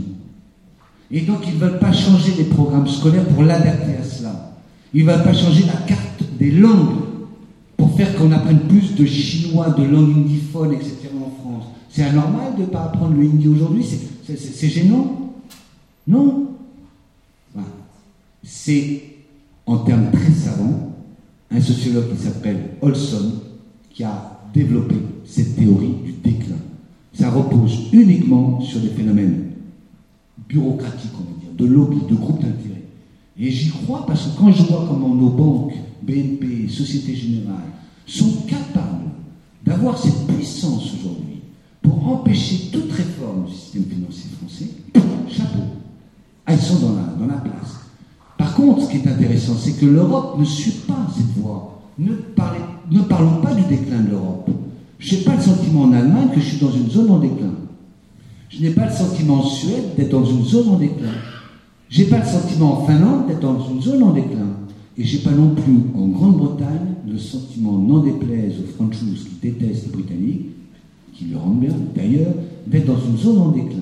Et donc ils ne veulent pas changer les programmes scolaires pour l'adapter à cela. Ils ne veulent pas changer la carte des langues pour faire qu'on apprenne plus de chinois, de langues indiphones, etc. C'est anormal de ne pas apprendre le hindi aujourd'hui C'est gênant Non C'est en termes très savants, un sociologue qui s'appelle Olson, qui a développé cette théorie du déclin. Ça repose uniquement sur des phénomènes bureaucratiques, on va dire, de lobby, de groupes d'intérêt. Et j'y crois parce que quand je vois comment nos banques, BNP, Société Générale, sont capables d'avoir cette puissance aujourd'hui pour empêcher toute réforme du système financier français, chapeau. Ah, sont dans la, place. Par contre, ce qui est intéressant, c'est que l'Europe ne suit pas cette voie. Ne, parlons pas du déclin de l'Europe. Je n'ai pas le sentiment en Allemagne que je suis dans une zone en déclin. Je n'ai pas le sentiment en Suède d'être dans une zone en déclin. Je n'ai pas le sentiment en Finlande d'être dans une zone en déclin. Et je n'ai pas non plus en Grande-Bretagne le sentiment, n'en déplaise aux Français qui détestent les Britanniques, qui le rendent bien d'ailleurs, d'être dans une zone en déclin.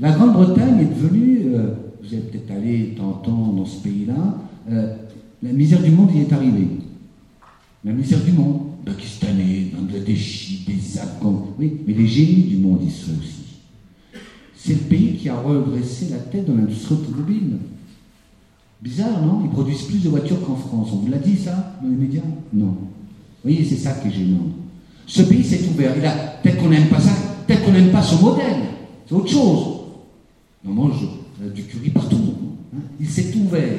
La Grande-Bretagne est devenue euh, vous êtes peut-être allé temps dans ce pays-là, euh, la misère du monde y est arrivée. La misère du monde, Pakistanais, Bangladeshis, des Afghans, oui, mais les génies du monde y sont aussi. C'est le pays qui a redressé la tête dans l'industrie automobile. Bizarre, non? Ils produisent plus de voitures qu'en France. On vous l'a dit ça dans les médias? Non. Vous voyez, c'est ça qui est gênant. Ce pays s'est ouvert. Peut-être qu'on n'aime pas ça, peut-être qu'on n'aime pas ce modèle. C'est autre chose. Non, moi, je, euh, du curry partout. Hein. Il s'est ouvert.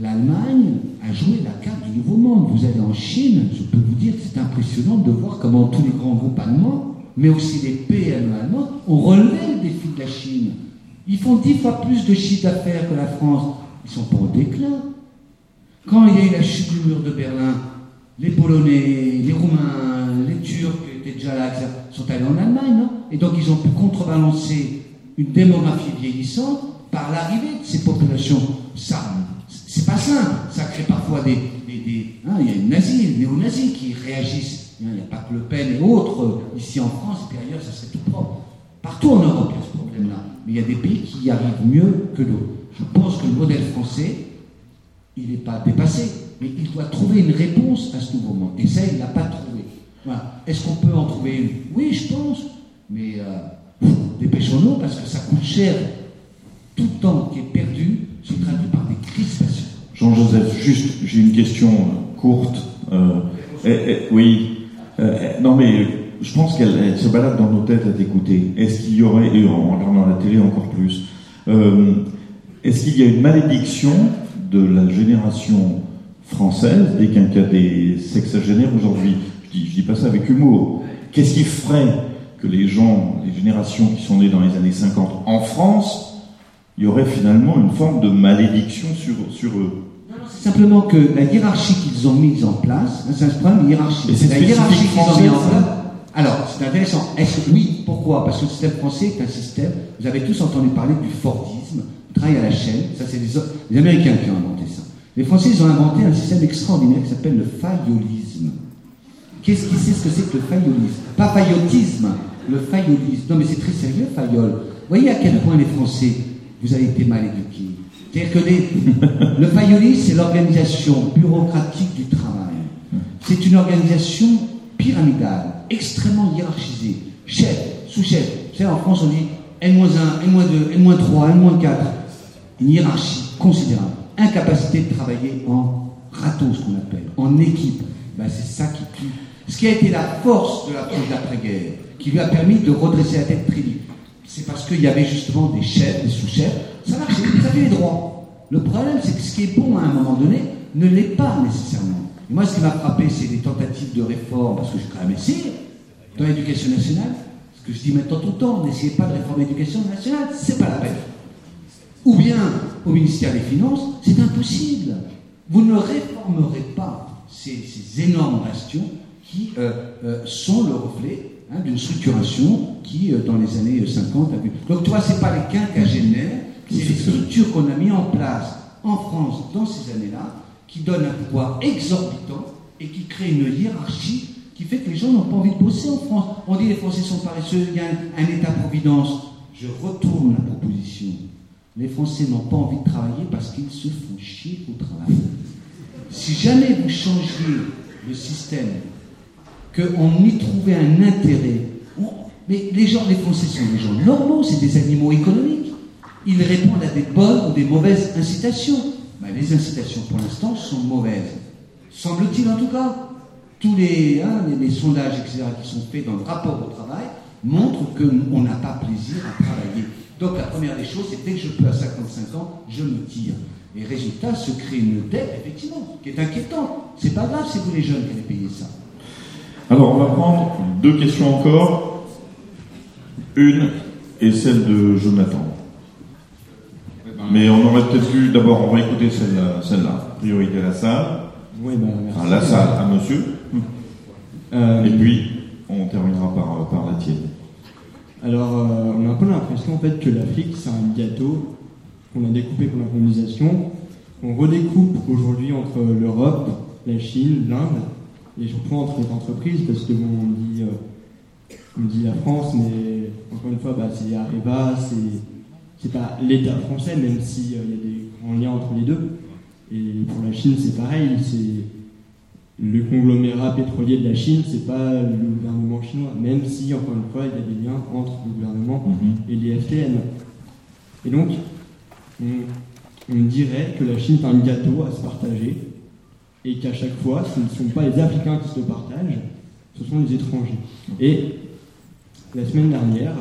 L'Allemagne a joué la carte du nouveau monde. Vous allez en Chine, je peux vous dire que c'est impressionnant de voir comment tous les grands groupes allemands, mais aussi les PME allemands, ont relevé le défi de la Chine. Ils font dix fois plus de chiffre d'affaires que la France. Ils sont pas au déclin. Quand il y a eu la chute du mur de Berlin, les Polonais, les Roumains, les Turcs étaient déjà là, sont allés en Allemagne, non? Et donc ils ont pu contrebalancer une démographie vieillissante par l'arrivée de ces populations. Ça, c'est pas simple. Ça crée parfois des. Hein, il y a une nazi, les néo-nazis qui réagissent. Il n'y a pas que Le Pen et autres euh, ici en France, et puis ailleurs, ça serait tout propre. Partout en Europe, il y a ce problème-là. Mais il y a des pays qui y arrivent mieux que d'autres. Je pense que le modèle français, il n'est pas dépassé, mais il doit trouver une réponse à ce nouveau monde. Et ça, il ne l'a pas trouvé. Est-ce qu'on peut en trouver une? Oui, je pense. Mais euh, dépêchons-nous parce que ça coûte cher. Tout temps qui est perdu se traduit par des crispations. Jean-Joseph, juste, j'ai une question euh, courte. Euh, oui, euh, non mais je pense qu'elle se balade dans nos têtes à t'écouter. Est-ce qu'il y aurait, et en regardant la télé encore plus, est-ce qu'il y a une malédiction de la génération française des des sexagénaires aujourd'hui je dis, je dis pas ça avec humour. Qu'est-ce qui ferait que les gens, les générations qui sont nées dans les années 50 en France, il y aurait finalement une forme de malédiction sur, sur eux? C'est simplement que la hiérarchie qu'ils ont mise en place, c'est un problème hiérarchique. La hiérarchie qu'ils ont mise en place. Alors, c'est intéressant. Est-ce oui, pourquoi? Parce que le système français est un système, vous avez tous entendu parler du Fordisme, travail à la chaîne, ça c'est les, les Américains qui ont inventé ça. Les Français, ils ont inventé un système extraordinaire qui s'appelle le fayolisme. Qu'est-ce qui sait ce que c'est que le fayolisme Pas fayotisme, le fayolisme. Non mais c'est très sérieux, fayol. Vous voyez à quel point les Français, vous avez été mal éduqués. C'est-à-dire que *laughs* le fayolisme, c'est l'organisation bureaucratique du travail. C'est une organisation pyramidale, extrêmement hiérarchisée. Chef, sous-chef. Vous savez, en France, on dit N-1, N-2, N-3, N-4. Une hiérarchie considérable. Incapacité de travailler en râteau, ce qu'on appelle, en équipe. Ben, c'est ça qui tue. Ce qui a été la force de la crise d'après-guerre, qui lui a permis de redresser la tête très vite, c'est parce qu'il y avait justement des chefs, des sous-chefs. Ça marchait, ça avait les droits. Le problème, c'est que ce qui est bon à un moment donné ne l'est pas nécessairement. Moi, ce qui m'a frappé, c'est les tentatives de réforme, parce que j'ai quand même dans l'éducation nationale, ce que je dis maintenant tout le temps, n'essayez pas de réformer l'éducation nationale, c'est pas la peine. Ou bien, au ministère des Finances, c'est impossible. Vous ne réformerez pas ces, énormes bastions qui euh, euh, sont le reflet hein, d'une structuration qui, euh, dans les années 50, a vu. Donc, toi, c'est pas les quinquagénaires, c'est les structures qu'on a mis en place en France dans ces années-là, qui donne un pouvoir exorbitant et qui crée une hiérarchie qui fait que les gens n'ont pas envie de bosser en France. On dit les Français sont paresseux, il y a un, État-providence. Je retourne la proposition. Les Français n'ont pas envie de travailler parce qu'ils se font chier au travail. Si jamais vous changiez le système, qu'on y trouvait un intérêt, mais les gens, les Français sont des gens normaux, c'est des animaux économiques. Ils répondent à des bonnes ou des mauvaises incitations. Les incitations pour l'instant sont mauvaises. Semble-t-il en tout cas. Tous les, hein, les, sondages, etc., qui sont faits dans le rapport au travail montrent qu'on n'a pas plaisir à travailler. Donc la première des choses, c'est dès que je peux à 55 ans, je me tire. Et résultat, se crée une dette, effectivement, qui est inquiétante. C'est pas grave, c'est vous les jeunes qui allez payer ça. Alors on va prendre deux questions encore. Une est celle de Jonathan. Mais on aurait peut-être dû, d'abord, on va écouter celle-là, celle priorité à la salle. Oui, ben, merci. Enfin, la salle à monsieur. Euh, Et puis, on terminera par, par la tienne. Alors, euh, on a un peu l'impression en fait que l'Afrique, c'est un gâteau qu'on a découpé pour la colonisation. On redécoupe aujourd'hui entre l'Europe, la Chine, l'Inde, et surtout entre les entreprises, parce que bon, on dit, euh, on dit la France, mais encore une fois, bah, c'est Areva, c'est c'est pas l'État français, même s'il euh, y a des grands liens entre les deux. Et pour la Chine, c'est pareil, c'est le conglomérat pétrolier de la Chine, c'est pas le gouvernement chinois, même si, encore une fois, il y a des liens entre le gouvernement mhm. et les FTN. Et donc, on, dirait que la Chine est un gâteau à se partager, et qu'à chaque fois, ce ne sont pas les Africains qui se partagent, ce sont les étrangers. Et la semaine dernière,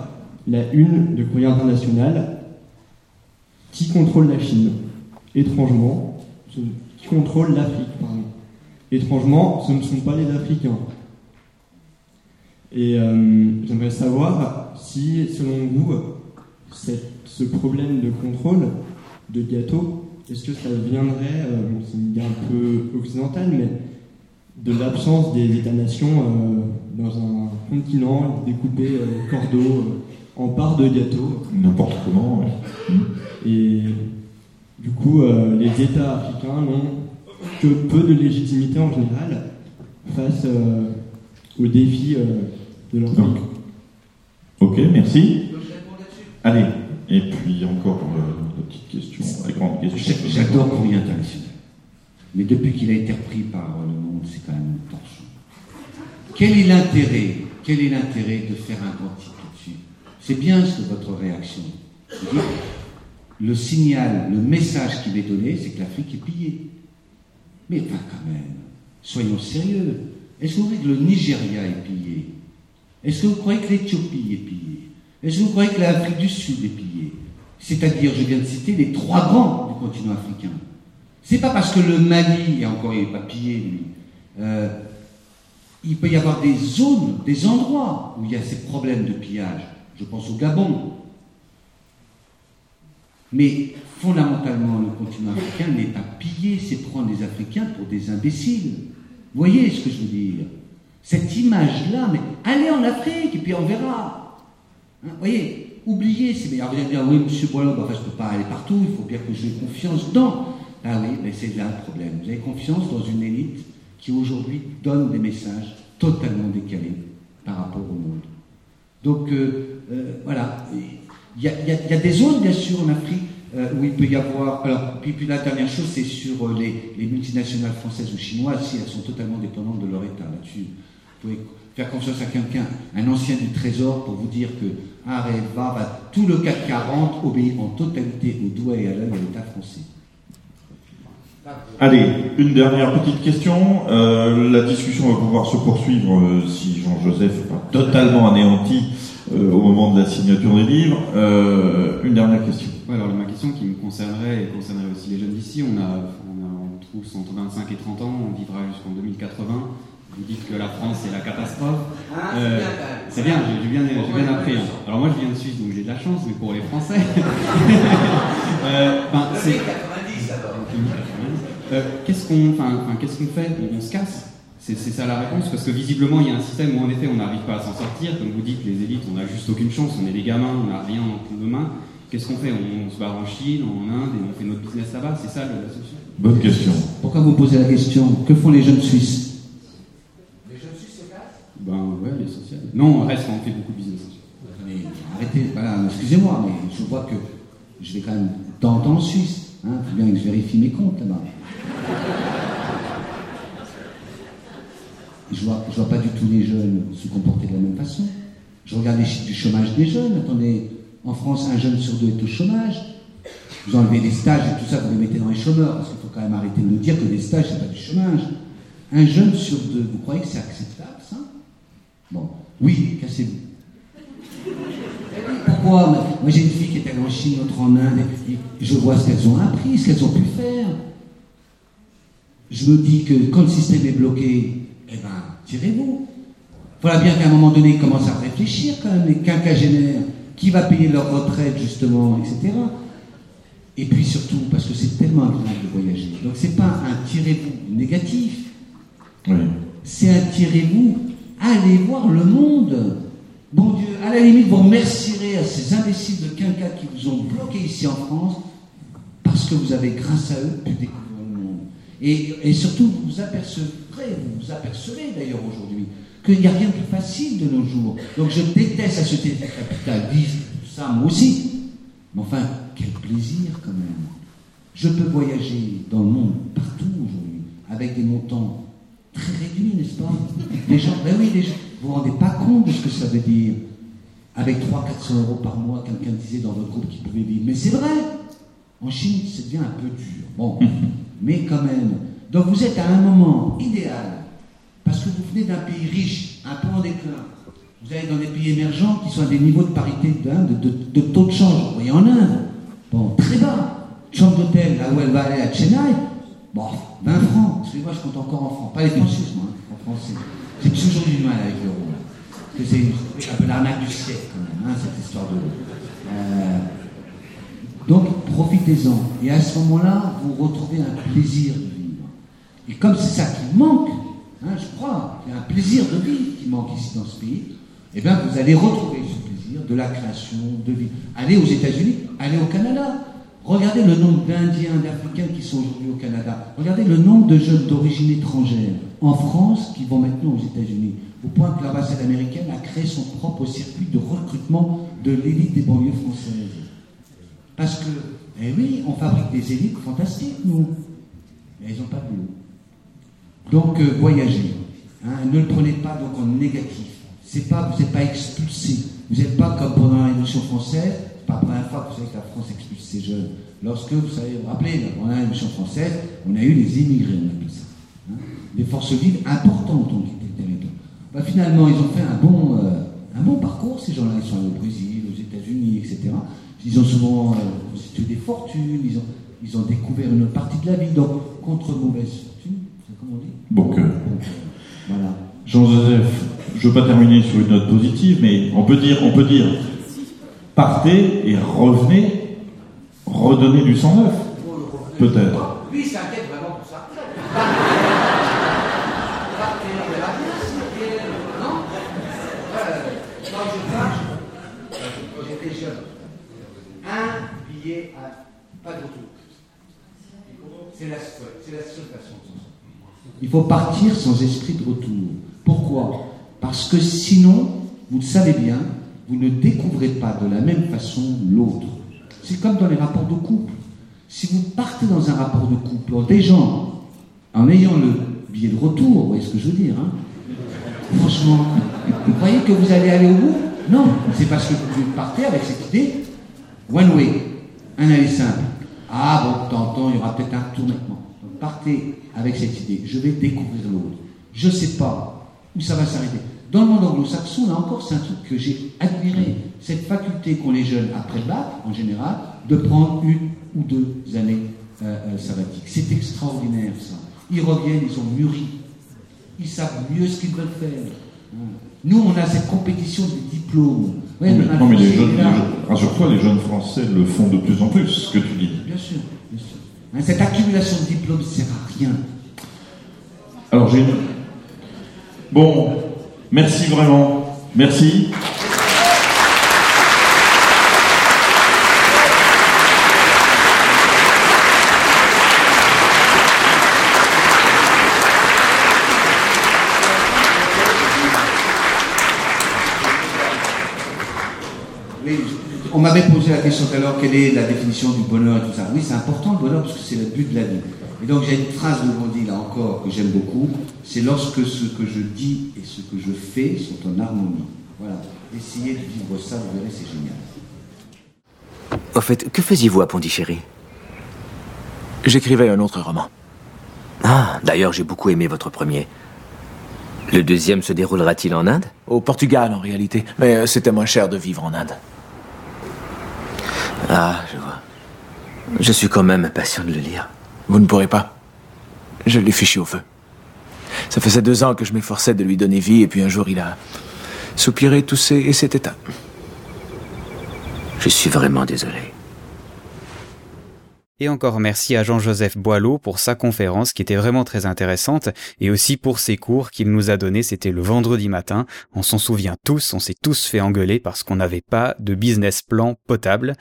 la une de Courrier International qui contrôle la Chine? Étrangement, qui contrôle l'Afrique, pardon. Étrangement, ce ne sont pas les Africains. Et euh, j'aimerais savoir si, selon vous, ce problème de contrôle de gâteau, est-ce que ça viendrait, euh, c'est une idée un peu occidentale, mais de l'absence des États-nations euh, dans un continent découpé cordeau en part de gâteau? N'importe comment, Et du coup, les États africains n'ont que peu de légitimité en général face euh, aux défis euh, de leur Donc, Ok, merci. Allez, et puis encore une petite question, la grande question. J'adore Courrier International. Mais depuis qu'il a été repris par le monde, c'est quand même une torche. Quel est l'intérêt Quel est l'intérêt de faire un grand titre dessus C'est bien ce votre réaction le signal, le message qu'il est donné, c'est que l'Afrique est pillée. Mais enfin, quand même, soyons sérieux. Est-ce que vous croyez que le Nigeria est pillé? Est-ce que vous croyez que l'Éthiopie est pillée? Est-ce que vous croyez que l'Afrique du Sud est pillée? C'est-à-dire, je viens de citer les trois grands du continent africain. C'est pas parce que le Mali, et encore pas pillé, euh, il peut y avoir des zones, des endroits où il y a ces problèmes de pillage. Je pense au Gabon, mais fondamentalement, le continent africain n'est pas pillé, c'est prendre les Africains pour des imbéciles. Vous voyez ce que je veux dire? Cette image-là, mais Allez en Afrique et puis on verra. Hein, vous voyez, oubliez ces meilleurs. Vous allez dire, oui, monsieur Boileau, enfin, je ne peux pas aller partout, il faut bien que j'ai confiance dans. Ah oui, mais c'est là le problème. Vous avez confiance dans une élite qui aujourd'hui donne des messages totalement décalés par rapport au monde. Donc euh, euh, voilà, il y, a, des zones bien sûr en Afrique euh, où il peut y avoir. Alors, puis, la dernière chose, c'est sur les, multinationales françaises ou chinoises, si elles sont totalement dépendantes de leur État là-dessus. Vous pouvez faire confiance à quelqu'un, un ancien du Trésor, pour vous dire que Areva, tout le CAC 40 obéit en totalité au doigt et à l'œil à l'État français. Allez, une dernière petite question. Euh, la discussion va pouvoir se poursuivre euh, si Jean-Joseph n'est pas totalement anéanti euh, au moment de la signature des livres. une dernière question. alors ma question qui me concernerait et concernerait aussi les jeunes d'ici, on a, on a tous entre 25 et 30 ans, on vivra jusqu'en 2080. Vous dites que la France c'est la catastrophe. Ah, c'est bien, j'ai bien, bien appris. Hein. Alors moi je viens de Suisse donc j'ai de la chance, mais pour les Français. *laughs* ben, c'est euh, qu'est-ce qu'on qu'est-ce qu'on fait? On, se casse? C'est ça la réponse Parce que visiblement, il y a un système où en effet, on n'arrive pas à s'en sortir. Comme vous dites, les élites, on n'a juste aucune chance. On est des gamins, on n'a rien entre nos mains. Qu'est-ce qu'on fait? On, se barre en Chine, en Inde, et on fait notre business là-bas? C'est ça la solution Bonne question. Pourquoi vous posez la question? Que font les jeunes Suisses? Les jeunes Suisses se cassent Ben ouais, les sociales. Non, on reste, on fait beaucoup de business. arrêtez, voilà, excusez-moi, mais je vois que je vais quand même dans en Suisse. Il hein, faut bien que je vérifie mes comptes là-bas. Je je vois pas du tout les jeunes se comporter de la même façon. Je regarde les chiffres du chômage des jeunes. Attendez, en France, un jeune sur deux est au chômage. Vous enlevez les stages et tout ça, vous les mettez dans les chômeurs, parce qu'il faut quand même arrêter de nous dire que les stages, c'est pas du chômage. Un jeune sur deux, vous croyez que c'est acceptable, ça? Bon, oui, cassez-vous. Pourquoi? Moi, j'ai une fille qui est allée en Chine, l'autre en Inde, je vois ce qu'elles ont appris, ce qu'elles ont pu faire. Je me dis que quand le système est bloqué, eh ben, tirez-vous. Voilà bien qu'à un moment donné, ils commencent à réfléchir quand même, les quinquagénaires, qui va payer leur retraite justement, etc. Et puis surtout, parce que c'est tellement agréable de voyager. Donc c'est pas un tirez-vous négatif. C'est un tirez-vous, allez voir le monde. Bon Dieu, à la limite, vous remercierez à ces imbéciles de quinquas qui vous ont bloqué ici en France, parce que vous avez, grâce à eux, pu découvrir Et, surtout, vous vous apercevrez, vous apercevez d'ailleurs aujourd'hui, qu'il n'y a rien de plus facile de nos jours. Donc je déteste la société capitaliste, tout ça, moi aussi. Mais enfin, quel plaisir quand même. Je peux voyager dans le monde, partout aujourd'hui, avec des montants très réduits, n'est-ce pas? Les gens, ben oui, les gens, vous vous rendez pas compte de ce que ça veut dire. Avec 300-400 euros par mois, quelqu'un disait dans votre groupe qu'il pouvait vivre. Mais c'est vrai En Chine, c'est bien un peu dur. Bon, *laughs* mais quand même. Donc vous êtes à un moment idéal, parce que vous venez d'un pays riche, un peu en déclin. Vous allez dans des pays émergents qui sont à des niveaux de parité de, taux de change. Vous voyez en Inde, bon, très bas. Chambre d'hôtel, là où elle va aller à Chennai, bon, 20 francs. Parce que moi, je compte encore en francs. Pas les francs suisses, moi. Hein, en français. J'ai toujours du mal avec l'euro. C'est un peu l'arnaque du siècle, quand même, hein, cette histoire de donc, profitez-en. Et à ce moment-là, vous retrouvez un plaisir de vivre. Et comme c'est ça qui manque, hein, je crois, il y a un plaisir de vivre qui manque ici dans ce pays, eh bien, vous allez retrouver ce plaisir de la création, de vivre. Allez aux États-Unis, allez au Canada. Regardez le nombre d'Indiens, d'Africains qui sont aujourd'hui au Canada. Regardez le nombre de jeunes d'origine étrangère en France qui vont maintenant aux États-Unis. Au point que l'ambassade américaine a créé son propre circuit de recrutement de l'élite des banlieues françaises. Parce que, eh oui, on fabrique des élites fantastiques, nous. Mais elles n'ont pas de Donc, euh, voyagez. Hein, ne le prenez pas donc en négatif. Pas, vous n'êtes pas expulsé. Vous n'êtes pas comme pendant la Révolution française. C'est pas la première fois que vous savez que la France expulse ses jeunes. Lorsque, vous savez, vous vous rappelez, pendant la Révolution française, on a eu les immigrés, on appelle ça. Hein. des forces vives importantes ont quitté le territoire. Finalement, ils ont fait un bon, euh, un bon parcours, ces gens-là. Ils sont allés au Brésil, aux États-Unis, etc. Ils ont souvent euh, constitué des fortunes, ils ont, ils ont découvert une partie de la vie, donc contre mauvaise fortune, c'est comme on dit Bon cœur. Voilà. Jean-Joseph, je ne veux pas terminer sur une note positive, mais on peut dire, on peut dire, partez et revenez, redonnez du sang neuf, peut-être. Lui, c'est s'inquiète vraiment pour ça. À pas. C'est la, seule façon. Il faut partir sans esprit de retour. Pourquoi? Parce que sinon, vous le savez bien, vous ne découvrez pas de la même façon l'autre. C'est comme dans les rapports de couple. Si vous partez dans un rapport de couple, des gens, en ayant le billet de retour, vous voyez ce que je veux dire, hein? Franchement, vous croyez que vous allez aller au bout? Non, c'est parce que vous partez avec cette idée, one way, un aller simple. Ah bon, tantôt, il y aura peut-être un tour maintenant. Donc partez avec cette idée, je vais découvrir l'autre. Je ne sais pas où ça va s'arrêter. Dans le monde anglo-saxon, là encore, c'est un truc que j'ai admiré. Cette faculté qu'ont les jeunes après le bac, en général, de prendre une ou deux années euh, euh, sabbatiques. C'est extraordinaire, ça. Ils reviennent, ils ont mûri. Ils savent mieux ce qu'ils veulent faire. Nous, on a cette compétition de diplômes. Ouais, non, mais, les jeunes, rassure-toi, les jeunes Français le font de plus en plus, ce que tu dis. Bien sûr, bien sûr. Hein, cette accumulation de diplômes ne sert à rien. Alors, j'ai une... Bon, merci vraiment. Merci. on m'avait posé la question tout à l'heure, quelle est la définition du bonheur et tout ça. Oui, c'est important le bonheur parce que c'est le but de la vie. Et donc j'ai une phrase de Gandhi là encore que j'aime beaucoup, c'est lorsque ce que je dis et ce que je fais sont en harmonie. Voilà, essayez de vivre ça, vous verrez, c'est génial. Au fait, que faisiez-vous à Pondichéry J'écrivais un autre roman. Ah, d'ailleurs, j'ai beaucoup aimé votre premier. Le deuxième se déroulera-t-il en Inde? Au Portugal, en réalité. Mais euh, c'était moins cher de vivre en Inde. Ah, je vois. Je suis quand même impatient de le lire. Vous ne pourrez pas. Je l'ai fichu au feu. Ça faisait deux ans que je m'efforçais de lui donner vie, et puis un jour il a soupiré, toussé et s'est éteint. Je suis vraiment désolé. Et encore merci à Jean-Joseph Boileau pour sa conférence qui était vraiment très intéressante et aussi pour ses cours qu'il nous a donnés. C'était le vendredi matin. On s'en souvient tous, on s'est tous fait engueuler parce qu'on n'avait pas de business plan potable.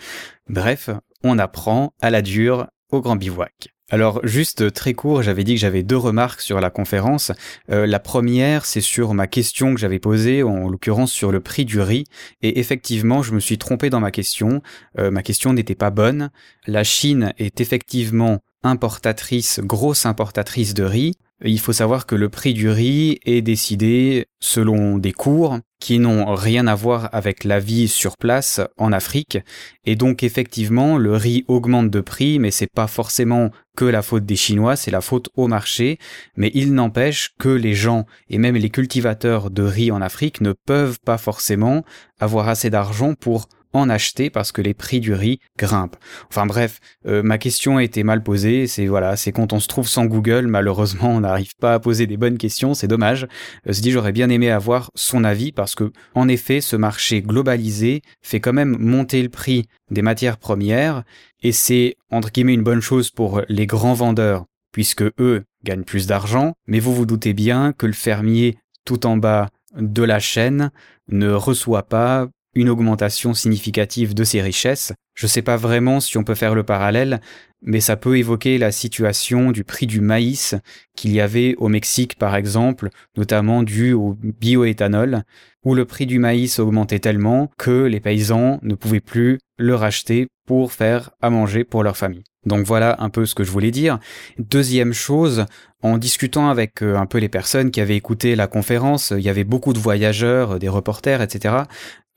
Bref, on apprend à la dure au grand bivouac. Alors juste très court, j'avais dit que j'avais deux remarques sur la conférence. Euh, la première, c'est sur ma question que j'avais posée, en l'occurrence sur le prix du riz. Et effectivement, je me suis trompé dans ma question. Euh, ma question n'était pas bonne. La Chine est effectivement importatrice, grosse importatrice de riz. Il faut savoir que le prix du riz est décidé selon des cours qui n'ont rien à voir avec la vie sur place en Afrique. Et donc effectivement, le riz augmente de prix, mais c'est pas forcément que la faute des Chinois, c'est la faute au marché. Mais il n'empêche que les gens et même les cultivateurs de riz en Afrique ne peuvent pas forcément avoir assez d'argent pour en acheter parce que les prix du riz grimpent. Enfin bref, euh, ma question a été mal posée. C'est voilà, c'est quand on se trouve sans Google, malheureusement, on n'arrive pas à poser des bonnes questions. C'est dommage. Euh, je dis, j'aurais bien aimé avoir son avis parce que, en effet, ce marché globalisé fait quand même monter le prix des matières premières et c'est entre guillemets une bonne chose pour les grands vendeurs puisque eux gagnent plus d'argent. Mais vous vous doutez bien que le fermier tout en bas de la chaîne ne reçoit pas une augmentation significative de ses richesses. Je ne sais pas vraiment si on peut faire le parallèle, mais ça peut évoquer la situation du prix du maïs qu'il y avait au Mexique par exemple, notamment dû au bioéthanol, où le prix du maïs augmentait tellement que les paysans ne pouvaient plus le racheter pour faire à manger pour leur famille. Donc voilà un peu ce que je voulais dire. Deuxième chose, en discutant avec euh, un peu les personnes qui avaient écouté la conférence, il y avait beaucoup de voyageurs, des reporters, etc.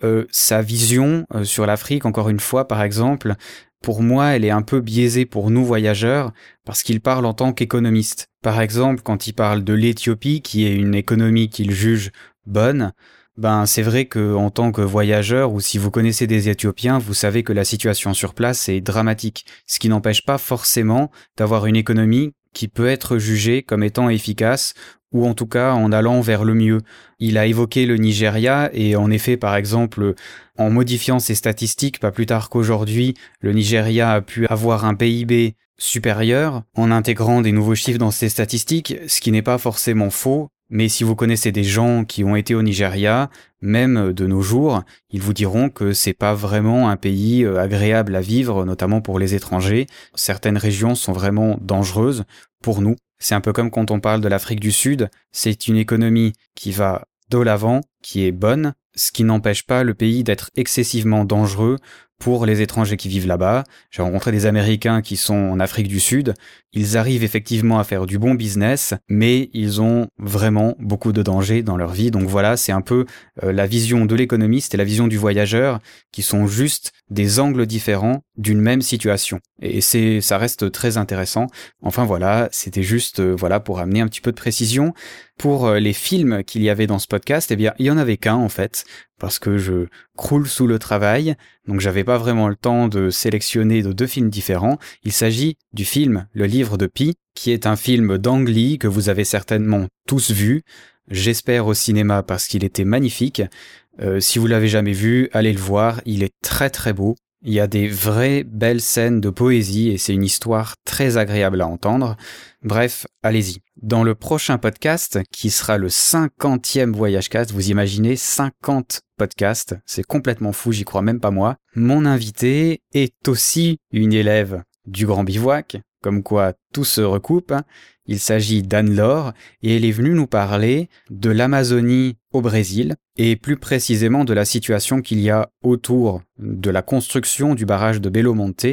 Euh, sa vision euh, sur l'Afrique, encore une fois, par exemple, pour moi, elle est un peu biaisée pour nous voyageurs parce qu'il parle en tant qu'économiste. Par exemple, quand il parle de l'Éthiopie, qui est une économie qu'il juge bonne, ben c'est vrai que en tant que voyageur ou si vous connaissez des Éthiopiens, vous savez que la situation sur place est dramatique, ce qui n'empêche pas forcément d'avoir une économie qui peut être jugée comme étant efficace ou en tout cas en allant vers le mieux. Il a évoqué le Nigeria et en effet, par exemple, en modifiant ses statistiques, pas plus tard qu'aujourd'hui, le Nigeria a pu avoir un PIB supérieur en intégrant des nouveaux chiffres dans ses statistiques, ce qui n'est pas forcément faux, Mais si vous connaissez des gens qui ont été au Nigeria, même de nos jours, ils vous diront que c'est pas vraiment un pays euh, agréable à vivre, notamment pour les étrangers. Certaines régions sont vraiment dangereuses pour nous. C'est un peu comme quand on parle de l'Afrique du Sud. C'est une économie qui va de l'avant, qui est bonne, ce qui n'empêche pas le pays d'être excessivement dangereux pour les étrangers qui vivent là-bas. J'ai rencontré des Américains qui sont en Afrique du Sud. Ils arrivent effectivement à faire du bon business, mais ils ont vraiment beaucoup de dangers dans leur vie. Donc voilà, c'est un peu euh, la vision de l'économiste et la vision du voyageur qui sont juste des angles différents d'une même situation. Et c'est, ça reste très intéressant. Enfin voilà, c'était juste, euh, voilà, pour amener un petit peu de précision. Pour euh, les films qu'il y avait dans ce podcast, eh bien, il y en avait qu'un, en fait parce que je croule sous le travail, donc j'avais pas vraiment le temps de sélectionner de deux films différents. Il s'agit du film Le Livre de Pi, qui est un film d'Ang que vous avez certainement tous vu. J'espère au cinéma parce qu'il était magnifique. Euh, si vous l'avez jamais vu, allez le voir, il est très très beau. Il y a des vraies belles scènes de poésie et c'est une histoire très agréable à entendre. Bref, allez-y. Dans le prochain podcast, qui sera le cinquantième Voyage Cast, vous imaginez 50 podcasts, c'est complètement fou, j'y crois même pas moi. Mon invité est aussi une élève du Grand Bivouac, comme quoi tout se recoupe. Il s'agit d'Anne-Laure et elle est venue nous parler de l'Amazonie au Brésil et plus précisément de la situation qu'il y a autour de la construction du barrage de Belo Monte.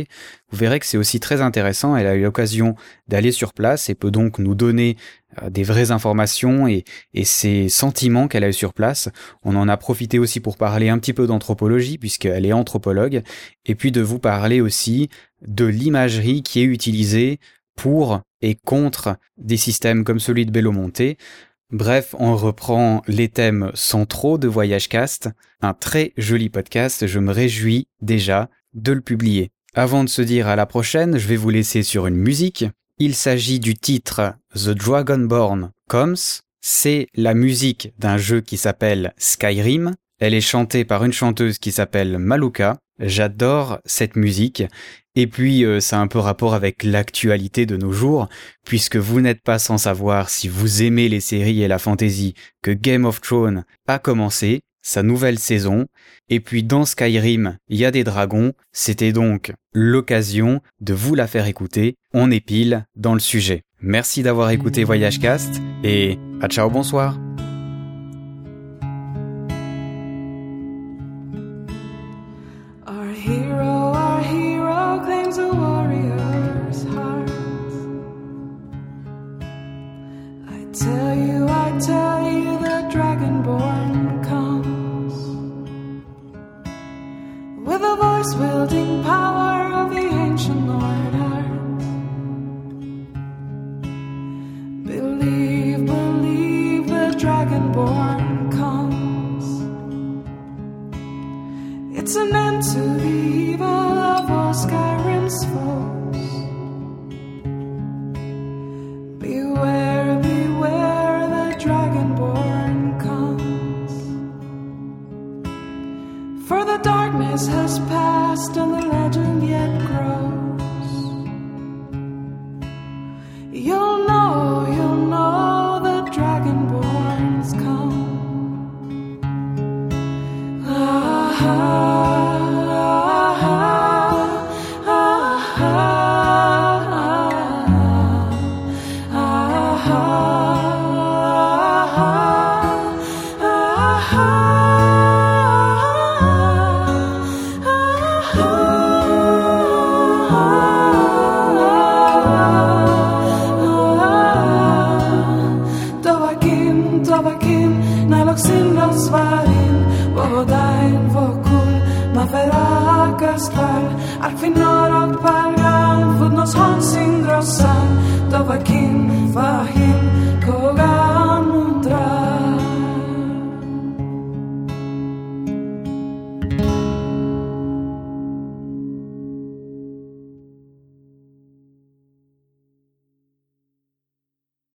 Vous verrez que c'est aussi très intéressant. Elle a eu l'occasion d'aller sur place et peut donc nous donner euh, des vraies informations et, et ses sentiments qu'elle a eu sur place. On en a profité aussi pour parler un petit peu d'anthropologie puisqu'elle est anthropologue et puis de vous parler aussi de l'imagerie qui est utilisée pour et contre des systèmes comme celui de Belo Monte. Bref, on reprend les thèmes centraux de Voyage Cast. Un très joli podcast, je me réjouis déjà de le publier. Avant de se dire à la prochaine, je vais vous laisser sur une musique. Il s'agit du titre The Dragonborn Comes. C'est la musique d'un jeu qui s'appelle Skyrim. Elle est chantée par une chanteuse qui s'appelle Maluka. J'adore cette musique et puis, euh, ça a un peu rapport avec l'actualité de nos jours, puisque vous n'êtes pas sans savoir si vous aimez les séries et la fantasy que Game of Thrones a commencé, sa nouvelle saison, et puis dans Skyrim, il y a des dragons, c'était donc l'occasion de vous la faire écouter, on est pile dans le sujet. Merci d'avoir écouté Voyage Cast, et à ciao bonsoir tell you, I tell you, the dragonborn comes with the voice wielding power of the ancient Lord Earth. Believe, believe, the dragonborn comes. It's an end to the evil of all Skyrim's foes. The darkness has passed and the legend yet grows.